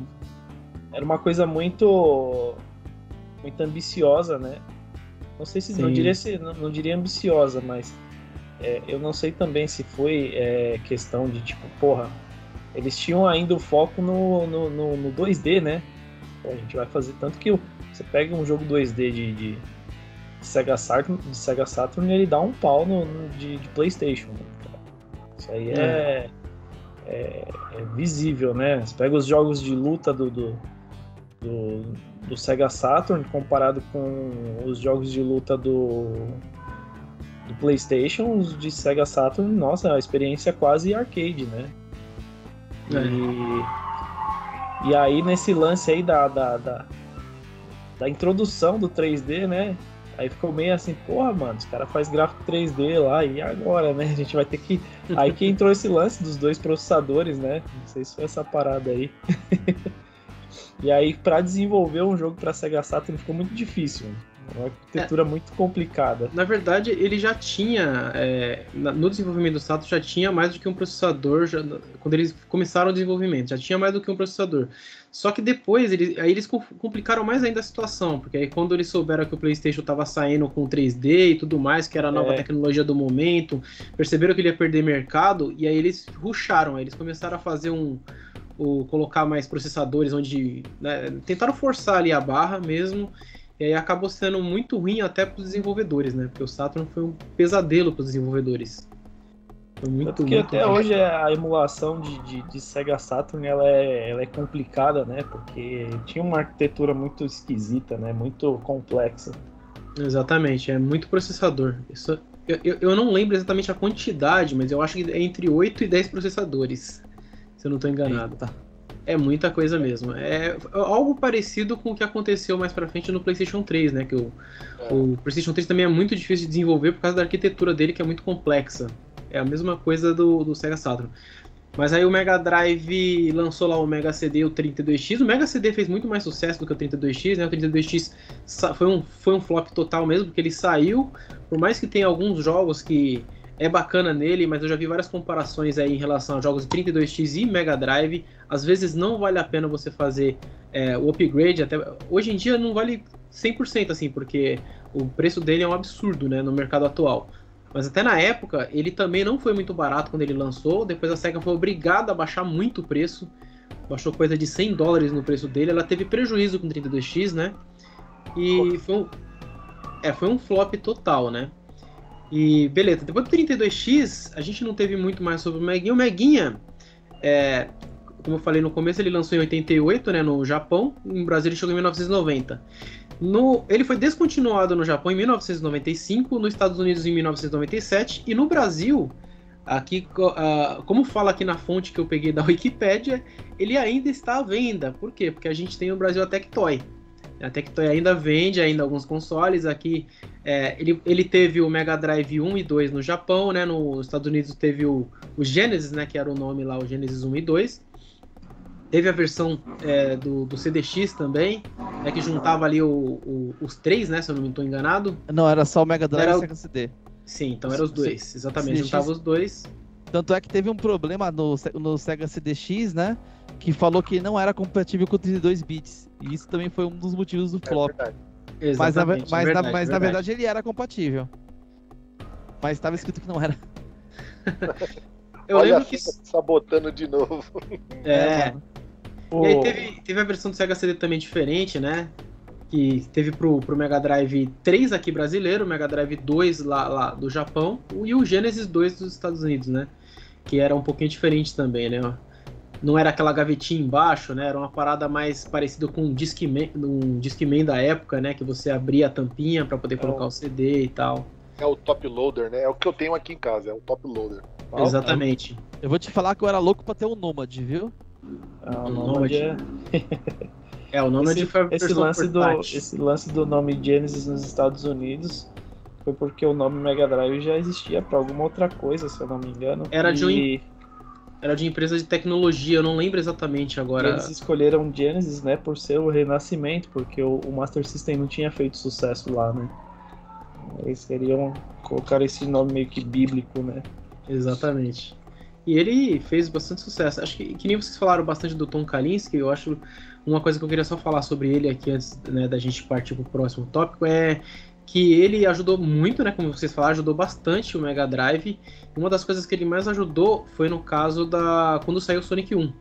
Era uma coisa muito. muito ambiciosa, né? Não sei se. Não diria, se não, não diria ambiciosa, mas. é, eu não sei também se foi é, questão de tipo, porra. Eles tinham ainda o foco no, no, no, no 2D, né? Pô, a gente vai fazer tanto que você pega um jogo 2D de, de Sega Saturn, de Sega Saturn ele dá um pau no, no- de, de PlayStation. né? Isso aí é, é, é visível, né? Você pega os jogos de luta do, do, do, do Sega Saturn comparado com os jogos de luta do, do PlayStation, os de Sega Saturn, nossa, a experiência é quase arcade, né? E, e aí nesse lance aí da, da, da, da introdução do 3D, né? Aí ficou meio assim, porra, mano, os caras fazem gráfico 3D lá, e agora, né? A gente vai ter que. Aí que entrou esse lance dos dois processadores, né? Não sei se foi essa parada aí. e aí, pra desenvolver um jogo pra Sega Saturn ficou muito difícil. É uma arquitetura muito complicada.
Na verdade, ele já tinha, é, no desenvolvimento do Saturn, já tinha mais do que um processador, já- quando eles começaram o desenvolvimento, já tinha mais do que um processador. Só que depois, eles, aí eles com- complicaram mais ainda a situação, porque aí quando eles souberam que o PlayStation estava saindo com 3D e tudo mais, que era a nova
É.
tecnologia do momento, perceberam que ele ia perder mercado, e aí eles rusharam, aí eles começaram a fazer um... O, colocar mais processadores onde... né, tentaram forçar ali a barra mesmo, e aí acabou sendo muito ruim até para os desenvolvedores, né? Porque o Saturn foi um pesadelo para os desenvolvedores. Foi muito,
Tanto que
muito
até
ruim.
hoje a emulação de, de, de Sega Saturn ela é, ela é complicada, né? Porque tinha uma arquitetura muito esquisita, né? Muito complexa.
Exatamente, é muito processador. Isso, eu, eu, eu não lembro exatamente a quantidade, mas eu acho que é entre 8 e 10 processadores. Se eu não estou enganado.
Eita.
É muita coisa mesmo. É algo parecido com o que aconteceu mais pra frente no PlayStation 3, né? Que o, o PlayStation 3 também é muito difícil de desenvolver por causa da arquitetura dele, que é muito complexa. É a mesma coisa do, do Sega Saturn. Mas aí o Mega Drive lançou lá o Mega CD e o 32X. O Mega CD fez muito mais sucesso do que o 32X, né? O 32X sa- foi um, foi um flop total mesmo, porque ele saiu, por mais que tenha alguns jogos que é bacana nele, mas eu já vi várias comparações aí em relação a jogos de 32X e Mega Drive. Às vezes não vale a pena você fazer é, o upgrade, até hoje em dia não vale 100% assim, porque o preço dele é um absurdo, né, no mercado atual. Mas até na época, ele também não foi muito barato quando ele lançou. Depois a SEGA foi obrigada a baixar muito o preço. Baixou coisa de 100 dólares no preço dele. Ela teve prejuízo com o 32X, né? E foi um, é, foi um flop total, né? E beleza, depois do 32X, a gente não teve muito mais sobre o Meguinha. O Meguinha, é, como eu falei no começo, ele lançou em 88, né, no Japão. No Brasil ele chegou em 1990. No, ele foi descontinuado no Japão em 1995, nos Estados Unidos em 1997 e no Brasil, aqui, uh, como fala aqui na fonte que eu peguei da Wikipédia, ele ainda está à venda. Por quê? Porque a gente tem no Brasil a Tectoy. A Tectoy ainda vende ainda alguns consoles. Aqui é, ele, ele teve o Mega Drive 1 e 2 no Japão, né? Nos Estados Unidos teve o, o Genesis, né? Que era o nome lá, o Genesis 1 e 2. Teve a versão é, do, do CDX também, é que juntava ali o, o, os três, né? Se eu não me estou enganado.
Não, era só o Mega Drive
Era
e
o-
o Sega CD.
Sim, então eram os dois, exatamente.
CDX.
Juntava os dois.
Tanto é que teve um problema no, no Sega CDX, né? Que falou que não era compatível com 32 bits. E isso também foi um dos motivos do flop. É mas, na, mas, verdade, na, mas verdade. na verdade ele era compatível. Mas estava escrito que não era.
Eu Olha lembro que. Sabotando de novo.
É. é e aí teve, teve a versão do Sega CD também diferente, né? Que teve pro, pro Mega Drive 3 aqui brasileiro, o Mega Drive 2 lá, lá do Japão, e o Genesis 2 dos Estados Unidos, né? Que era um pouquinho diferente também, né? Não era aquela gavetinha embaixo, né? Era uma parada mais parecida com um Discman, um Discman da época, né? Que você abria a tampinha para poder é colocar o... o CD e tal.
É o top loader, né? É o que eu tenho aqui em casa, é o top loader.
Exatamente.
Eu vou te falar que eu era louco pra ter um Nomad, viu?
Ah, o Nomad é...
é, o Nomad
esse, foi esse lance, do, esse lance do nome Genesis nos Estados Unidos foi porque o nome Mega Drive já existia para alguma outra coisa, se eu não me engano.
Era e... de um... Era de empresa de tecnologia, eu não lembro exatamente agora.
Eles escolheram Genesis, né, por ser o renascimento, porque o, o Master System não tinha feito sucesso lá, né? Eles queriam colocar esse nome meio que bíblico, né?
Exatamente. E ele fez bastante sucesso. Acho que, que nem vocês falaram bastante do Tom Kalinske, eu acho uma coisa que eu queria só falar sobre ele aqui antes né, da gente partir para o próximo tópico é que ele ajudou muito, né? Como vocês falaram, ajudou bastante o Mega Drive. Uma das coisas que ele mais ajudou foi no caso da quando saiu o Sonic 1.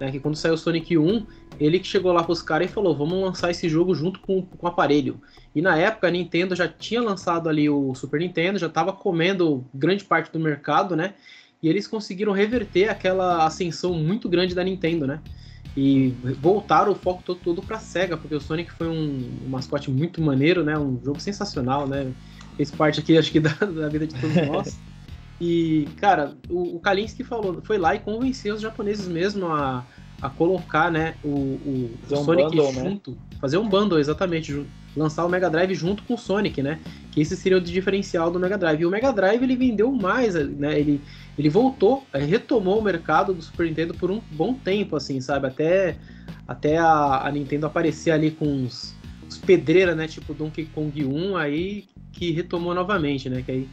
Né, que quando saiu o Sonic 1, ele que chegou lá pros caras e falou: vamos lançar esse jogo junto com, com o aparelho. E na época a Nintendo já tinha lançado ali o Super Nintendo, já estava comendo grande parte do mercado, né? E eles conseguiram reverter aquela ascensão muito grande da Nintendo, né? E voltaram o foco todo, todo pra SEGA, porque o Sonic foi um, um, mascote muito maneiro, né? Um jogo sensacional, né? Fez parte aqui, acho que, da, da vida de todos nós. E, cara, o, o Kalinski falou, foi lá e convenceu os japoneses mesmo a, a colocar, né, o, o, o Sonic bundle, né? junto. Né? Fazer um bundle, exatamente. Lançar o Mega Drive junto com o Sonic, né? Que esse seria o diferencial do Mega Drive. E o Mega Drive ele vendeu mais, né? Ele, ele voltou, retomou o mercado do Super Nintendo por um bom tempo, assim, sabe? Até, até a, a Nintendo aparecer ali com os, os pedreiras, né? Tipo Donkey Kong 1, aí que retomou novamente, né? Que aí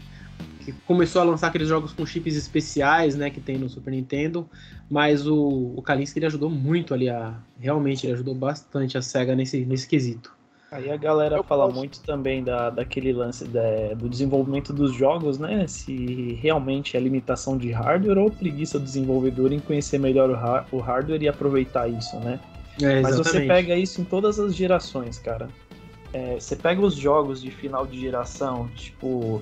que começou a lançar aqueles jogos com chips especiais, né, que tem no Super Nintendo, mas o, o Kalinske ele ajudou muito ali a, realmente ele ajudou bastante a Sega nesse, nesse quesito.
Aí a galera Eu fala posso... muito também da, daquele lance da, do desenvolvimento dos jogos, né? Se realmente é limitação de hardware ou preguiça do desenvolvedor em conhecer melhor o, o hardware e aproveitar isso, né? É, Mas você pega isso em todas as gerações, cara. É, você pega os jogos de final de geração, tipo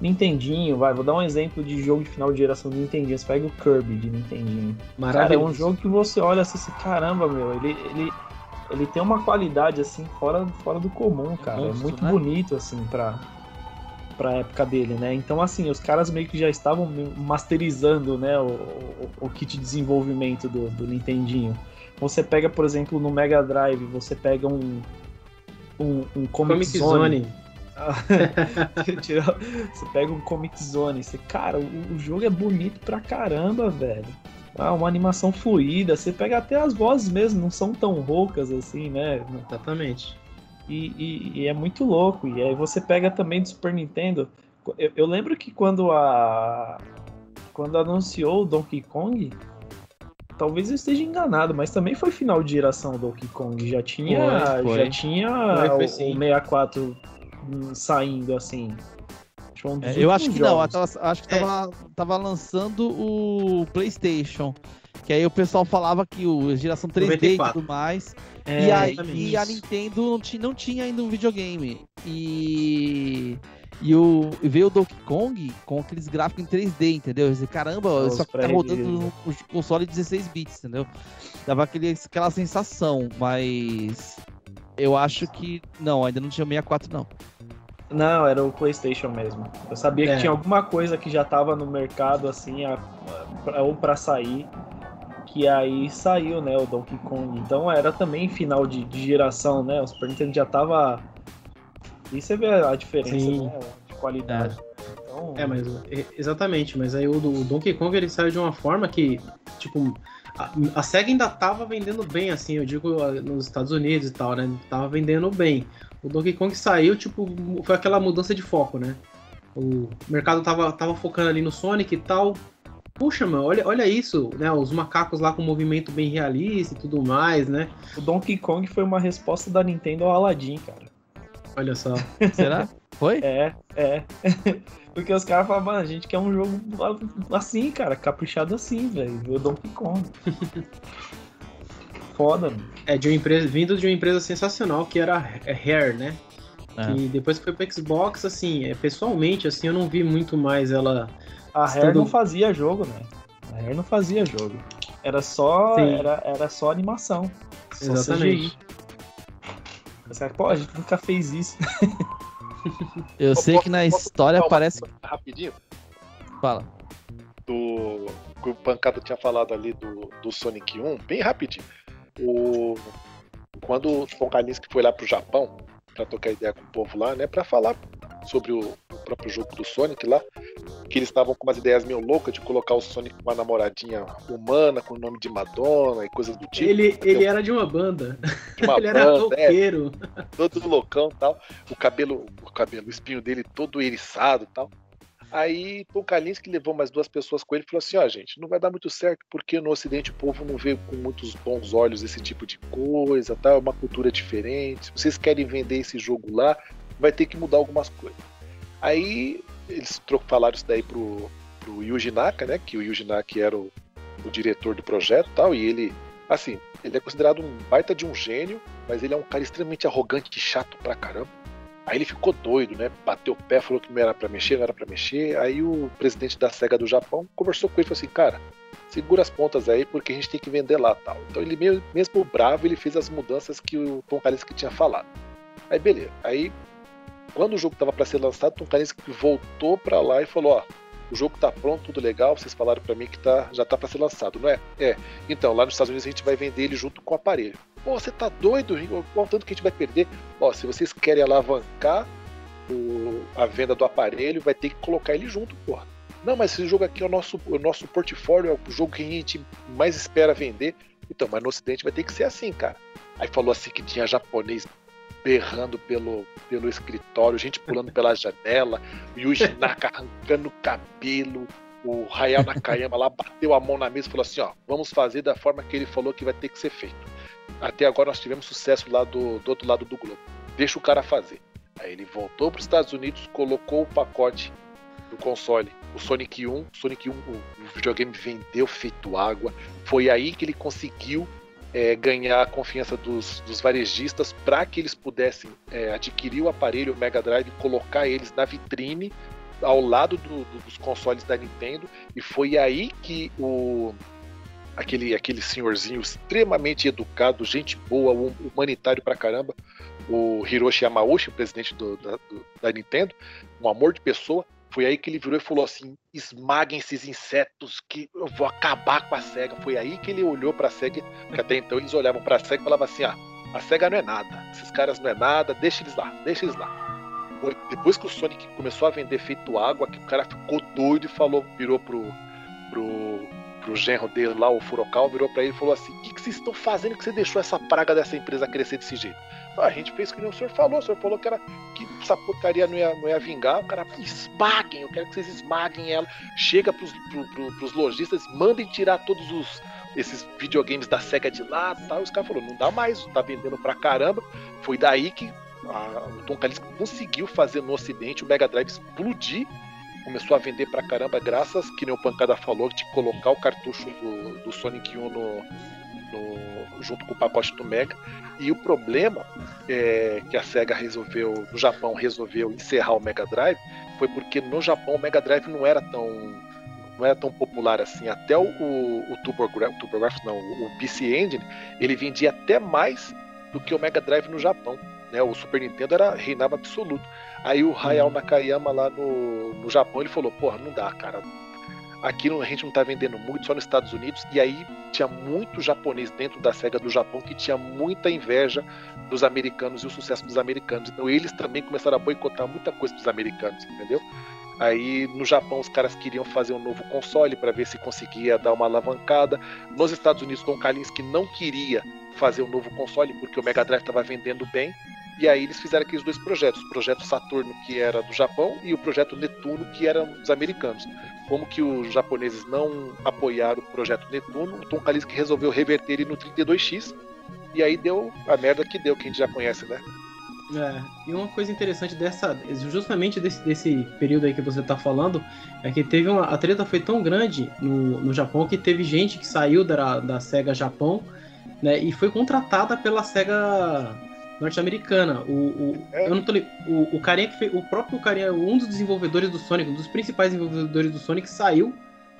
Nintendinho, vai, vou dar um exemplo de jogo de final de geração do Nintendinho. Você pega o Kirby de Nintendinho. Cara, é um jogo que você olha assim, caramba, meu, ele, ele, ele tem uma qualidade assim fora, fora do comum, cara. É, monstro, é muito né? bonito assim pra, pra época dele, né? Então assim, os caras meio que já estavam masterizando, né, o, o, o kit de desenvolvimento do, do Nintendinho. Você pega, por exemplo, no Mega Drive, você pega um um, um Comic, Comic Zone. Zone você pega um Comic Zone, você, cara, o, o, jogo é bonito pra caramba, velho. Ah, uma animação fluida, você pega até as vozes mesmo, não são tão roucas assim, né?
Exatamente.
E, e, e é muito louco. E aí você pega também do Super Nintendo. Eu, eu lembro que quando a. Quando anunciou o Donkey Kong, talvez eu esteja enganado, mas também foi final de geração do Donkey Kong. Já tinha, foi, foi. Já tinha foi, o, o 64 saindo assim.
Um é, eu acho que jogos. não, tava, acho que tava, é. tava lançando o PlayStation. Que aí o pessoal falava que o geração 3D 94. e tudo mais. É, e, aí, e a Nintendo não tinha, não tinha ainda um videogame. E. E, o, veio o Donkey Kong com aqueles gráficos em 3D, entendeu? Disse, caramba, só que tá rodando no, no console 16 bits, entendeu? Dava aquele, aquela sensação, mas eu acho que. Não, ainda não tinha 64, não.
Não, era o PlayStation mesmo. Eu sabia é. que tinha alguma coisa que já tava no mercado, assim, a, a, ou para sair, que aí saiu, né, o Donkey Kong. Então era também final de, de geração, né? O Super Nintendo já tava. E você vê a diferença, né, de qualidade.
É. Então... é, mas exatamente, mas aí o, o Donkey Kong ele saiu de uma forma que, tipo, a, a SEGA ainda tava vendendo bem, assim, eu digo nos Estados Unidos e tal, né? Tava vendendo bem. O Donkey Kong saiu, tipo, foi aquela mudança de foco, né? O mercado tava, tava focando ali no Sonic e tal. puxa, mano, olha, olha isso, né? Os macacos lá com movimento bem realista e tudo mais, né?
O Donkey Kong foi uma resposta da Nintendo ao Aladdin, cara.
Olha só.
Será? Foi?
É, é. Porque os caras falam, mano, a gente quer um jogo assim, cara, caprichado assim, velho. O Donkey Kong. Foda, mano.
É de uma empresa, vindo de uma empresa sensacional que era a Rare, né?
É.
E depois que foi pro Xbox, assim, é, pessoalmente, assim, eu não vi muito mais ela.
A Rare
Estando-
não fazia jogo, né? A Rare não fazia jogo. Era só,
Sim.
era, era só animação. Só
Exatamente.
CGI. Caras, Pô, a gente nunca fez isso.
Eu sei
Posso-
que na história parece.
Rapidinho.
Fala.
do que o Pancada tinha falado ali do, do Sonic 1, bem rapidinho. O, quando o Tom foi lá pro Japão para trocar ideia com o povo lá, né, para falar sobre o, o próprio jogo do Sonic lá, que eles estavam com umas ideias meio loucas de colocar o Sonic com uma namoradinha humana com o nome de Madonna e coisas do tipo.
Ele, ele era de uma banda.
de uma
ele era
banda, é,
roqueiro.
todo loucão e tal. O cabelo, o cabelo, o espinho dele todo eriçado e tal. Aí Tom Kalinske levou mais duas pessoas com ele e falou assim: ó, gente, não vai dar muito certo porque no Ocidente o povo não vê com muitos bons olhos esse tipo de coisa, tá? É uma cultura diferente. Vocês querem vender esse jogo lá, vai ter que mudar algumas coisas. Aí eles falaram isso daí pro, pro Yuji Naka, né? Que o Yuji Naka era o, o diretor do projeto tal, e ele, assim, ele é considerado um baita de um gênio, mas ele é um cara extremamente arrogante e chato pra caramba. Aí ele ficou doido, né? Bateu o pé, falou que não era pra mexer, não era pra mexer. Aí o presidente da SEGA do Japão conversou com ele e falou assim: cara, segura as pontas aí porque a gente tem que vender lá tal. Então ele mesmo, mesmo bravo, ele fez as mudanças que o Tom Kalinske tinha falado. Aí beleza. Aí quando o jogo estava para ser lançado, Tom Kalinske voltou para lá e falou: ó, o jogo tá pronto, tudo legal, vocês falaram para mim que tá, já tá para ser lançado, não é? É. Então, lá nos Estados Unidos a gente vai vender ele junto com o aparelho. Pô, você tá doido? Qual tanto que a gente vai perder? Ó, se vocês querem alavancar o- a venda do aparelho, vai ter que colocar ele junto, porra. Não, mas esse jogo aqui é o nosso, o nosso portfólio, é o jogo que a gente mais espera vender. Então, mas no Ocidente vai ter que ser assim, cara. Aí falou assim que tinha japonês berrando pelo, pelo escritório, gente pulando pela janela, o Yuji Naka arrancando o cabelo, o Hayao Nakayama lá bateu a mão na mesa e falou assim, ó, vamos fazer da forma que ele falou que vai ter que ser feito. Até agora nós tivemos sucesso lá do, do outro lado do globo. Deixa o cara fazer. Aí ele voltou para os Estados Unidos, colocou o pacote do console, o Sonic 1. O Sonic 1, o, videogame vendeu feito água. Foi aí que ele conseguiu é, ganhar a confiança dos, dos varejistas para que eles pudessem é, adquirir o aparelho o Mega Drive colocar eles na vitrine ao lado do- do- dos consoles da Nintendo. E foi aí que o aquele, aquele senhorzinho extremamente educado, gente boa, hum- humanitário pra caramba, o Hiroshi Yamauchi, o presidente do- da, do- da Nintendo, um amor de pessoa. Foi aí que ele virou e falou assim: esmaguem esses insetos que eu vou acabar com a SEGA. Foi aí que ele olhou pra SEGA, que até então eles olhavam pra SEGA e falavam assim: ah, a SEGA não é nada, esses caras não é nada, deixa eles lá, deixa eles lá. Depois que o Sonic começou a vender feito água, que o cara ficou doido e falou, virou pro, pro, pro genro dele lá, o Furokawa, virou pra ele e falou assim: O que, que vocês estão fazendo que você deixou essa praga dessa empresa crescer desse jeito? Ah, a gente fez o que o senhor falou, o senhor falou que era que essa porcaria não ia, não ia vingar, o cara esmaguem, eu quero que vocês esmaguem ela. Chega pros, pro, pro, pros lojistas, mandem tirar todos os esses videogames da SEGA de lá tal. Os caras falaram, não dá mais, tá vendendo pra caramba. Foi daí que a- o Tom Kalinske conseguiu fazer no ocidente o Mega Drive explodir. Começou a vender pra caramba, graças, que nem o Pancada falou, de colocar o cartucho do, do Sonic 1 no, no- junto com o pacote do Mega. E o problema é, que a SEGA resolveu, no Japão, resolveu encerrar o Mega Drive foi porque no Japão o Mega Drive não era tão não era tão popular assim. Até o, o, o TurboGrafx, TurboGrafx não, o PC Engine, ele vendia até mais do que o Mega Drive no Japão. Né? O Super Nintendo era reinava absoluto. Aí o Hayao Nakayama lá no, no Japão ele falou: Porra, não dá, cara. Aqui a gente não tá vendendo muito, só nos Estados Unidos. E aí tinha muito japonês dentro da SEGA do Japão que tinha muita inveja dos americanos e o sucesso dos americanos. Então eles também começaram a boicotar muita coisa dos americanos, entendeu? Aí no Japão os caras queriam fazer um novo console para ver se conseguia dar uma alavancada. Nos Estados Unidos, Tom Kalinske não queria fazer um novo console porque o Mega Drive estava vendendo bem. E aí eles fizeram aqueles dois projetos, o projeto Saturno, que era do Japão, e o projeto Netuno, que era dos americanos. Como que os japoneses não apoiaram o projeto Netuno, o Tom Kalinske resolveu reverter ele no 32X, e aí deu a merda que deu, que a gente já conhece, né?
É, e uma coisa interessante dessa, justamente desse, desse período aí que você tá falando, é que teve uma, a treta foi tão grande no, no Japão que teve gente que saiu da, da SEGA Japão, né, e foi contratada pela SEGA norte-americana. O, o, é. eu não tô, o, o carinha que fez, o próprio carinha, um dos desenvolvedores do Sonic, um dos principais desenvolvedores do Sonic saiu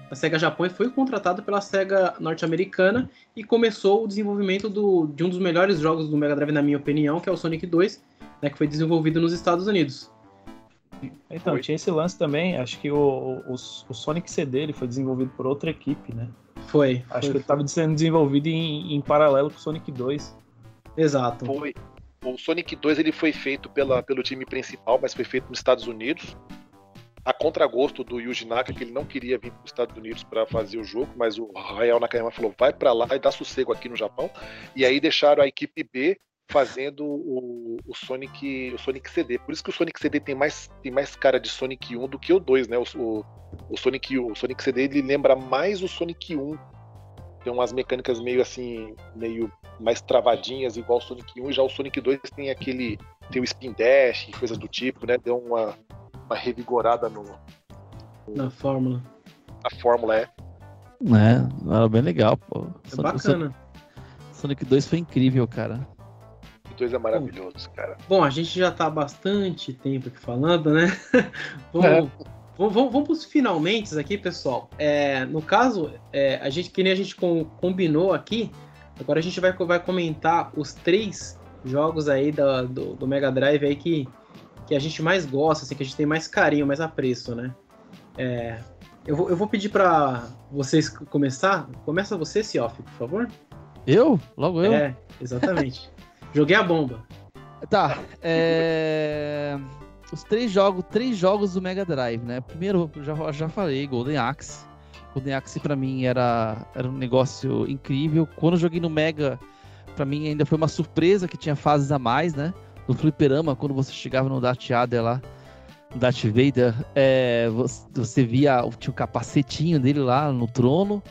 da SEGA Japão e foi contratado pela SEGA norte-americana e começou o desenvolvimento do, de um dos melhores jogos do Mega Drive, na minha opinião, que é o Sonic 2, né, que foi desenvolvido nos Estados Unidos.
Então, foi. tinha esse lance também, acho que o, o, o, Sonic CD ele foi desenvolvido por outra equipe, né?
Foi.
Acho
foi,
que ele estava sendo desenvolvido em, em paralelo com o Sonic 2.
Exato.
Foi. O Sonic 2 ele foi feito pela, pelo time principal, mas foi feito nos Estados Unidos. A contragosto do Yuji Naka, que ele não queria vir para os Estados Unidos para fazer o jogo, mas o Hayao Nakayama falou: vai para lá e dá sossego aqui no Japão. E aí deixaram a equipe B fazendo o, o, Sonic o Sonic CD. Por isso que o Sonic CD tem mais, tem mais cara de Sonic 1 do que o 2, né? O, o, o Sonic, o Sonic CD ele lembra mais o Sonic 1. Tem umas mecânicas meio assim, meio mais travadinhas, igual o Sonic 1, e já o Sonic 2 tem aquele. tem o Spin Dash e coisas do tipo, né? Deu uma, uma revigorada no,
no. Na fórmula.
A fórmula é.
É, era bem legal, pô.
É Sonic, bacana.
Sonic 2 foi incrível, cara.
2 é maravilhoso, cara.
Bom, a gente já tá há bastante tempo aqui falando, né? vamos, é. vamos, vamos, vamos pros finalmente aqui, pessoal. É, no caso, é, a gente, que nem a gente combinou aqui, agora a gente vai, vai comentar os três jogos aí da, do, do Mega Drive aí que, que a gente mais gosta, assim, que a gente tem mais carinho, mais apreço, né? É, eu, vou, eu vou pedir para vocês começar. Começa você, Sioff, por favor.
Eu? Logo eu?
É, exatamente. Joguei a bomba.
Tá, é... Os três jogos, três jogos do Mega Drive, né? Primeiro, já, já falei, Golden Axe. Golden Axe pra mim era, era um negócio incrível. Quando eu joguei no Mega, pra mim ainda foi uma surpresa que tinha fases a mais, né? No fliperama, quando você chegava no Darth Vader lá, no Darth Vader, é, você, você via tinha o capacetinho dele lá no trono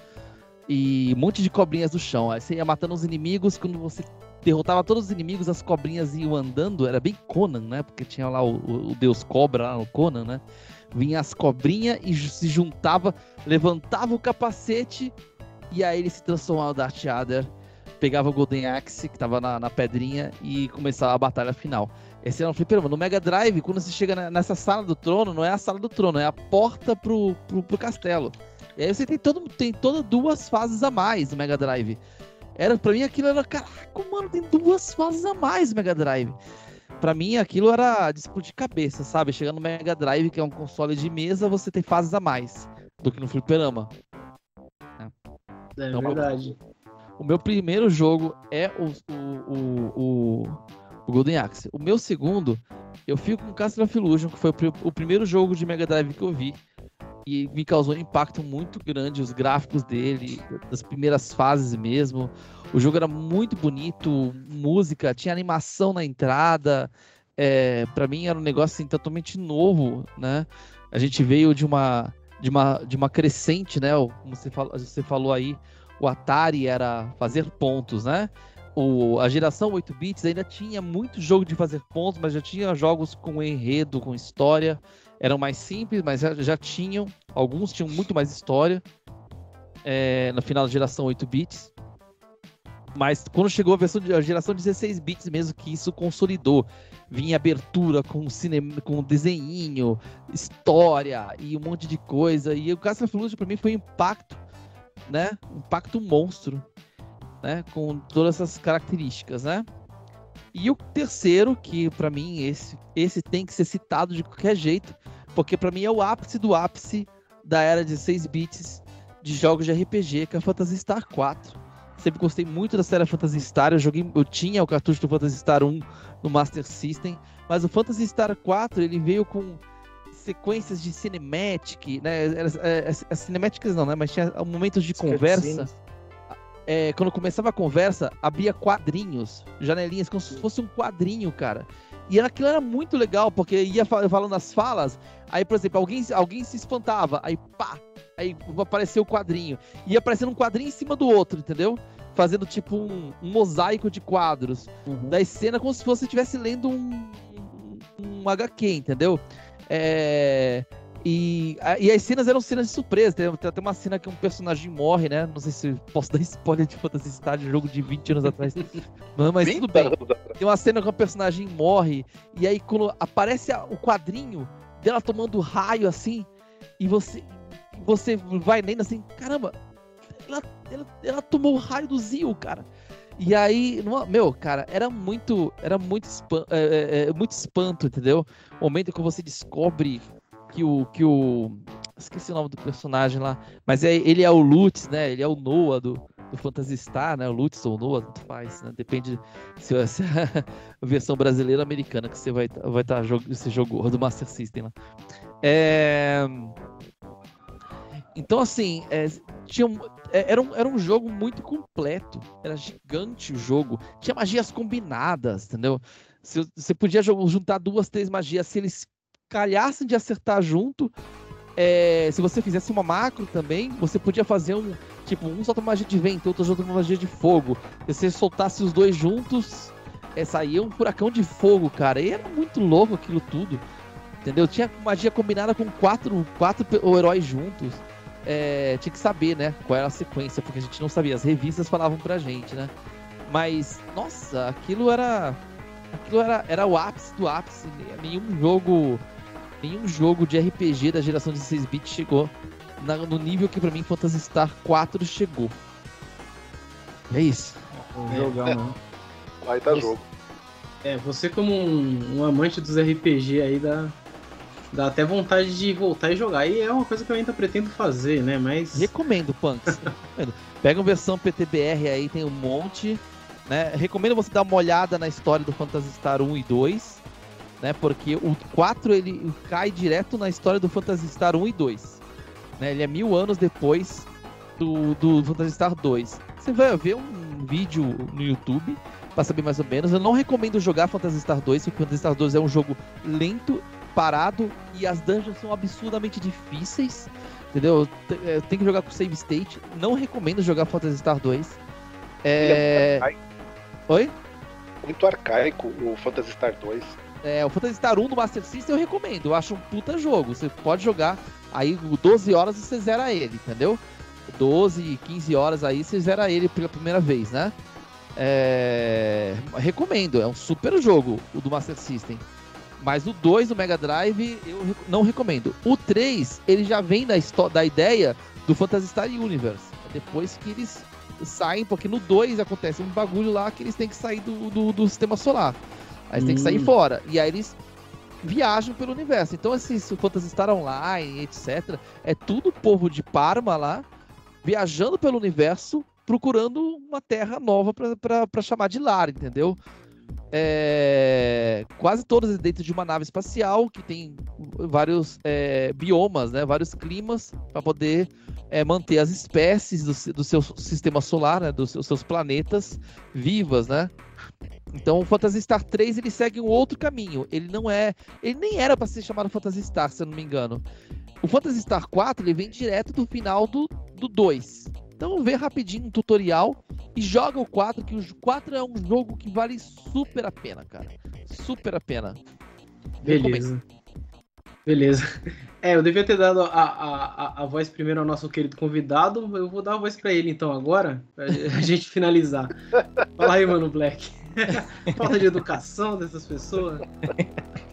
e um monte de cobrinhas no chão. Aí você ia matando os inimigos, quando você derrotava todos os inimigos, as cobrinhas iam andando, era bem Conan, né? Porque tinha lá o, o Deus Cobra lá no Conan, né? Vinha as cobrinhas e se juntava, levantava o capacete e aí ele se transformava no Darth Vader, pegava o Golden Axe, que tava na, na pedrinha, e começava a batalha final. Esse era um fliperama. No Mega Drive, quando você chega nessa sala do trono, não é a sala do trono, é a porta pro, pro, pro castelo. E aí você tem, todo, tem todas duas fases a mais no Mega Drive. Era, pra mim aquilo era, caraca, mano, tem duas fases a mais Mega Drive. Pra mim aquilo era de explodir cabeça, sabe? Chegando no Mega Drive, que é um console de mesa, você tem fases a mais do que no fliperama.
É, é então, verdade.
O meu primeiro jogo é o, o, o, o, Golden Axe. O meu segundo, eu fico com Castle of Illusion, que foi o, o primeiro jogo de Mega Drive que eu vi e me causou um impacto muito grande os gráficos dele, das primeiras fases mesmo. O jogo era muito bonito, música, tinha animação na entrada. É, para mim era um negócio assim, totalmente novo, né? A gente veio de uma de uma, de uma crescente, né? Como você falou, você falou aí, o Atari era fazer pontos, né? O, a geração 8 bits ainda tinha muito jogo de fazer pontos, mas já tinha jogos com enredo, com história eram mais simples, mas já, já tinham, alguns tinham muito mais história é, no final da geração 8 bits. Mas quando chegou a versão a geração 16 bits mesmo que isso consolidou, vinha abertura com cinema, com desenho, história e um monte de coisa. E o Castle Illusion para mim foi um impacto, né? Um impacto monstro, né? Com todas essas características, né? E o terceiro, que para mim esse, esse tem que ser citado de qualquer jeito, porque para mim é o ápice do ápice da era de 6 bits de jogos de RPG, que é Phantasy Star 4. Sempre gostei muito da série Phantasy Star, eu joguei, eu tinha o cartucho do Phantasy Star 1 no Master System, mas o Phantasy Star 4, ele veio com sequências de cinematic, né? As, as, as cinemáticas não, né? Mas tinha momentos de conversa. É, quando começava a conversa, abria quadrinhos, janelinhas, como se fosse um quadrinho, cara. E aquilo era muito legal, porque ia falando as falas, aí, por exemplo, alguém, alguém se espantava, aí pá, aí apareceu o quadrinho. Ia aparecendo um quadrinho em cima do outro, entendeu? Fazendo tipo um, um mosaico de quadros uhum. da cena, como se você estivesse lendo um, um, um HQ, entendeu? É... E, e as cenas eram cenas de surpresa. Tem, tem até uma cena que um personagem morre, né? Não sei se posso dar spoiler de Phantasy Star de jogo de 20 anos atrás. Não, mas tudo bem. Tem uma cena que um personagem morre, e aí quando aparece o quadrinho dela tomando raio assim, e você você vai lendo assim, caramba, ela, ela, ela tomou o raio do Zio, cara. E aí, meu, cara, era muito, era muito, espanto, é, é, é, muito espanto, entendeu? O momento que você descobre que o. Que o esqueci o nome do personagem lá. Mas é, ele é o Lutz, né? Ele é o Noah do, do Phantasy Star, né? O Lutz ou o Noah, tanto faz, né? Depende se, é a versão brasileira ou americana que você vai estar vai tá, esse jogo do Master System lá. É... Então, assim, é, tinha, é, era, um, era um jogo muito completo. Era gigante o jogo. Tinha magias combinadas, entendeu? Você podia juntar duas, três magias. Se eles calhassem de acertar junto, é, se você fizesse uma macro também, você podia fazer um. Tipo, um solta magia de vento, outro solta magia de fogo. Se você soltasse os dois juntos, é, saía um furacão de fogo, cara. E era muito louco aquilo tudo. Entendeu? Tinha magia combinada com quatro, quatro heróis juntos. É, tinha que saber, né? Qual era a sequência, porque a gente não sabia. As revistas falavam pra gente, né? Mas, nossa, aquilo era. Aquilo era, era o ápice do ápice. Nenhum jogo nenhum jogo de RPG da geração de 16 bits chegou na, no nível que para mim Phantasy Star 4 chegou. É isso.
É, jogão, é.
Vai tá jogo.
É, você como um, um, amante dos RPG aí dá, dá até vontade de voltar e jogar. E é uma coisa que eu ainda pretendo fazer, né? Mas.
Recomendo, Punks. Pega uma versão PTBR aí, tem um monte. Né? Recomendo você dar uma olhada na história do Phantasy Star 1 e 2 né? Porque o 4 ele cai direto na história do Phantasy Star 1 e 2. Né? Ele é mil anos depois do, do Phantasy Star 2. Você vai ver um vídeo no YouTube para saber mais ou menos. Eu não recomendo jogar Phantasy Star 2, porque Phantasy Star 2 é um jogo lento, parado e as dungeons são absurdamente difíceis. Entendeu? É, tem que jogar com save state. Não recomendo jogar Phantasy Star 2. É... é Oi?
Muito arcaico o Phantasy Star 2.
É, o Phantasy Star 1 do Master System eu recomendo. Eu acho um puta jogo. Você pode jogar aí 12 horas e você zera ele, entendeu? 12, 15 horas aí você zera ele pela primeira vez, né? É... Recomendo, é um super jogo o do Master System. Mas o 2 do Mega Drive eu não recomendo. O 3, ele já vem da, da ideia do Phantasy Star Universe. Depois que eles saem, porque no 2 acontece um bagulho lá que eles têm que sair do, do, do sistema solar. Aí hum. tem que sair hum. fora. E aí eles viajam pelo universo. Então, esse Phantasy Star Online, etc., é tudo povo de Parma lá, viajando pelo universo, procurando uma terra nova para chamar de lar, entendeu? É, quase todas dentro de uma nave espacial que tem vários é, biomas, né, vários climas para poder é, manter as espécies do, do seu sistema solar, né, dos seus planetas vivas, né? Então o Phantasy Star 3 ele segue um outro caminho. Ele não é. Ele nem era para ser chamado Phantasy Star, se eu não me engano. O Phantasy Star 4 ele vem direto do final do, do 2. Então vê rapidinho um tutorial e joga o 4, que o 4 é um jogo que vale super a pena, cara. Super a pena.
Beleza. Beleza. É, eu devia ter dado a, a, a, voz primeiro ao nosso querido convidado. Eu vou dar a voz para ele então agora, pra a gente finalizar. Fala aí, mano, Black. Falta de educação dessas pessoas.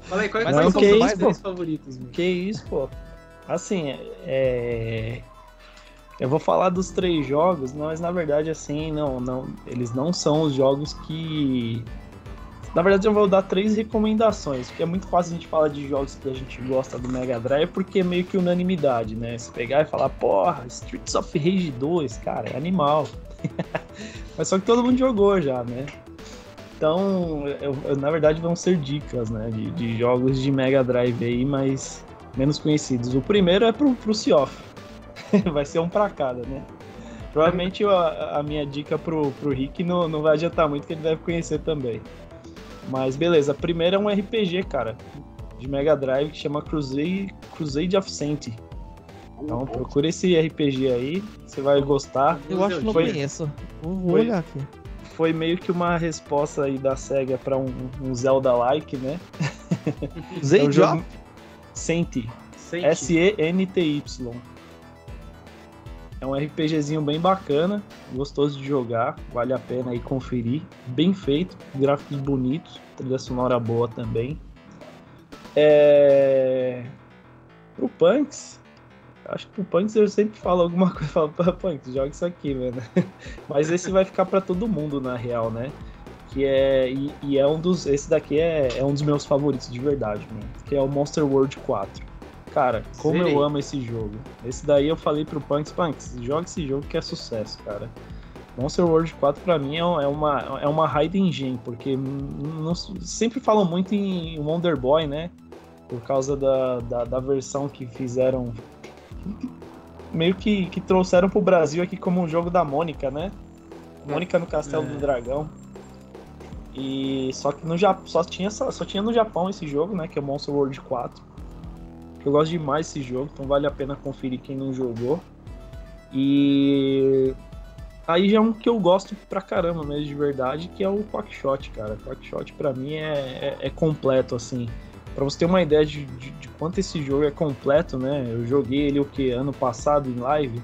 Fala aí, quais,
Mas, são os mais
três favoritos? Mano?
Que isso, pô. Assim, é... Eu vou falar dos três jogos, mas na verdade, assim, não, não, eles não são os jogos que na verdade, eu vou dar três recomendações, porque é muito fácil a gente falar de jogos que a gente gosta do Mega Drive, porque é meio que unanimidade, né? Se pegar e falar, porra, Streets of Rage 2, cara, é animal. Mas só que todo mundo jogou já, né? Então, eu, eu, na verdade, vão ser dicas, né? De, de, jogos de Mega Drive aí, mas menos conhecidos. O primeiro é pro, pro Cioff. Vai ser um pra cada, né? Provavelmente a, a, minha dica pro, pro Rick não, não vai adiantar muito, que ele deve conhecer também. Mas beleza, a primeira é um RPG, cara, de Mega Drive que chama Crusade, Crusade of Saint. Então procura esse RPG aí, você vai gostar.
Eu acho que não conheço. Vou olhar aqui.
Foi meio que uma resposta aí da SEGA para um, um Zelda-like, né?
Zend é um jogo...
S-E-N-T-Y. É um RPGzinho bem bacana, gostoso de jogar, vale a pena aí conferir. Bem feito, gráficos bonitos, trilha sonora boa também. É... Pro Punks, acho que pro Punks eu sempre falo alguma coisa, falo, Punks, joga isso aqui, mano. Mas esse vai ficar para todo mundo, na real, né? Que é, e, e, é um dos, esse daqui é, é um dos meus favoritos de verdade, mano. Que é o Monster World 4. Cara, como eu amo esse jogo. Esse daí eu falei pro Punks, Punks, joga esse jogo que é sucesso, cara. Monster World 4 para mim é, é uma, é uma hidden gem, porque não, sempre falam muito em Wonder Boy, né? Por causa da, da, da versão que fizeram. Meio que, que trouxeram pro Brasil aqui como um jogo da Mônica, né? Mônica no Castelo é. do Dragão. E só que no Japão só tinha, só tinha no Japão esse jogo, né? Que é Monster World 4. Eu gosto demais desse jogo, então vale a pena conferir quem não jogou. E aí já é um que eu gosto pra caramba mesmo de verdade, que é o Quackshot, cara. Quackshot pra mim é, é, é completo, assim. Pra você ter uma ideia de, de, de, quanto esse jogo é completo, né? Eu joguei ele o que? Ano passado em live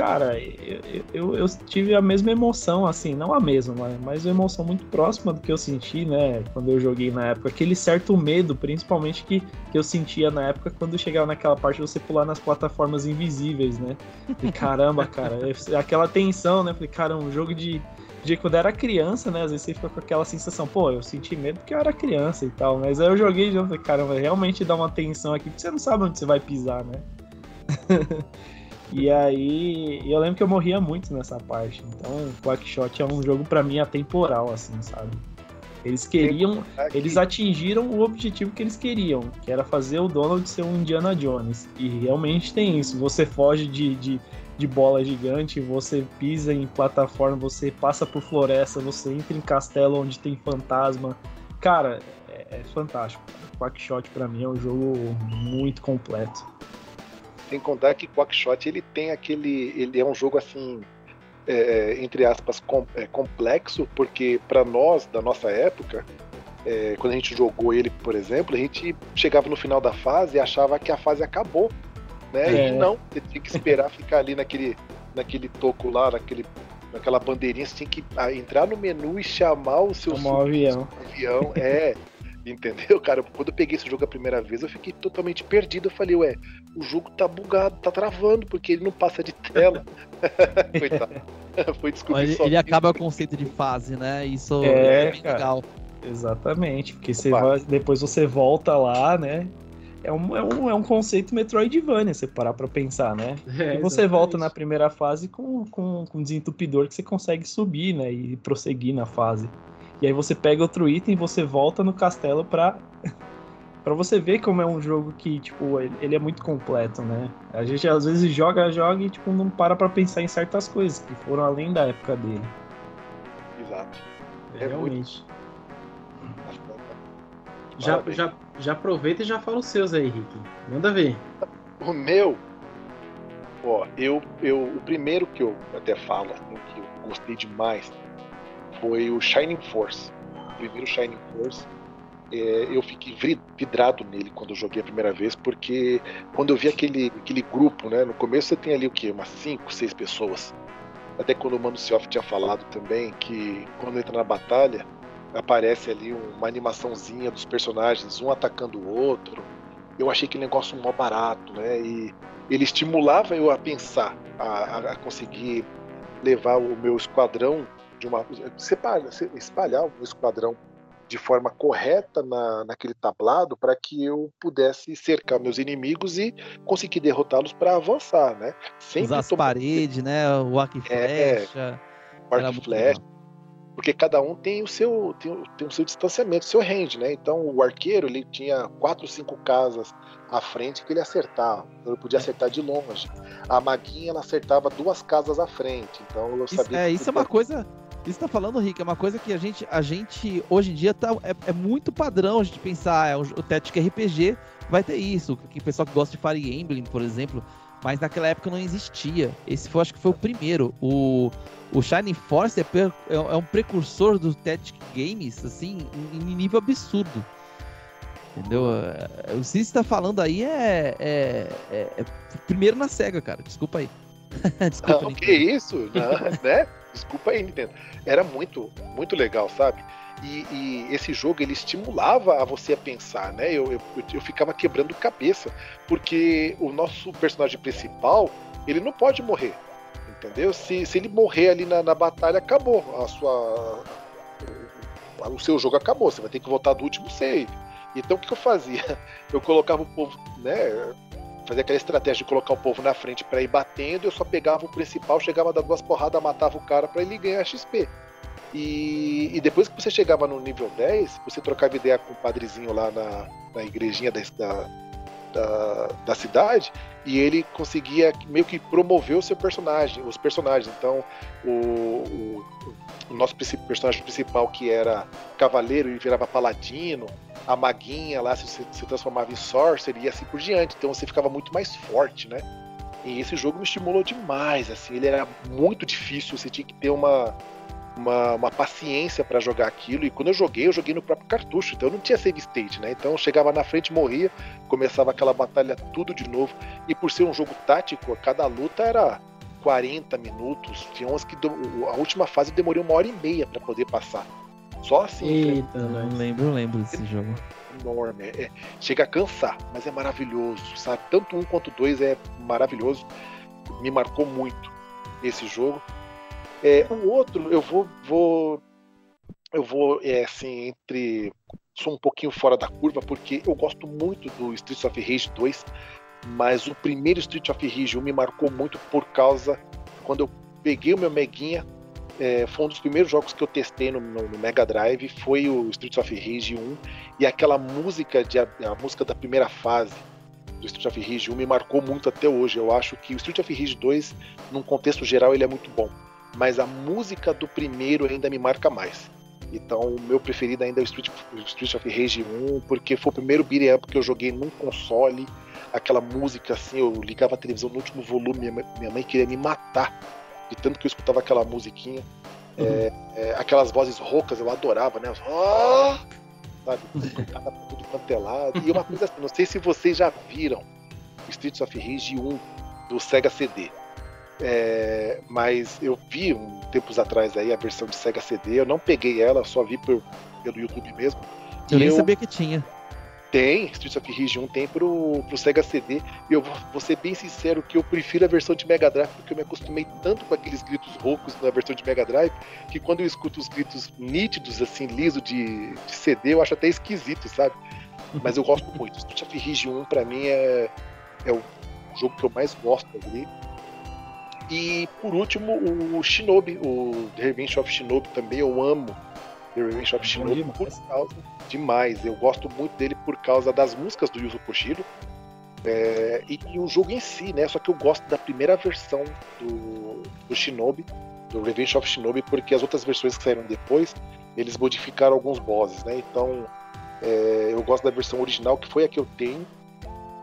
cara, eu, eu, eu, tive a mesma emoção, assim, não a mesma, mas uma emoção muito próxima do que eu senti, né, quando eu joguei na época. Aquele certo medo, principalmente, que, que eu sentia na época quando chegava naquela parte de você pular nas plataformas invisíveis, né? E caramba, cara, aquela tensão, né? Falei, cara, um jogo de, de quando era criança, né? Às vezes você fica com aquela sensação, pô, eu senti medo porque eu era criança e tal, mas aí eu joguei e falei, caramba, realmente dá uma tensão aqui, porque você não sabe onde você vai pisar, né? E aí, eu lembro que eu morria muito nessa parte. Então, Quackshot é um jogo para mim atemporal, assim, sabe? Eles queriam, eles atingiram o objetivo que eles queriam, que era fazer o Donald ser um Indiana Jones. E realmente tem isso. Você foge de, de, de bola gigante, você pisa em plataforma, você passa por floresta, você entra em castelo onde tem fantasma. Cara, é, é fantástico. Quackshot para mim é um jogo muito completo.
Sem contar que Quackshot ele tem aquele. Ele é um jogo assim. É, entre aspas, com, é, complexo, porque para nós, da nossa época, é, quando a gente jogou ele, por exemplo, a gente chegava no final da fase e achava que a fase acabou. Né? E não, você tinha que esperar ficar ali naquele, naquele toco lá, naquele, naquela bandeirinha, você tinha que ah, entrar no menu e chamar o seu
avião.
avião. É. Entendeu, cara? Quando eu peguei esse jogo a primeira vez, eu fiquei totalmente perdido. Eu falei, ué, o jogo tá bugado, tá travando, porque ele não passa de tela. Coitado.
Foi descobrir ele, ele acaba o conceito de fase, né? Isso é, é legal.
Exatamente, porque você vai, depois você volta lá, né? É um, é, um, é um conceito Metroidvania, você parar pra pensar, né? É, e você volta na primeira fase com, com, com um desentupidor que você consegue subir, né? E prosseguir na fase. E aí você pega outro item e você volta no castelo pra, pra você ver como é um jogo que, tipo, ele é muito completo, né? A gente às vezes joga, joga e, tipo, não para pra pensar em certas coisas que foram além da época dele.
Exato.
É Realmente. Já, já, já aproveita e já fala os seus aí, Rick. Manda ver.
O meu, ó, eu, eu, o primeiro que eu até falo, assim, que eu gostei demais, foi o Shining Force. O primeiro Shining Force. É, eu fiquei vidrado nele quando eu joguei a primeira vez, porque quando eu vi aquele, aquele grupo, né? No começo você tem ali o quê? Umas 5, 6 pessoas. Até quando o Mano Sioff tinha falado também que quando entra na batalha, aparece ali uma animaçãozinha dos personagens, um atacando o outro. Eu achei aquele negócio mó barato, né? E ele estimulava eu a pensar, a, a conseguir levar o meu esquadrão de uma separar, espalhar o esquadrão de forma correta na, naquele tablado para que eu pudesse cercar meus inimigos e conseguir derrotá-los para avançar, né?
Sempre Usar as paredes, né? O arco e é, flecha.
É, o arco e flecha. porque cada um tem o seu tem, tem o seu distanciamento, o seu range, né? Então o arqueiro ele tinha quatro, cinco casas à frente que ele acertava, então ele podia acertar de longe. A maguinha ela acertava duas casas à frente, então eu
Isso,
sabia.
é,
que
isso é uma coisa. Isso tá falando, Rick, é uma coisa que a gente, a gente hoje em dia tá, é, é muito padrão a gente pensar, é, o, o Tactic RPG vai ter isso, que o pessoal que gosta de Fire Emblem, por exemplo, mas naquela época não existia. Esse foi, acho que foi o primeiro. O, o Shining Force é, é- é um precursor do Tactic Games, assim, em, em nível absurdo. Entendeu? É, O que você está falando aí é, é- é- é primeiro na SEGA, cara. Desculpa aí. Desculpa,
Não, que isso, não, né? Desculpa aí, Nintendo. Era muito, muito legal, sabe? E, e esse jogo ele estimulava a você a pensar, né? Eu, eu, eu ficava quebrando cabeça, porque o nosso personagem principal ele não pode morrer, entendeu? Se, se ele morrer ali na, na batalha, acabou a sua, o, seu jogo acabou. Você vai ter que voltar do último save. Então o que eu fazia? Eu colocava o povo, né? Fazia aquela estratégia de colocar o povo na frente para ir batendo, eu só pegava o principal, chegava dar duas porradas, matava o cara para ele ganhar XP. E, e depois que você chegava no nível 10, você trocava ideia com o padrezinho lá na, na igrejinha da, da, da, da cidade, e ele conseguia meio que promover o seu personagem, os personagens. Então, o, o, o nosso personagem principal, que era cavaleiro e virava paladino, a maguinha lá se, se transformava em sorcerer e assim por diante. Então você ficava muito mais forte, né? E esse jogo me estimulou demais, assim, ele era muito difícil, você tinha que ter uma, uma, uma paciência para jogar aquilo. E quando eu joguei, eu joguei no próprio cartucho, então eu não tinha save state, né? Então eu chegava na frente, morria, começava aquela batalha tudo de novo. E por ser um jogo tático, cada luta era 40 minutos. Tinha umas que a última fase demorou uma hora e meia para poder passar. Só assim,
Eita,
Não
nós.
lembro, não lembro desse jogo.
enorme. É, chega a cansar, mas é maravilhoso, sabe? Tanto um quanto dois é maravilhoso. Me marcou muito esse jogo. É, o outro, eu vou, vou eu vou é, assim entre sou um pouquinho fora da curva porque eu gosto muito do Streets of Rage 2, mas o primeiro Street of Rage 1 me marcou muito por causa quando eu peguei o meu Meguinha é, foi um dos primeiros jogos que eu testei no, no- no Mega Drive, foi o Streets of Rage 1 e aquela música de a, a música da primeira fase do Street of Rage 1 me marcou muito até hoje. Eu acho que o Street of Rage 2, num contexto geral, ele é muito bom, mas a música do primeiro ainda me marca mais. Então, o meu preferido ainda é o Street, Street of Rage 1, porque foi o primeiro beat'em up que eu joguei num console. Aquela música assim, eu ligava a televisão no último volume, minha mãe, minha mãe queria me matar de tanto que eu escutava aquela musiquinha. É, é, aquelas vozes roucas eu adorava, né? Ah! Sabe? Pra tudo quanto é lado. E uma coisa assim, não sei se vocês já viram o Streets of Rage 1 do Sega CD. É, mas eu vi um tempos atrás aí a versão de Sega CD, eu não peguei ela, só vi por- pelo YouTube mesmo.
Eu
E
nem sabia que tinha.
Tem, Streets of Rage 1 tem pro, pro Sega CD. E eu vou, vou ser bem sincero que eu prefiro a versão de Mega Drive, porque eu me acostumei tanto com aqueles gritos roucos na versão de Mega Drive, que quando eu escuto os gritos nítidos, assim, liso de, de CD, eu acho até esquisito, sabe? Mas eu gosto muito. Streets of Rage 1 pra mim é, é o jogo que eu mais gosto ali. E por último, o Shinobi, o The Revenge of Shinobi também eu amo. The Revenge of Shinobi por causa demais. Eu gosto muito dele por causa das músicas do Yuzo Koshiro. é, e, e o jogo em si, né? Só que eu gosto da primeira versão do, do Shinobi, do Revenge of Shinobi, porque as outras versões que saíram depois, eles modificaram alguns bosses, né? Então, é, eu gosto da versão original, que foi a que eu tenho.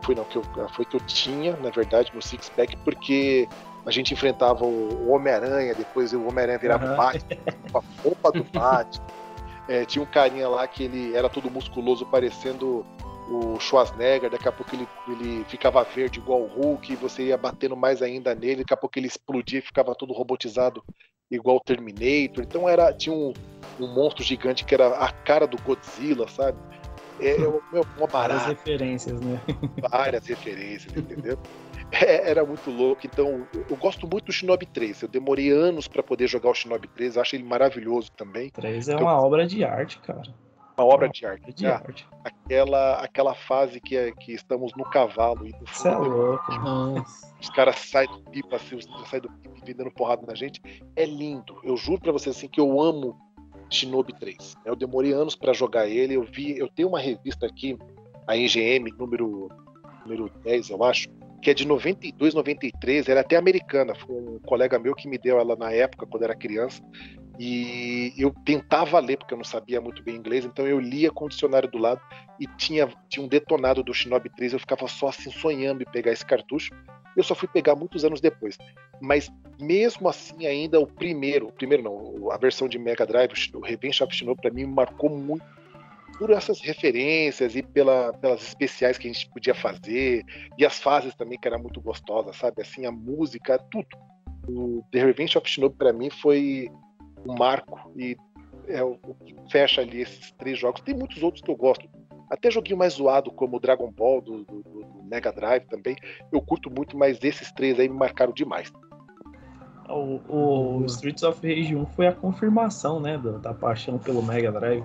Foi não, que eu, foi que eu tinha, na verdade, no Six Pack, porque a gente enfrentava o Homem-Aranha, depois o Homem-Aranha virava o
Aham.
Batman, com a roupa do Batman. É, tinha um carinha lá que ele era todo musculoso, parecendo o Schwarzenegger. Daqui a pouco ele, ele ficava verde igual o Hulk, e você ia batendo mais ainda nele. Daqui a pouco ele explodia e ficava todo robotizado igual o Terminator. Então era tinha um, um monstro gigante que era a cara do Godzilla, sabe? É, é uma, uma
Várias
barata
referências, né?
várias referências, entendeu? É, era muito louco. Então, eu, gosto muito do Shinobi 3. Eu demorei anos para poder jogar o Shinobi 3. Eu acho ele maravilhoso também.
3 é uma obra de arte, cara.
Uma obra de arte.
De
Ah,
arte.
aquela, aquela fase que, é, que estamos no cavalo e no
Você é louco.
Nossa.
os caras saem do pipa, assim, os caras saem do pipa e dando porrada na gente. É lindo. Eu juro pra vocês assim que eu amo Shinobi 3. Eu demorei anos para jogar ele. Eu vi, eu tenho uma revista aqui, a NGM, número, número 10, eu acho, que é de 92, 93. Ela é até americana. Foi um colega meu que me deu ela na época, quando era criança. E eu tentava ler, porque eu não sabia muito bem inglês, então eu lia com o dicionário do lado e tinha, tinha um detonado do Shinobi 3. Eu ficava só assim sonhando em pegar esse cartucho. Eu só fui pegar muitos anos depois. Mas mesmo assim, ainda o primeiro, o primeiro não, a versão de Mega Drive, o Revenge of Shinobi, para mim marcou muito por essas referências e pela, pelas especiais que a gente podia fazer e as fases também que era muito gostosa, sabe? Assim, a música, tudo. O The Revenge of Shinobi para mim foi um marco e é o, que fecha ali esses três jogos. Tem muitos outros que eu gosto. Até joguinho mais zoado, como o Dragon Ball do, do, do Mega Drive também. Eu curto muito, mas esses três aí me marcaram demais.
O, o Streets of Rage 1 foi a confirmação, né, da, da paixão pelo Mega Drive.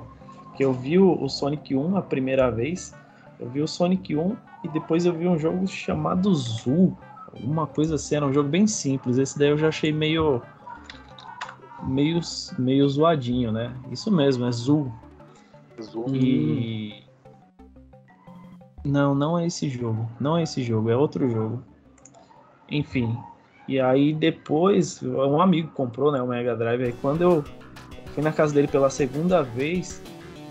Que eu vi o, o, Sonic 1 a primeira vez, eu vi o Sonic 1 e depois eu vi um jogo chamado Zul, uma coisa assim, era um jogo bem simples. Esse daí eu já achei meio meio meio zoadinho, né? Isso mesmo, é Zul. Zul. E não, não é esse jogo. Não é esse jogo, é outro jogo. Enfim. E aí depois, um amigo comprou, né, o Mega Drive. Aí quando eu fui na casa dele pela segunda vez,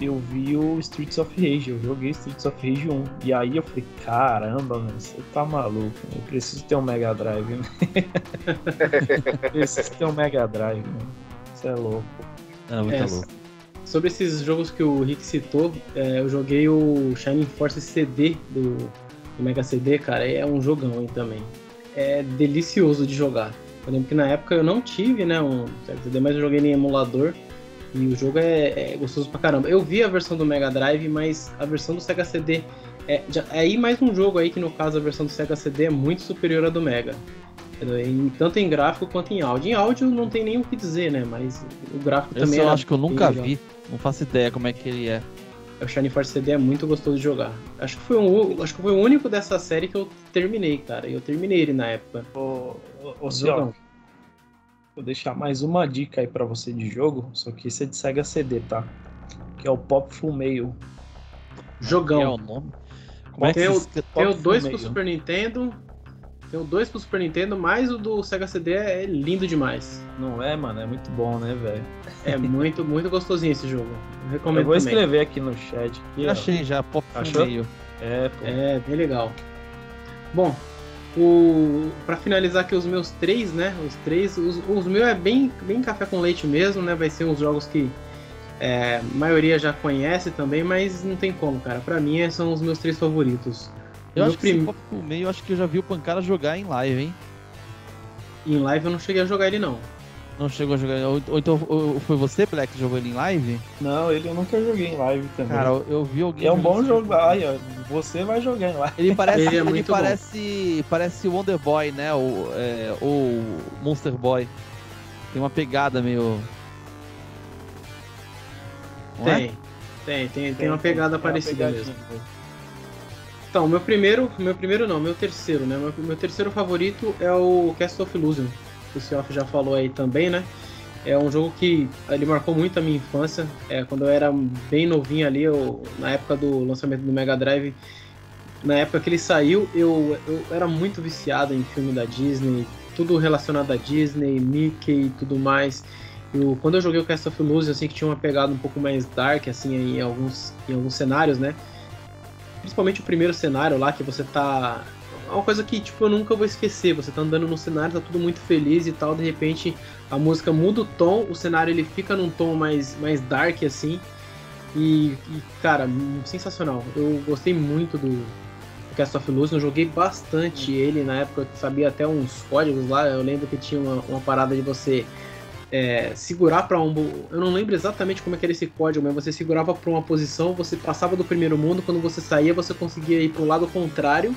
eu vi o Streets of Rage. Eu joguei Streets of Rage 1. E aí eu falei, caramba, mano, você tá maluco. Eu preciso ter um Mega Drive, né? preciso ter um Mega Drive, mano. Você é louco.
É, muito é, louco. Sobre esses jogos que o Rick citou, é, eu joguei o Shining Force CD do, do, Mega CD, cara, é um jogão aí também. É delicioso de jogar. Eu lembro que na época eu não tive, né, um CD, mas eu joguei em emulador e o jogo é, é, gostoso pra caramba. Eu vi a versão do Mega Drive, mas a versão do Sega CD é, já, é aí mais um jogo aí que no caso a versão do Sega CD é muito superior à do Mega. Em, tanto em gráfico quanto em áudio. Em áudio não tem nem o que dizer, né? Mas o gráfico
Esse
também.
Eu acho que eu nunca vi. Não faço ideia como é que ele é.
O Shining Force CD é muito gostoso de jogar. Acho que foi um, acho que foi o único dessa série que eu terminei, cara. E eu terminei ele na época.
Ô, ô, ô Ciel, vou deixar mais uma dica aí para você de jogo, só que esse é de Sega CD, tá? Que é o Pop Full Mail.
Jogão.
Que é o nome?
Como é que tem, o, tem o 2 pro Super Nintendo, tem o 2 pro Super Nintendo, mas o do Sega CD é lindo demais.
Não é, mano? É muito bom, né, velho?
É muito, muito gostosinho esse jogo. Eu recomendo Eu
vou
também.
escrever aqui no chat. Aqui,
Achei já, pop Achou? meio.
É, pô. É, bem legal. Bom, o... para finalizar aqui os meus três, né? Os três, os, os meus é bem, bem café com leite mesmo, né? Vai ser uns jogos que é, a maioria já conhece também, mas não tem como, cara. Para mim são os meus três favoritos.
Eu acho que prim... meio, acho que eu já vi o Pancada jogar em live, hein?
Em live eu não cheguei a jogar ele não.
Não chegou a jogar. Ou, ou então ou, foi você, Black, que jogou ele em live?
Não, ele eu nunca joguei em live também.
Cara, eu, eu vi alguém.
É um bom jogo. Ai, você vai jogar em live.
Ele parece, ele, é ele parece, parece Wonder Boy, né? Ou, é, ou Monster Boy. Tem uma pegada meio.
Não tem, é? tem, tem, tem, tem, uma pegada parecida mesmo. Então, meu primeiro, meu primeiro não, meu terceiro, né? Meu, meu terceiro favorito é o Castle of Illusion. O Seoff já falou aí também, né? É um jogo que ele marcou muito a minha infância. É, quando eu era bem novinho ali, eu, na época do lançamento do Mega Drive, na época que ele saiu, eu, eu era muito viciado em filme da Disney, tudo relacionado à Disney, Mickey e tudo mais. Eu, quando eu joguei o Castle of Illusion, assim, que tinha uma pegada um pouco mais dark, assim, em alguns, em alguns cenários, né? principalmente o primeiro cenário lá, que você tá. É uma coisa que, tipo, eu nunca vou esquecer. Você tá andando no cenário, tá tudo muito feliz e tal, de repente a música muda o tom, o cenário ele fica num tom mais, mais dark, assim. E, e cara, sensacional. Eu gostei muito do, do Cast of Illusion, eu joguei bastante ele na época, eu sabia até uns códigos lá. Eu lembro que tinha uma, uma parada de você é, segurar para um. Eu não lembro exatamente como é que era esse código, mas você segurava para uma posição, você passava do primeiro mundo, quando você saía, você conseguia ir para o lado contrário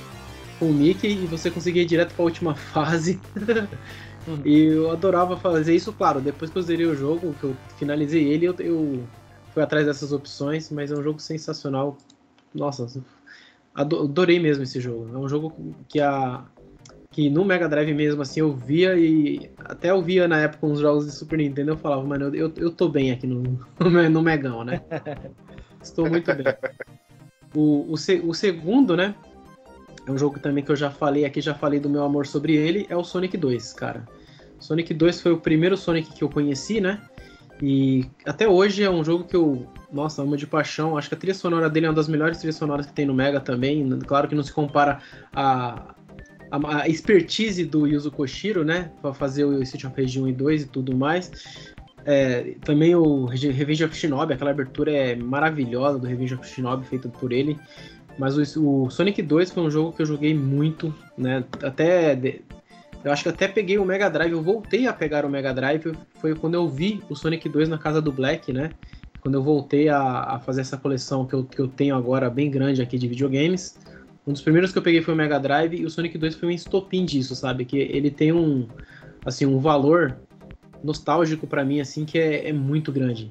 com o Mickey e você conseguia ir direto para a última fase. e eu adorava fazer isso, claro, depois que eu zerei o jogo, que eu finalizei ele, eu, eu fui atrás dessas opções, mas é um jogo sensacional. Nossa, adorei mesmo esse jogo. É um jogo que a que no Mega Drive mesmo, assim, eu via e até eu via na época uns jogos de Super Nintendo, eu falava, mano, eu, eu tô bem aqui no, no Megão, né? Estou muito bem. O, o, o segundo, né? É um jogo também que eu já falei aqui, já falei do meu amor sobre ele, é o Sonic 2, cara. Sonic 2 foi o primeiro Sonic que eu conheci, né? E até hoje é um jogo que eu, nossa, amo de paixão. Acho que a trilha sonora dele é uma das melhores trilhas sonoras que tem no Mega também. Claro que não se compara a, a, a expertise do Yuzo Koshiro, né? Pra fazer o City of Rage 1 e 2 e tudo mais. É, também o Revenge of Shinobi, aquela abertura é maravilhosa do Revenge of Shinobi, feito por ele. Mas o, o, Sonic 2 foi um jogo que eu joguei muito, né? Até. Eu acho que até peguei o Mega Drive, eu voltei a pegar o Mega Drive, foi quando eu vi o Sonic 2 na casa do Black, né? Quando eu voltei a, a fazer essa coleção que eu, que eu tenho agora bem grande aqui de videogames. Um dos primeiros que eu peguei foi o Mega Drive e o Sonic 2 foi um estopim disso, sabe? Que ele tem um, assim, um valor nostálgico para mim, assim, que é, é muito grande.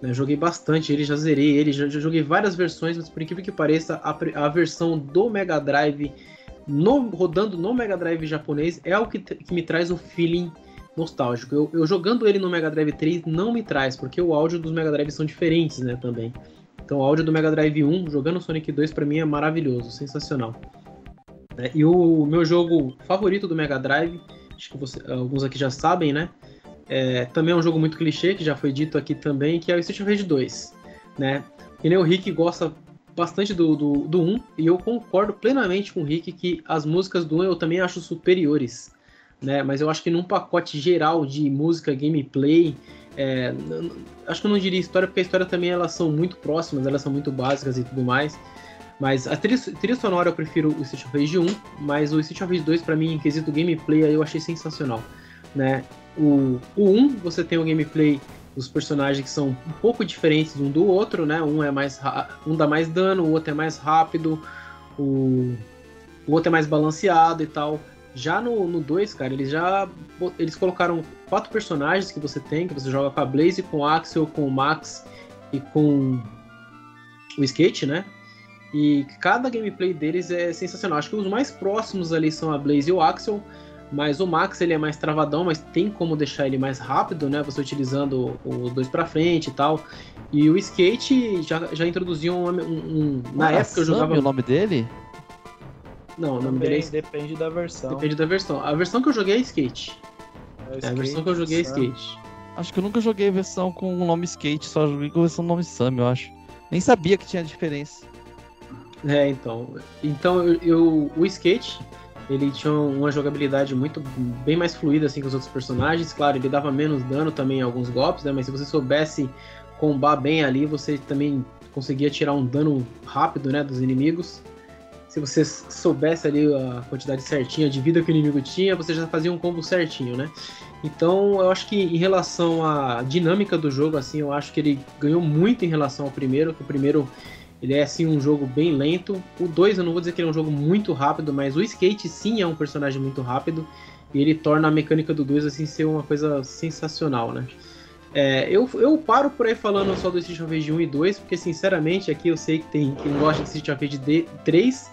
Né? Joguei bastante ele, já zerei ele, já, já, joguei várias versões, mas por incrível que pareça, a, a versão do Mega Drive no, rodando no Mega Drive japonês é o que, que me traz o feeling nostálgico. Eu, eu, jogando ele no Mega Drive 3 não me traz, porque o áudio dos Mega Drive são diferentes, né, também. Então o áudio do Mega Drive 1 jogando Sonic 2 para mim é maravilhoso, sensacional. É, e o, o, meu jogo favorito do Mega Drive, acho que você, alguns aqui já sabem, né? É, também é um jogo muito clichê, que já foi dito aqui também, que é o Street of Rage 2, né? E nem o Rick gosta bastante do, do, do 1, e eu concordo plenamente com o Rick que as músicas do 1 eu também acho superiores, né? Mas eu acho que num pacote geral de música, gameplay, é, acho que eu não diria história, porque a história também elas são muito próximas, elas são muito básicas e tudo mais. Mas a trilha, trilha sonora eu prefiro o Street of Rage 1, mas o Street of Rage 2 para mim, em quesito gameplay, eu achei sensacional, né? O, o 1, você tem o gameplay dos personagens que são um pouco diferentes um do outro, né? Um é mais um dá mais dano, o outro é mais rápido, o, o outro é mais balanceado e tal. Já no 2, cara, eles já eles colocaram quatro personagens que você tem, que você joga com a Blaze, com o Axel, com o Max e com o Skate, né? E cada gameplay deles é sensacional. Acho que os mais próximos ali são a Blaze e o Axel. Mas o Max ele é mais travadão, mas tem como deixar ele mais rápido, né? Você utilizando os dois para frente e tal. E o Skate já, já introduziu um. um, um na época eu jogava.
o nome dele?
Não, o nome dele é...
depende da versão.
Depende da versão. A versão que eu joguei é Skate. É, skate, é a versão que eu joguei é Skate.
Acho que eu nunca joguei a versão com o nome Skate, só joguei com a versão do nome Sam, eu acho. Nem sabia que tinha diferença.
É, então. Então eu, eu o Skate ele tinha uma jogabilidade muito bem mais fluida assim que os outros personagens. Claro, ele dava menos dano também em alguns golpes, né? Mas se você soubesse combar bem ali, você também conseguia tirar um dano rápido, né, dos inimigos. Se você soubesse ali a quantidade certinha de vida que o inimigo tinha, você já fazia um combo certinho, né? Então, eu acho que em relação à dinâmica do jogo, assim, eu acho que ele ganhou muito em relação ao primeiro, que o primeiro ele é assim um jogo bem lento. O 2 eu não vou dizer que ele é um jogo muito rápido, mas o Skate sim é um personagem muito rápido e ele torna a mecânica do 2 assim ser uma coisa sensacional, né? É, eu, eu paro por aí falando só do Street of Rage 1 e 2, porque sinceramente aqui eu sei que tem quem gosta de Street of Rage 3,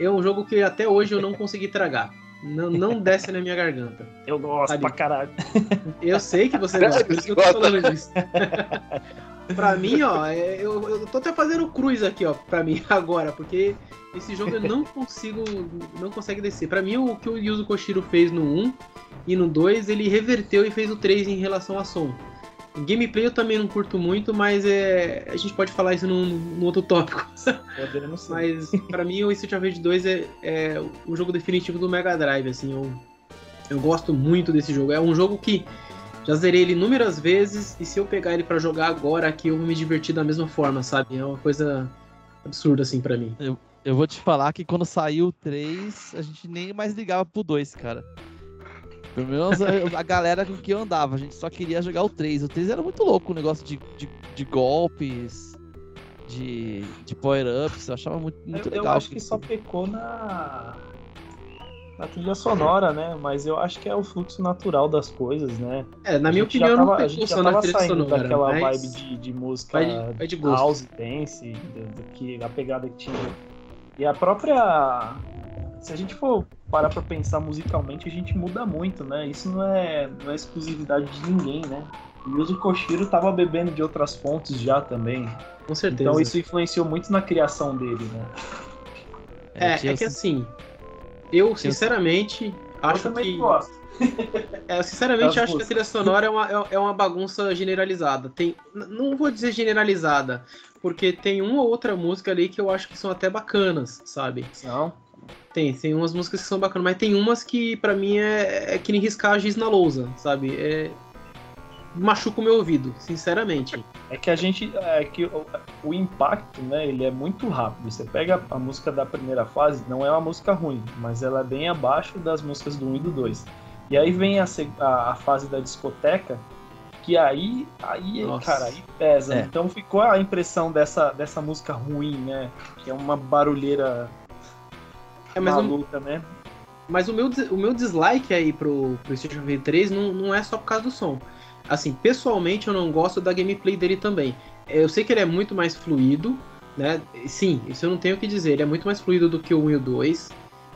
é um jogo que até hoje eu não consegui tragar. Não, não desce na minha garganta.
Eu gosto Ali. pra caralho.
Eu sei que você gosta, por isso que eu tô falando disso. pra mim, ó, é, eu, eu tô até fazendo cruz aqui, ó, pra mim agora, porque esse jogo eu não consigo, não consegue descer. Pra mim, o que o Yuzo Koshiro fez no 1 e no 2, ele reverteu e fez o 3 em relação a som. Gameplay eu também não curto muito, mas é, a gente pode falar isso num, num outro tópico. mas para mim o Street of Rage 2 é, é, o jogo definitivo do Mega Drive, assim, eu, eu gosto muito desse jogo. É um jogo que já zerei ele inúmeras vezes e se eu pegar ele para jogar agora aqui, eu vou me divertir da mesma forma, sabe? É uma coisa absurda, assim, para mim.
Eu, eu vou te falar que quando saiu o 3, a gente nem mais ligava pro 2, cara. Pelo menos a, a, galera com que eu andava, a gente só queria jogar o 3. O 3 era muito louco, o negócio de, de, de golpes, de, de power-ups, eu achava muito, muito
eu,
legal.
Eu acho que só pecou na, na trilha sonora, né? Mas eu acho que é o fluxo natural das coisas, né?
É, na minha opinião, tava, não
a gente já tava saindo
sonora,
daquela mas... vibe de, de música
vai, vai de
house dance, que a pegada que tinha. E a própria se a gente for parar pra pensar musicalmente, a gente muda muito, né? Isso não é, não é exclusividade de ninguém, né? O Yuzo Koshiro tava bebendo de outras fontes já também.
Com certeza.
Então isso influenciou muito na criação dele, né?
É, é que assim, eu sinceramente acho
eu também
que.
gosto.
É, eu sinceramente acho que a trilha sonora é uma, é- é uma bagunça generalizada. Tem, não vou dizer generalizada, porque tem uma ou outra música ali que eu acho que são até bacanas, sabe?
Não,
Tem, tem umas músicas que são bacanas, mas tem umas que pra mim é, é que nem riscar a giz na lousa, sabe? É, machuca o meu ouvido, sinceramente.
É que a gente. É que o, o impacto, né? Ele é muito rápido. Você pega a música da primeira fase, não é uma música ruim, mas ela é bem abaixo das músicas do 1 e do 2. E aí vem a, a, a fase da discoteca, que aí, aí
Nossa.
cara, aí pesa.
É.
Então ficou a impressão dessa, dessa música ruim, né? Que é uma barulheira
É, mas,
maluca, né?
mas o, meu, o meu dislike aí pro, pro Fighter 3 não, não é só por causa do som. Assim, pessoalmente eu não gosto da gameplay dele também. Eu sei que ele é muito mais fluido, né? Sim, isso eu não tenho o que dizer. Ele é muito mais fluido do que o 1 e o 2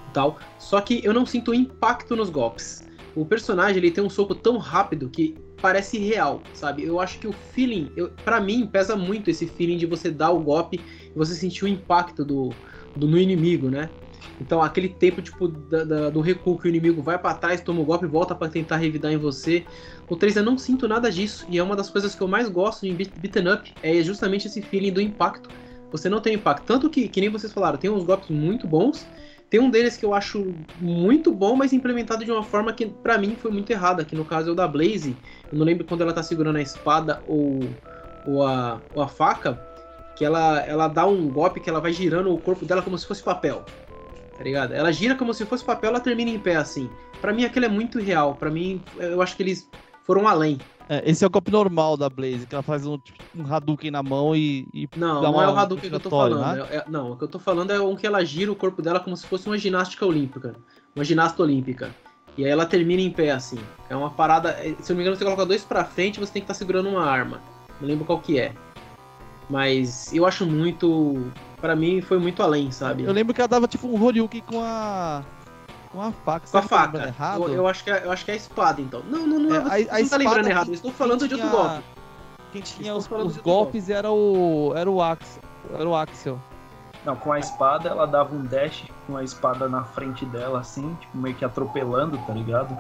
e tal. Só que eu não sinto impacto nos golpes. O personagem ele tem um soco tão rápido que parece real, sabe? Eu acho que o feeling, para mim, pesa muito esse feeling de você dar o golpe e você sentir o impacto do, do no inimigo, né? Então, aquele tempo, tipo, da- da- do recuo que o inimigo vai pra trás, toma o golpe e volta pra tentar revidar em você. O 3 eu não sinto nada disso, e é uma das coisas que eu mais gosto em beat- beaten up, é justamente esse feeling do impacto. Você não tem impacto. Tanto que, que nem vocês falaram, tem uns golpes muito bons, tem um deles que eu acho muito bom, mas implementado de uma forma que pra mim foi muito errada, que no caso é o da Blaze. Eu não lembro quando ela tá segurando a espada ou, ou, a, ou a faca, que ela, ela dá um golpe que ela vai girando o corpo dela como se fosse papel. Tá ligado? Ela gira como se fosse papel, ela termina em pé assim. Pra mim aquilo é muito real. Pra mim, eu acho que eles foram além.
É, esse é o golpe normal da Blaze, que ela faz um, tipo, um Hadouken na mão e. e
Não, não é o Hadouken que eu tô falando.
né?
É- é- não, o que eu tô falando é um que ela gira o corpo dela como se fosse uma ginástica olímpica. Uma ginasta olímpica. E aí ela termina em pé, assim. É uma parada. é- Se eu não me engano, você coloca dois pra frente você tem que estar segurando uma arma. Não lembro qual que é. Mas eu acho muito. Pra mim foi muito além, sabe?
Eu lembro que ela dava tipo um Horyuken com a. com a faca.
Com a faca.
Errado?
Eu, eu acho que é, eu acho que é a espada, então. Não, não, não.
É,
É, você
a- a
não tá
espada
lembrando errado. Eu estou falando
quem
de outro
tinha-
golpe.
Quem tinha os, os golpes era o. era o Axel. Era o Axel.
Não, com a espada ela dava um dash com a espada na frente dela, assim, tipo, meio que atropelando, tá ligado?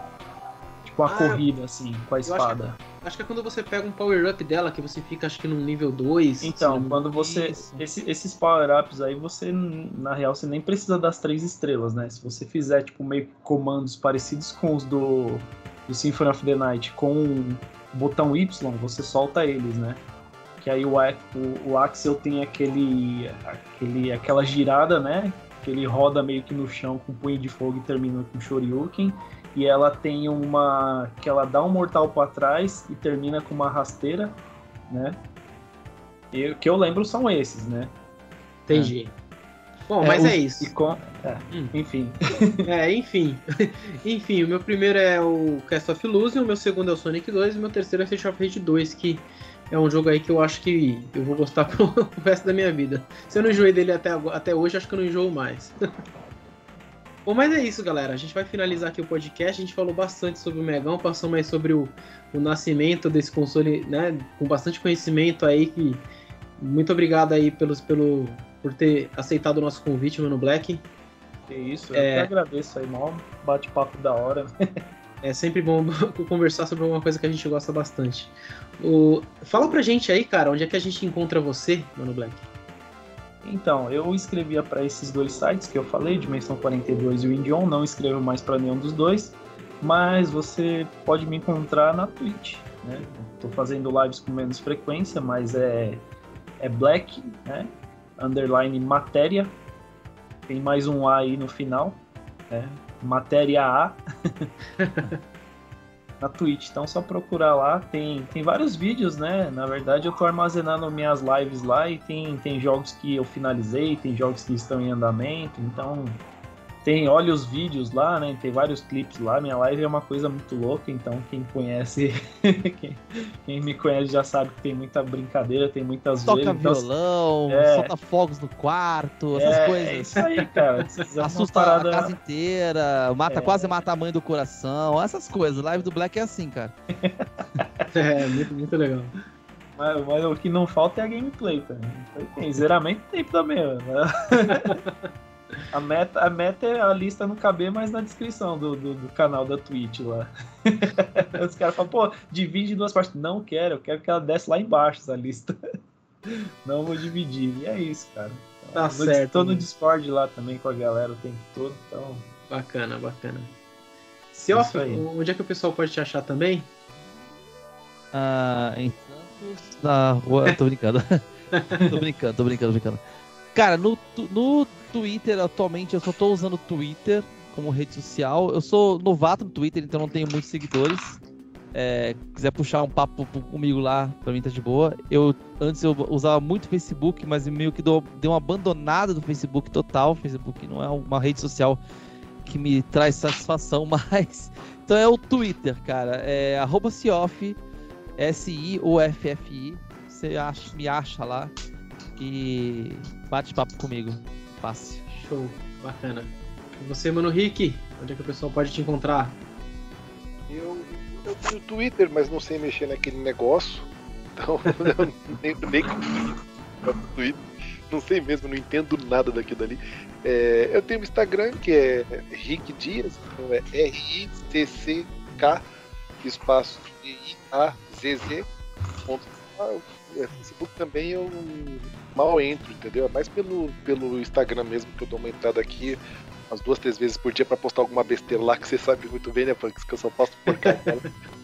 Tipo uma
Ah,
corrida, assim, com a
acho que-
espada.
Acho que é quando você pega um power-up dela, que você fica, acho que no nível 2. se não
Então, quando você.
Isso.
esse- esses power-ups aí, você, na real, você nem precisa das três estrelas, né? Se você fizer, tipo, meio comandos parecidos com os do, do Symphony of the Night com o botão Y, você solta eles, né? Que aí o, A- o, o Axel tem aquele, aquele. aquela girada, né? Que ele roda meio que no chão com punho de fogo e termina com Shoryuken. E ela tem uma. que ela dá um mortal pra trás e termina com uma rasteira, né? E o que eu lembro são esses, né?
Entendi. Bom,
É,
mas é isso.
Com... é,
Hum.
Enfim.
É, enfim. enfim, o meu primeiro é o Cast of Illusion, o meu segundo é o Sonic 2 e o meu terceiro é Street of Rage 2, que é um jogo aí que eu acho que eu vou gostar pro resto da minha vida. Se eu não enjoei dele até, até hoje, acho que eu não enjoo mais. Bom, mas é isso, galera. A gente vai finalizar aqui o podcast. A gente falou bastante sobre o Megão, passou mais sobre o, o nascimento desse console, né? Com bastante conhecimento aí. Que... Muito obrigado aí pelos, pelo, por ter aceitado o nosso convite, Mano Black.
Que isso,
É.
eu que agradeço aí, mal bate-papo da hora.
É sempre bom conversar sobre alguma coisa que a gente gosta bastante. O... Fala pra gente aí, cara, onde é que a gente encontra você, Mano Black?
Então, eu escrevia para esses dois sites que eu falei, Dimensão 42 e o Indion, não escrevo mais para nenhum dos dois, mas você pode me encontrar na Twitch, né? Tô fazendo lives com menos frequência, mas é é Black, né? Underline matéria. Tem mais um A aí no final, né? Matéria A. na Twitch. Então só procurar lá, tem, tem vários vídeos, né? Na verdade eu tô armazenando minhas lives lá e tem, tem jogos que eu finalizei, tem jogos que estão em andamento, então tem, olha os vídeos lá, né? Tem vários clipes lá. Minha live é uma coisa muito louca, então quem conhece, quem, quem, me conhece já sabe que tem muita brincadeira, tem muitas
Toca então, violão, é, solta fogos no quarto, essas
é,
coisas.
É isso aí, cara.
Assusta parada... a casa inteira, mata, é. quase mata a mãe do coração, essas coisas. Live do Black é assim, cara.
é, muito, muito legal.
Mas, mas, o que não falta é a gameplay também. Tem zeramento tem também, né? A meta, a meta é a lista não caber mais na descrição do, do, do canal da Twitch lá. Os caras falam, pô, divide em duas partes. Não quero, eu quero que ela desce lá embaixo essa lista. Não vou dividir. E é isso, cara.
Tá certo.
Tô no Discord lá também com a galera o tempo todo, então.
Bacana, bacana. É onde é que o pessoal pode te achar também?
Ah, em Santos, na rua. Tô brincando. tô brincando, tô brincando, tô brincando. Cara, no, no Twitter, atualmente, eu só tô usando o Twitter como rede social. Eu sou novato no Twitter, então não tenho muitos seguidores. É, quiser puxar um papo comigo lá, pra mim tá de boa. Eu antes eu usava muito Facebook, mas meio que deu, deu uma abandonada do Facebook total. Facebook não é uma rede social que me traz satisfação mais. Então é o Twitter, cara. É arroba S-I-O-F-F-I. Você acha, me acha lá e bate papo comigo. Fácil.
Show, bacana. E você, mano Rick, onde é que o pessoal pode te encontrar?
Eu, eu tenho Twitter, mas não sei mexer naquele negócio. Então eu nem, nem Twitter. Não sei mesmo, não entendo nada daquilo dali. É, eu tenho o Instagram, que é Rick Dias, então é R-I-C-C-K, espaço I-A-Z-Z. É, Facebook também eu mal entro, entendeu? É mais pelo, pelo Instagram mesmo que eu dou uma entrada aqui umas duas, três vezes por dia para postar alguma besteira lá que você sabe muito bem, né, Punks? Que eu só posto porcaria.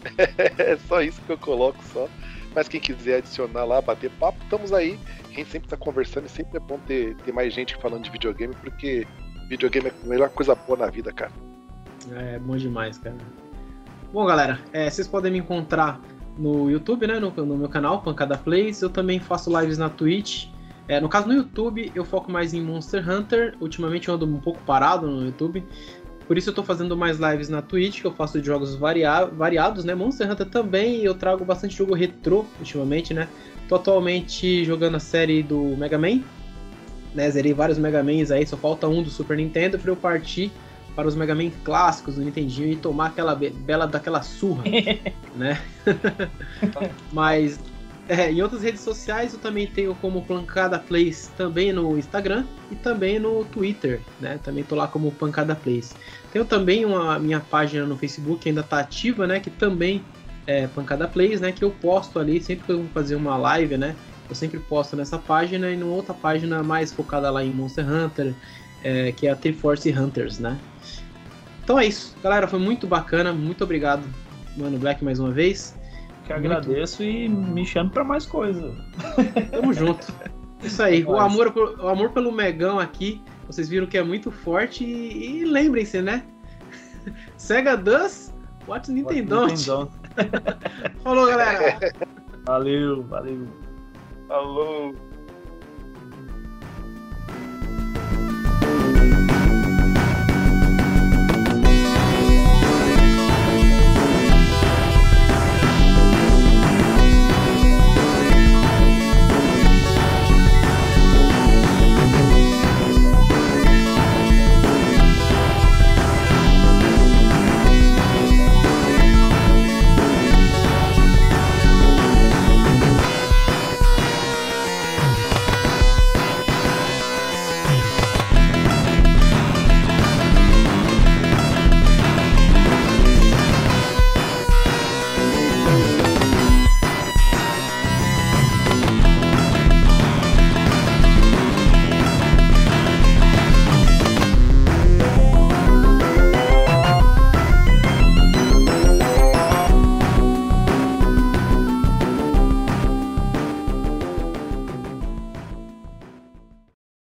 é só isso que eu coloco só. Mas quem quiser adicionar lá, bater papo, estamos aí. A gente sempre tá conversando e sempre é bom ter, ter mais gente falando de videogame, porque videogame é a melhor coisa boa na vida, cara.
É bom demais, cara. Bom, galera, é, vocês podem me encontrar no YouTube, né? No, no, meu canal, Pancada Plays. Eu também faço lives na Twitch. É, no caso, no YouTube, eu foco mais em Monster Hunter. Ultimamente eu ando um pouco parado no YouTube. Por isso eu tô fazendo mais lives na Twitch, que eu faço de jogos varia variados, né? Monster Hunter também, eu trago bastante jogo retrô ultimamente, né? Tô atualmente jogando a série do Mega Man. Né? Zerei vários Mega Mans aí, só falta um do Super Nintendo para eu partir para os Mega Man clássicos do Nintendinho e tomar aquela be bela daquela surra, né? Mas é, em outras redes sociais eu também tenho como Pancada Plays também no Instagram e também no Twitter, né? Também tô lá como Pancada Plays. Tenho também uma minha página no Facebook que ainda tá ativa, né? Que também é Pancada Plays, né? Que eu posto ali sempre que eu vou fazer uma live, né? Eu sempre posto nessa página e numa outra página mais focada lá em Monster Hunter, é, que é a Triforce Hunters, né? Então é isso, galera. Foi muito bacana. Muito obrigado, Mano Black, mais uma vez
que agradeço e me chame para mais coisa.
Tamo junto. Isso aí, o amor, o amor pelo Megão aqui, vocês viram que é muito forte e, e lembrem-se, né? Sega does what Nintendo. Nintendo. Falou, galera.
Valeu, valeu.
Falou.